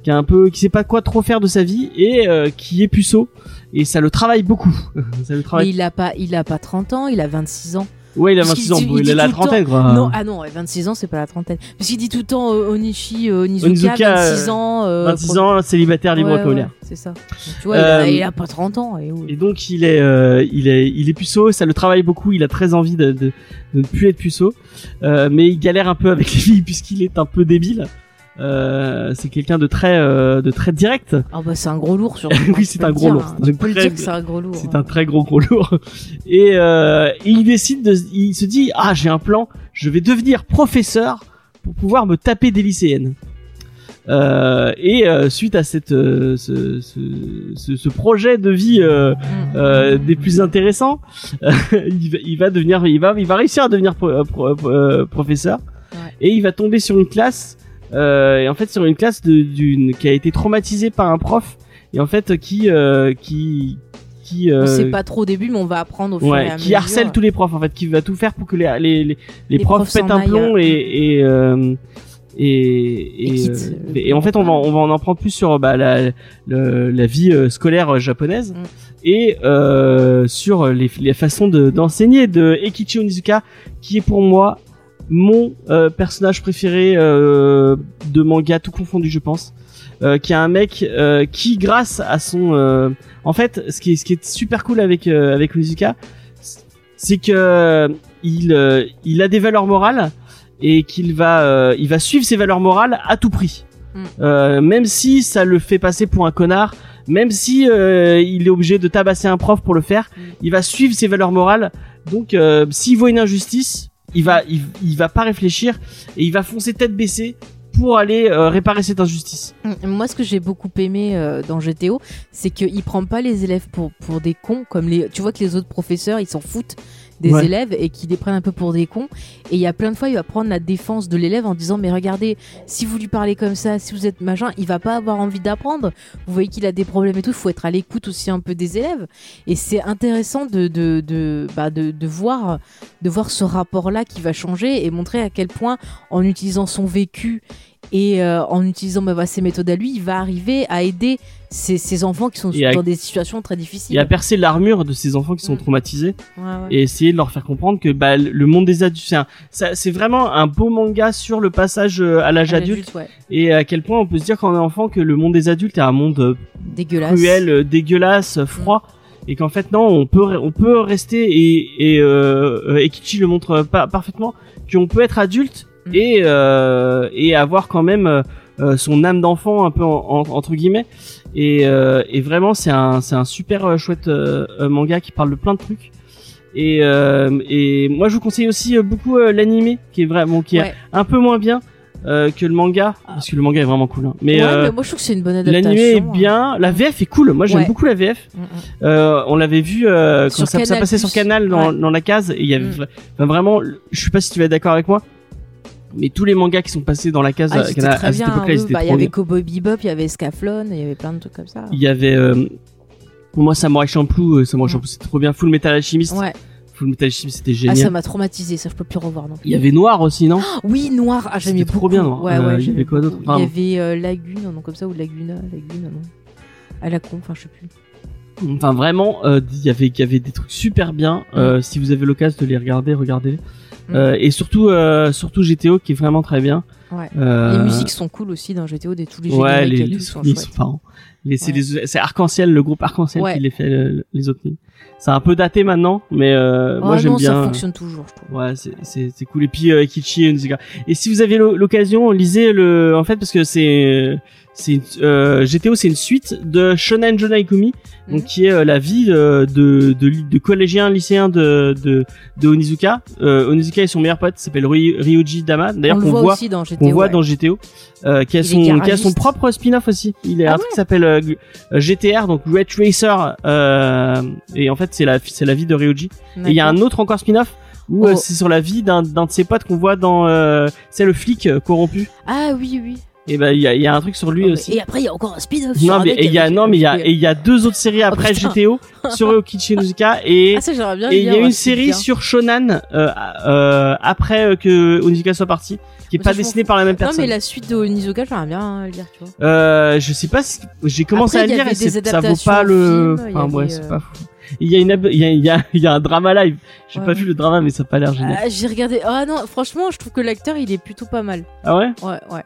qui est un peu qui sait pas quoi trop faire de sa vie et euh, qui est puceau et ça le travaille beaucoup. ça le Mais il a pas, il a pas 30 ans, il a 26 ans. Ouais, il a parce 26 qu'il ans, dit- il il a la trentaine quoi. Non, ah non, ouais, 26 ans, c'est pas la trentaine. Parce qu'il dit tout le temps euh, Onishi, euh, Onizuka, Onizuka, 26 ans. euh, 26 pro- ans, célibataire libre Ouais, ouais. C'est ça. Donc, tu vois, il, a, Euh, il a pas 30 ans. Et, donc il est, euh, il est, il est puceau, ça le travaille beaucoup. Il a très envie de, de, de ne plus être puceau, euh, mais il galère un peu avec les filles puisqu'il est un peu débile. Euh, c'est quelqu'un de très, euh, de très direct. Ah bah c'est un gros lourd sur. Oui, c'est un gros lourd. C'est un peut le très- dire que c'est un gros lourd. C'est hein. un très gros gros lourd. Et, euh, et il décide de, il se dit ah j'ai un plan, je vais devenir professeur pour pouvoir me taper des lycéennes. Euh, et euh, suite à cette, ce, ce, ce, ce projet de vie euh, Mm. euh, des plus intéressants, il, va, il va devenir, il va, il va réussir à devenir pro- pro- professeur. Ouais. Et il va tomber sur une classe, et en fait sur une classe de- d'une qui a été traumatisée par un prof, et en fait qui, euh, qui, qui On euh, sait pas trop au début, mais on va apprendre au fur et ouais, à qui mesure. harcèle tous les profs en fait, qui va tout faire pour que les les les, les profs, profs pètent un plomb et et euh, et, Et quittent euh, et en fait on va on va en apprendre plus sur bah, la la vie euh, scolaire euh, japonaise Mm. et euh, sur les les façons de d'enseigner de Ekichi Onizuka qui est pour moi mon euh, personnage préféré euh, de manga tout confondu je pense euh, qui est un mec euh, qui grâce à son euh, en fait ce qui est ce qui est super cool avec euh, avec Onizuka c'est que il euh, il a des valeurs morales et qu'il va euh, il va suivre ses valeurs morales à tout prix Mm. Euh, même si ça le fait passer pour un connard même si euh, il est obligé de tabasser un prof pour le faire Mm. il va suivre ses valeurs morales donc euh, s'il voit une injustice il va il, va pas réfléchir et il va foncer tête baissée pour aller euh, réparer cette injustice Mm, Moi, ce que j'ai beaucoup aimé euh, dans GTO, c'est qu'il prend pas les élèves pour, pour des cons, comme les. Tu vois que les autres professeurs, ils s'en foutent des Ouais. élèves et qu'ils les prennent un peu pour des cons. Et il y a plein de fois, il va prendre la défense de l'élève en disant Mais regardez, si vous lui parlez comme ça, si vous êtes machin, il va pas avoir envie d'apprendre. Vous voyez qu'il a des problèmes et tout. Il faut être à l'écoute aussi un peu des élèves. Et c'est intéressant de, de, de, bah, de, de voir, de voir ce rapport-là qui va changer et montrer à quel point, en utilisant son vécu et euh, en utilisant bah, bah, ses méthodes à lui, il va arriver à aider ces, ces enfants qui sont Et à- dans des situations très difficiles. et à percer l'armure de ces enfants qui sont Mm. traumatisés Ouais, ouais. et essayer de leur faire comprendre que bah, le monde des adultes c'est vraiment un beau manga sur le passage euh, à l'âge adulte ouais. et à quel point on peut se dire quand on est enfant que le monde des adultes est un monde euh, Dégueulasse. cruel, euh, dégueulasse, froid. Et qu'en fait non, on peut on peut rester et et euh, euh, Ekichi le montre pas parfaitement qu'on peut être adulte Mm. et euh, et avoir quand même son âme d'enfant un peu en- en- entre guillemets et euh, et vraiment c'est un c'est un super euh, chouette euh, euh, manga qui parle de plein de trucs et euh, et moi je vous conseille aussi euh, beaucoup euh, l'animé qui est vraiment qui est Ouais. un peu moins bien euh, que le manga parce que le manga est vraiment cool hein. mais, Ouais, euh, mais moi je trouve que c'est une bonne adaptation. L'animé est hein. bien, la VF est cool. Moi j'aime Ouais. beaucoup la VF. Mm, mm. Euh, on l'avait vu euh, quand ça, passait sur Canal dans, Ouais. dans la case et il y avait Mm. enfin, vraiment, je sais pas si tu vas être d'accord avec moi, mais tous les mangas qui sont passés dans la case Ah, à, cette époque-là, ils étaient bah, Il y avait. Cowboy Bebop, il y avait Scaflon, il y avait plein de trucs comme ça. Il y avait euh, moi Samurai Champloo, euh, Samurai Mm. Champloo c'était trop bien. Full Metal Alchemist, Ouais. Full Metal Alchemist c'était Ah, génial. ça m'a traumatisé, ça je peux plus revoir non plus. il y avait Noir aussi, non Oui, Noir, ah, j'aimais C'était trop beaucoup. bien, Noir. Ouais, Euh, ouais, il y avait quoi d'autre beaucoup. Il y avait euh, Lagune, un nom comme ça, ou Laguna, Lagune, un nom. À la con, enfin je sais plus. Enfin vraiment, euh, il y avait il y avait des trucs super bien. Euh, Si vous avez l'occasion de les regarder, regardez. Mm. Euh, et surtout euh, surtout GTO qui est vraiment très bien. Ouais. Euh, Les musiques sont cool aussi dans GTO, des tous les Ouais, génériques les, les sont sont c'est Ouais. Arc-en-Ciel, le groupe Arc-en-Ciel Ouais. qui les fait le- les openings. C'est un peu daté maintenant, mais euh, Oh moi j'aime bien. ça fonctionne toujours, je trouve. Ouais, c'est cool. Et puis euh, Kichi et si vous avez l'o- l'occasion, lisez le. En fait, parce que c'est c'est euh, GTO, c'est une suite de Shonen Jonaikumi, donc Mhm. qui est euh, la vie euh, de de, de collégiens lycéens de de de Onizuka. Euh, Onizuka et son meilleur pote s'appelle Ry- Ryuji Dama. D'ailleurs, On le qu'on voit, voit aussi dans GTO. qu'on voit ouais. dans GTO, euh, qui a est son qui a son propre spin-off aussi. Il a Ah un truc qui s'appelle euh, GTR, donc Red Racer, euh, et en fait c'est la c'est la vie de Ryuji. Et il y a un autre encore spin-off où Oh. c'est sur la vie d'un d'un de ses potes qu'on voit dans euh, c'est le flic corrompu. Ah oui, oui. Et ben il y a, il y a un truc sur lui Oh, aussi. Et après, il y a encore un spin-off. Non mais il y a non mais il y a et il y a deux autres séries après putain. GTO sur Okichi Onizuka et Ah, bien et il y a une série sur Shonan euh, euh, après euh, que Onizuka soit parti qui est Mais pas dessinée par la même Non, personne. mais la suite de Onizuka, j'aimerais bien lire, tu vois. Euh, je sais pas si j'ai commencé Après, à lire et ça vaut pas le film, enfin ouais, c'est euh, pas fou. Il y a une il y a il y a, il y a un drama live. J'ai Ouais, pas ouais. vu le drama mais ça a pas l'air génial. Ah, J'ai regardé. Ah non, franchement, je trouve que l'acteur, il est plutôt pas mal. Ah ouais Ouais, ouais.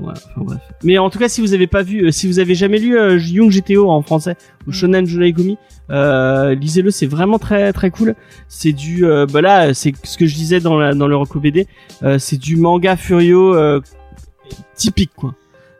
Ouais, enfin bref. Mais en tout cas, si vous avez pas vu, euh, si vous avez jamais lu euh, Young GTO en français ou Mm. Shonen Jonaigumi, euh, lisez-le, c'est vraiment très très cool. C'est du, euh, bah là, c'est ce que je disais dans la dans le Roku BD, euh, c'est du manga Furio euh, typique quoi.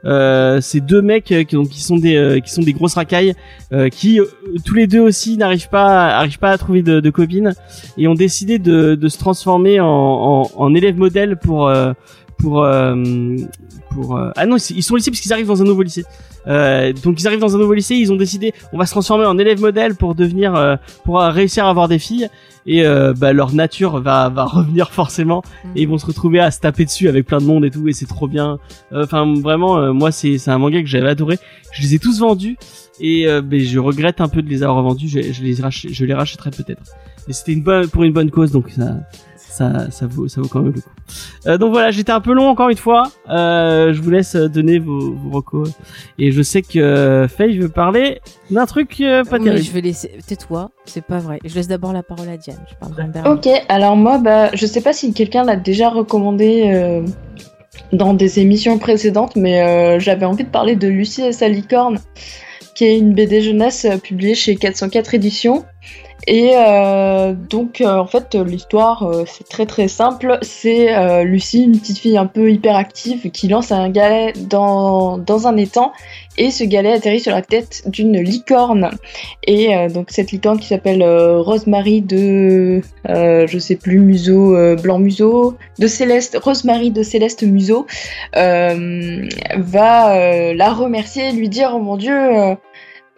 Euh, c'est deux mecs qui, donc, qui sont des euh, qui sont des grosses racailles euh, qui tous les deux aussi n'arrivent pas arrivent pas à trouver de, de copines et ont décidé de, de se transformer en, en, en élève modèle pour euh, pour euh, euh, ah non ils sont lycée parce qu'ils arrivent dans un nouveau lycée euh, donc ils arrivent dans un nouveau lycée ils ont décidé on va se transformer en élève modèle pour devenir pour réussir à avoir des filles et bah, leur nature va revenir forcément et ils vont se retrouver à se taper dessus avec plein de monde et tout et c'est trop bien enfin vraiment moi c'est un manga que j'avais adoré je les ai tous vendus et je regrette un peu de les avoir revendus. Je, les rachèterai peut-être. Mais c'était pour une bonne cause, donc ça ça ça vaut ça vaut quand même le coup. Euh, donc voilà, j'étais un peu long encore une fois. Euh, je vous laisse donner vos, vos recos. Et je sais que euh, Faye veut parler d'un truc euh, pas Oui, terrible. je vais laisser. Tais-toi, c'est pas vrai. Je laisse d'abord la parole à Diane. Je parlerai. Ok, alors moi, bah, je sais pas si quelqu'un l'a déjà recommandé euh, dans des émissions précédentes, mais euh, j'avais envie de parler de Lucie et sa licorne, qui est une BD jeunesse euh, publiée chez 404 éditions. Et euh, donc, euh, en fait, l'histoire, euh, c'est très très simple. C'est Lucie, une petite fille un peu hyperactive, qui lance un galet dans, dans un étang, et ce galet atterrit sur la tête d'une licorne. Et donc, cette licorne qui s'appelle Rosemary de, je sais plus, Museau, Blanc Museau, de Céleste, Rosemary de Céleste Museau, va la remercier lui dire, oh mon dieu,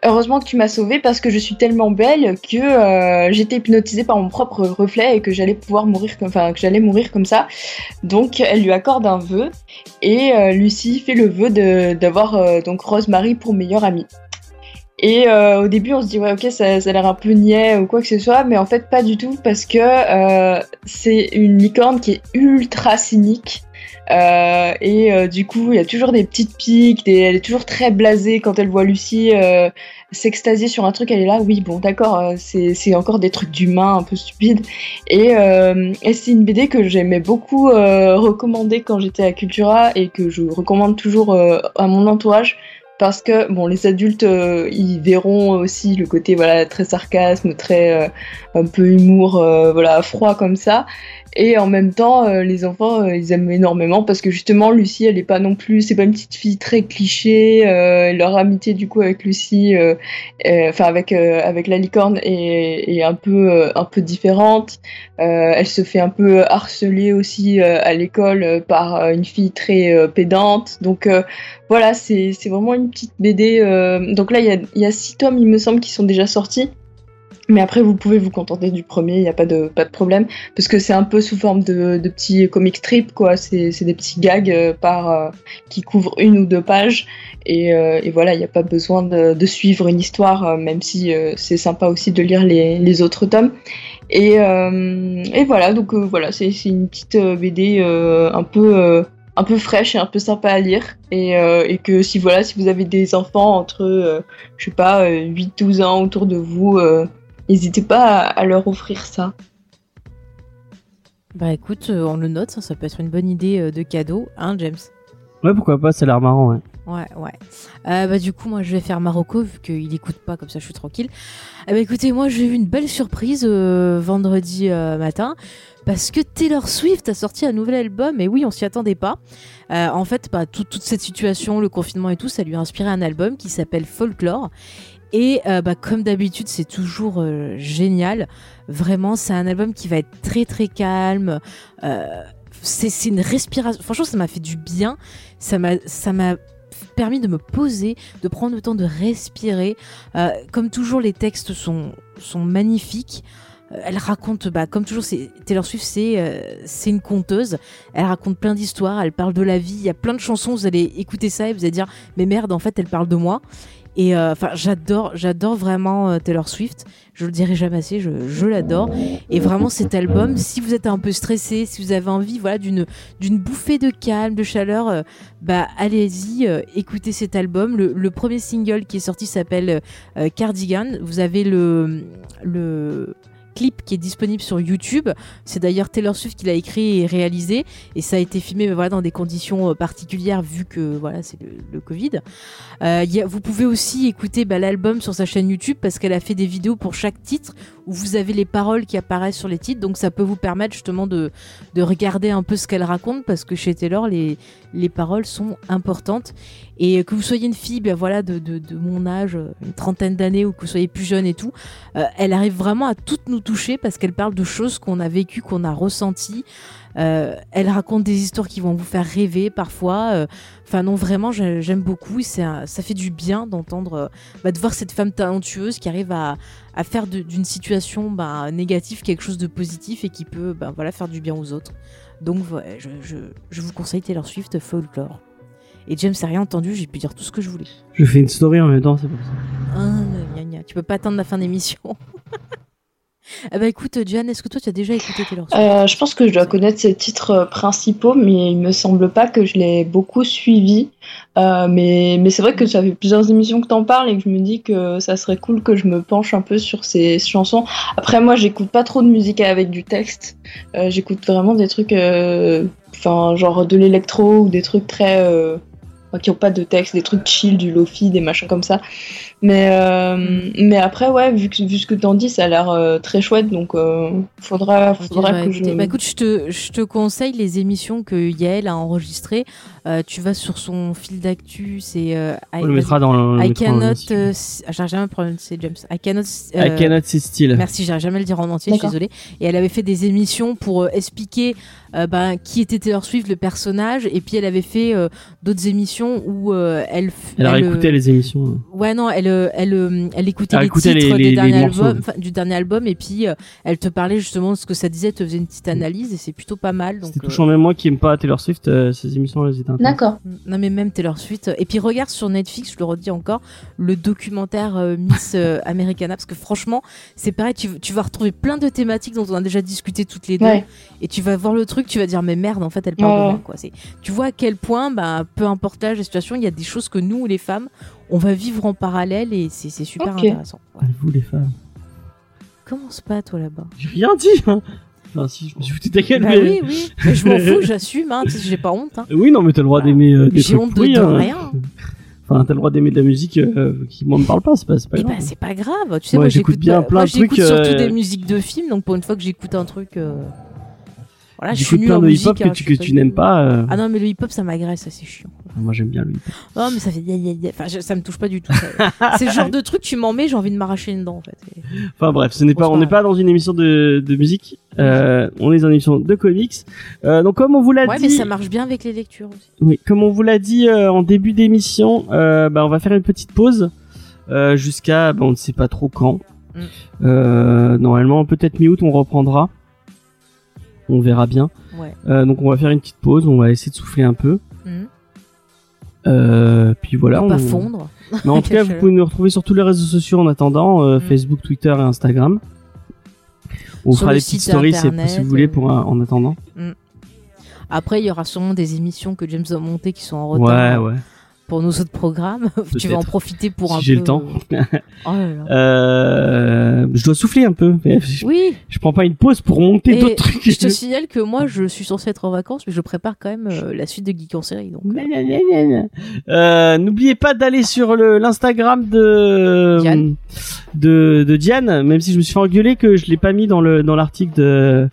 Heureusement que tu m'as sauvée parce que je suis tellement belle que euh, j'étais hypnotisée par mon propre reflet et que j'allais pouvoir mourir comme, j'allais mourir comme ça. Donc elle lui accorde un vœu et euh, Lucie fait le vœu d'avoir euh, donc Rosemary pour meilleure amie. Et au début on se dit ouais ok ça, ça a l'air un peu niais ou quoi que ce soit mais en fait pas du tout parce que c'est une licorne qui est ultra cynique. Euh, et euh, du coup, il y a toujours des petites piques, elle est toujours très blasée quand elle voit Lucie euh, s'extasier sur un truc. Elle est là, oui, bon, d'accord, euh, c'est encore des trucs d'humains un peu stupides. Et, euh, et c'est une BD que j'aimais beaucoup euh, recommander quand j'étais à Cultura et que je recommande toujours à mon entourage. Parce que bon, les adultes, euh, ils verront aussi le côté voilà très sarcasme, très euh, un peu humour, euh, voilà froid comme ça. Et en même temps, euh, les enfants, ils aiment énormément parce que justement, Lucie, elle est pas non plus, c'est pas une petite fille très cliché. leur amitié du coup avec Lucie, enfin avec avec la licorne est, un peu un peu différente. Elle se fait un peu harceler aussi à l'école par une fille très pédante. Donc voilà, c'est c'est vraiment une petite BD. euh, Donc là, il y a six tomes, il me semble, qui sont déjà sortis. Mais après, vous pouvez vous contenter du premier, il n'y a pas de, pas de problème parce que c'est un peu sous forme de, de petits comic strips quoi c'est des petits gags euh, par euh, qui couvrent une ou deux pages et, voilà il n'y a pas besoin de, de suivre une histoire même si c'est sympa aussi de lire les, les autres tomes et, et voilà donc voilà c'est une petite BD un peu un peu fraîche et un peu sympa à lire et, euh, et que si voilà si vous avez des enfants entre euh, je sais pas 8-12 ans autour de vous euh, n'hésitez pas à, à leur offrir ça Bah écoute, euh, on le note, ça, ça peut être une bonne idée euh, de cadeau, hein, James? Ouais, pourquoi pas, ça a l'air marrant, ouais. Ouais, ouais. Euh, bah du coup, moi, je vais faire Marocco vu qu'il écoute pas, comme ça, je suis tranquille. Eh bah écoutez, moi, j'ai eu une belle surprise euh, vendredi euh, matin parce que Taylor Swift a sorti un nouvel album et oui, on s'y attendait pas. Euh, en fait, bah, tout- toute cette situation, le confinement et tout, ça lui a inspiré un album qui s'appelle Folklore. Et euh, bah, comme d'habitude, c'est toujours euh, génial. Vraiment, c'est un album qui va être très très calme. C'est une respiration. Franchement, ça m'a fait du bien. Ça m'a permis de me poser, de prendre le temps de respirer. Comme toujours, les textes sont magnifiques. Euh, Elle raconte, bah, comme toujours, Taylor Swift, c'est euh, c'est une conteuse. Elle raconte plein d'histoires. Elle parle de la vie. Il y a plein de chansons. Vous allez écouter ça et vous allez dire, mais merde, en fait, elle parle de moi. Et euh, enfin, j'adore, j'adore vraiment Taylor Swift. Je le dirai jamais assez, je, l'adore. Et vraiment, cet album, si vous êtes un peu stressé, si vous avez envie, voilà, d'une bouffée de calme, de chaleur, bah allez-y, écoutez cet album. Le, premier single qui est sorti s'appelle Cardigan. Vous avez le clip qui est disponible sur YouTube. C'est d'ailleurs Taylor Swift qui l'a écrit et réalisé et ça a été filmé bah, voilà, dans des conditions euh, particulières vu que voilà c'est le, Covid. Euh, vous pouvez aussi écouter bah, l'album sur sa chaîne YouTube parce qu'elle a fait des vidéos pour chaque titre où vous avez les paroles qui apparaissent sur les titres donc ça peut vous permettre justement de, de regarder un peu ce qu'elle raconte parce que chez Taylor les, les paroles sont importantes et que vous soyez une fille bah, voilà, de, de, de mon âge, une trentaine d'années ou que vous soyez plus jeune et tout, euh, elle arrive vraiment à toutes nous toucher parce qu'elle parle de choses qu'on a vécues, qu'on a ressenties. Euh, elle raconte des histoires qui vont vous faire rêver parfois. Euh, Enfin non, vraiment, j'ai- j'aime beaucoup. un- ça fait du bien d'entendre, euh, bah, de voir cette femme talentueuse qui arrive à, à faire d'une situation bah, négative quelque chose de positif et qui peut bah, voilà, faire du bien aux autres. Donc je, je- je vous conseille Taylor Swift Folklore. Et James n'a rien entendu, j'ai pu dire tout ce que je voulais. Je fais une story en même temps, c'est pour ça. Ah, gna, gna. Tu peux pas attendre la fin d'émission. Bah écoute, Diane, est-ce que toi tu as déjà écouté Taylor Swift? Euh, je pense que je dois connaître ses titres euh, principaux, mais il me semble pas que je l'ai beaucoup suivi. Euh, mais mais c'est vrai que ça fait plusieurs émissions que t'en parles et que je me dis que ça serait cool que je me penche un peu sur ces chansons. Après, moi, j'écoute pas trop de musique avec du texte. J'écoute vraiment des trucs, enfin, genre de l'électro ou des trucs très. Enfin, qui ont pas de texte, des trucs chill, du lofi, des machins comme ça. Mais, euh, mais après, ouais, vu, que, vu ce que t'en dis, ça a l'air euh, très chouette, donc euh, faudra, bah, que je. bah, écoute, je te, je te conseille les émissions que Yael a enregistrées. Euh, tu vas sur son fil d'actu, c'est euh, I, On le mettra dans le. I cannot. euh, ah, j'arrive jamais à prononcer James. I cannot. euh, I cannot see still. Merci, j'arrive jamais à le dire en entier, je suis désolée. Et elle avait fait des émissions pour euh, expliquer euh, ben, qui était Taylor Swift, le personnage, et puis elle avait fait euh, d'autres émissions où euh, elle. Elle a elle, réécouté euh, les émissions. Ouais, non, elle, euh, elle, euh, elle écoutait Elle les écoutait titres les- des les- derniers les albums, du dernier album, et puis euh, elle te parlait justement de ce que ça disait, te faisait une petite analyse, et c'est plutôt pas mal. Euh, touchant, même moi qui aime pas Taylor Swift, euh, ces émissions, elles étaient. D'accord. non, mais même Taylor Swift. Et puis regarde sur Netflix, je le redis encore, le documentaire euh, Miss euh, Americana, parce que franchement, c'est pareil, tu, tu vas retrouver plein de thématiques dont on a déjà discuté toutes les deux. Ouais. Et tu vas voir le truc, tu vas dire, mais merde, en fait, elle parle de moi, quoi. Tu vois à quel point, bah, peu importe l'âge, la situation, il y a des choses que nous, les femmes, on va vivre en parallèle et c'est, super intéressant. Ouais. Vous les femmes. Commence pas, toi, là-bas? J'ai rien dit. Hein. Enfin, si, je me suis foutu de ta gueule. Bah mais- oui, oui. Mais je m'en fous, j'assume, hein. Tu sais, j'ai pas honte, hein. Oui, non, mais t'as le droit d'aimer euh, des J'ai trucs honte de, pourris, de hein. rien. Enfin, t'as le droit d'aimer de la musique euh, qui moi me parle pas, c'est pas, pas Et grave. bah, c'est pas grave. Tu sais, Moi, moi, j'écoute bien plein moi, de trucs, j'écoute surtout euh, des musiques de films, donc pour une fois que j'écoute un truc. Voilà, je suis J'écoute nulle plein de hip-hop que hein, tu, je que suis tu n'aimes du- pas. euh, Ah non, mais le hip-hop, ça m'agresse, c'est chiant. Moi, j'aime bien le hip-hop. Oh, mais ça fait. Enfin, je- ça me touche pas du tout. ça. c'est le genre de truc, tu m'en mets, j'ai envie de m'arracher une dent, en fait. Et- Enfin bref, ce n'est pas, on n'est pas dans une émission de, de musique. Euh, on est dans une émission de comics. Euh, donc comme on vous l'a Ouais, dit, mais ça marche bien avec les lectures aussi. oui, comme on vous l'a dit en début d'émission, bah, on va faire une petite pause jusqu'à, bah, on ne sait pas trop quand. Mm. Normalement, peut-être mi-août, on reprendra. On verra bien. Ouais. Euh, donc on va faire une petite pause. On va essayer de souffler un peu. Mhm. Euh, puis voilà. On- fondre. Mais en tout cas, vous pouvez nous retrouver sur tous les réseaux sociaux en attendant, euh, Mm. Facebook, Twitter et Instagram. On Sur fera des petites stories si, internet, si vous voulez pour un- en attendant. Après, il y aura sûrement des émissions que James a montées qui sont en Ouais, retard ouais. Pour nos autres programmes. tu vas en profiter pour Si un j'ai peu. le temps. Oh là là. Euh, je dois souffler un peu. Je, Oui, je prends pas une pause pour monter d'autres trucs. je te signale que moi, je suis censée être en vacances, mais je prépare quand même euh, la suite de Geek en série. Donc, euh, N'oubliez pas d'aller sur le- l'Instagram de, Diane. de de Diane, même si je me suis fait engueuler que je l'ai pas mis dans le dans l'article de,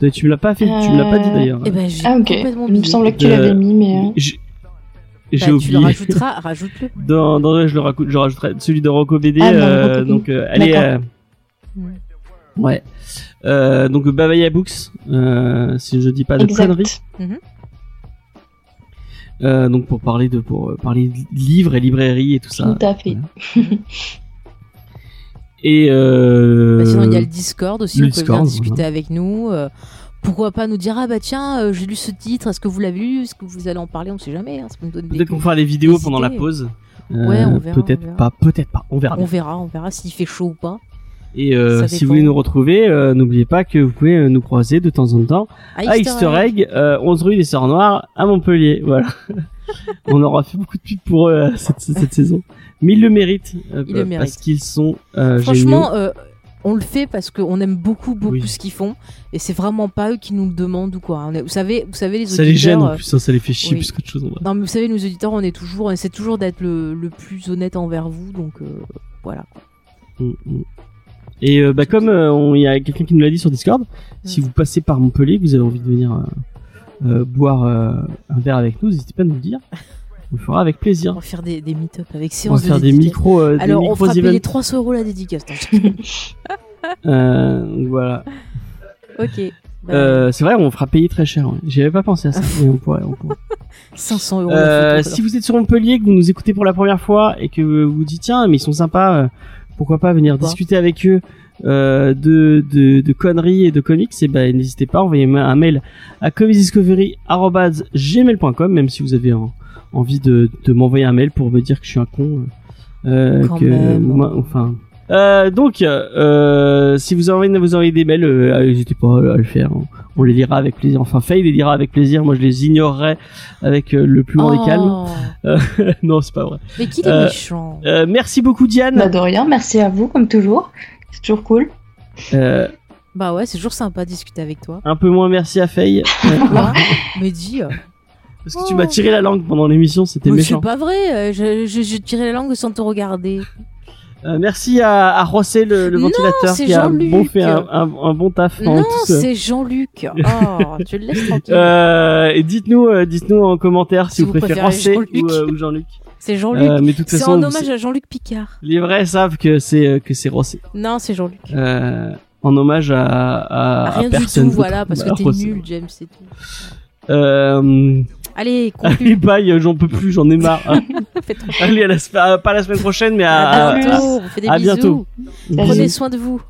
de tu me l'as pas fait, tu me l'as pas dit d'ailleurs. eh ben, j'ai Ah ok. Il me semblait que tu l'avais mis, mais. J'ai Bah, j'ai tu le oublié. rajouteras, rajoute-le. Dans, dans je le rajoute, je rajouterai celui de Rocco BD. Ah, euh, donc euh, allez. Euh, ouais. Euh, donc Babaya Books, euh, si je dis pas de conneries. Exact. Euh, donc pour parler de pour parler de livres et librairies et tout ça. Tout à fait. Et euh, Bah, sinon, il y a le Discord aussi, le vous pouvez Discord, venir discuter voilà. avec nous. Euh, pourquoi pas nous dire, ah bah tiens, euh, j'ai lu ce titre, est-ce que vous l'avez lu Est-ce que vous allez en parler On sait jamais. hein, Peut-être qu'on fera les vidéos pendant la pause. Ouais, on verra, Peut-être pas, peut-être pas. On verra. On bien. verra, on verra s'il fait chaud ou pas. Et euh, si vous voulez nous retrouver, euh, n'oubliez pas que vous pouvez euh, nous croiser de temps en temps à Easter Egg, euh, 11 rue des Sœurs Noires à Montpellier. Voilà. on aura fait beaucoup de pubs pour eux euh, cette, cette saison, mais ils le méritent euh, Ils le parce méritent. qu'ils sont euh, Franchement, euh, on le fait parce qu'on aime beaucoup, beaucoup Oui. ce qu'ils font. Et c'est vraiment pas eux qui nous le demandent ou quoi. On est- vous savez, vous savez les géniaux. Ça les gêne auditeurs. en plus, hein, ça les fait chier oui. plus qu'autre chose. En vrai. Non, mais vous savez, nos auditeurs, on est toujours, on essaie toujours d'être le, le plus honnête envers vous, donc euh, voilà. Mm, mm. Et euh, bah, comme euh, on- il y a quelqu'un qui nous l'a dit sur Discord, si Mm. vous passez par Montpellier, vous avez envie de venir boire un verre avec nous, n'hésitez pas à nous le dire. On le fera avec On plaisir. va faire des, des meet-up avec On séance va faire de des micros, euh, des Alors, on micros fera payer events. 300 euros la dédicace. Euh, voilà. ok. Bah, Euh, c'est vrai, on fera payer très cher. Ouais. J'y avais pas pensé à ça, mais on pourrait. On pourrait. 500 euros Euh, photo. si vous êtes sur Montpellier, que vous nous écoutez pour la première fois et que vous vous dites tiens, mais ils sont sympas, euh, pourquoi pas venir Pourquoi discuter avec eux euh, de, de, de conneries et de comics, et ben n'hésitez pas, envoyez-moi un mail à comicsdiscovery@gmail.com, même si vous avez en- envie de, de m'envoyer un mail pour me dire que je suis un con. Euh, Quand que, même. moi, enfin. Euh, donc, euh, si vous avez envie de vous envoyer des mails, euh, n'hésitez pas à le faire. On, on les lira avec plaisir. Enfin, Faye les lira avec plaisir. Moi, je les ignorerai avec euh, le plus grand des calmes. Oh, non, c'est pas vrai. Mais qu'il est Euh, méchant. Euh, merci beaucoup, Diane. Bah, de rien, merci à vous, comme toujours. C'est toujours cool. Euh, Bah ouais, c'est toujours sympa de discuter avec toi. un peu moins merci à Faye. Euh, Mais dis. Euh, parce que tu m'as tiré la langue pendant l'émission, c'était méchant. c'est pas vrai, euh, je, je, je tirais la langue sans te regarder. Euh, merci à, à Rossé, le, le Non, ventilateur, c'est qui a bon fait un, un, un bon taf. dans non, ce- c'est Jean-Luc. Oh, tu le laisses tranquille. Euh, et dites-nous, euh, dites-nous en commentaire si, Si vous, vous préférez Jean-Luc. ou, euh, ou Jean-Luc. c'est Jean-Luc. Euh, mais de toute c'est façon, en vous- hommage à Jean-Luc Picard. les vrais savent que c'est euh, que c'est Rossé. Non, c'est Jean-Luc. Euh, en hommage à, à, à Rien du personne tout, voilà, parce Bah, que t'es nul, James, c'est tout. Euh, Allez, allez, bye, j'en peux plus, j'en ai marre. allez, à la, pas la semaine prochaine, mais à, À à- bientôt, à. Prenez soin de vous.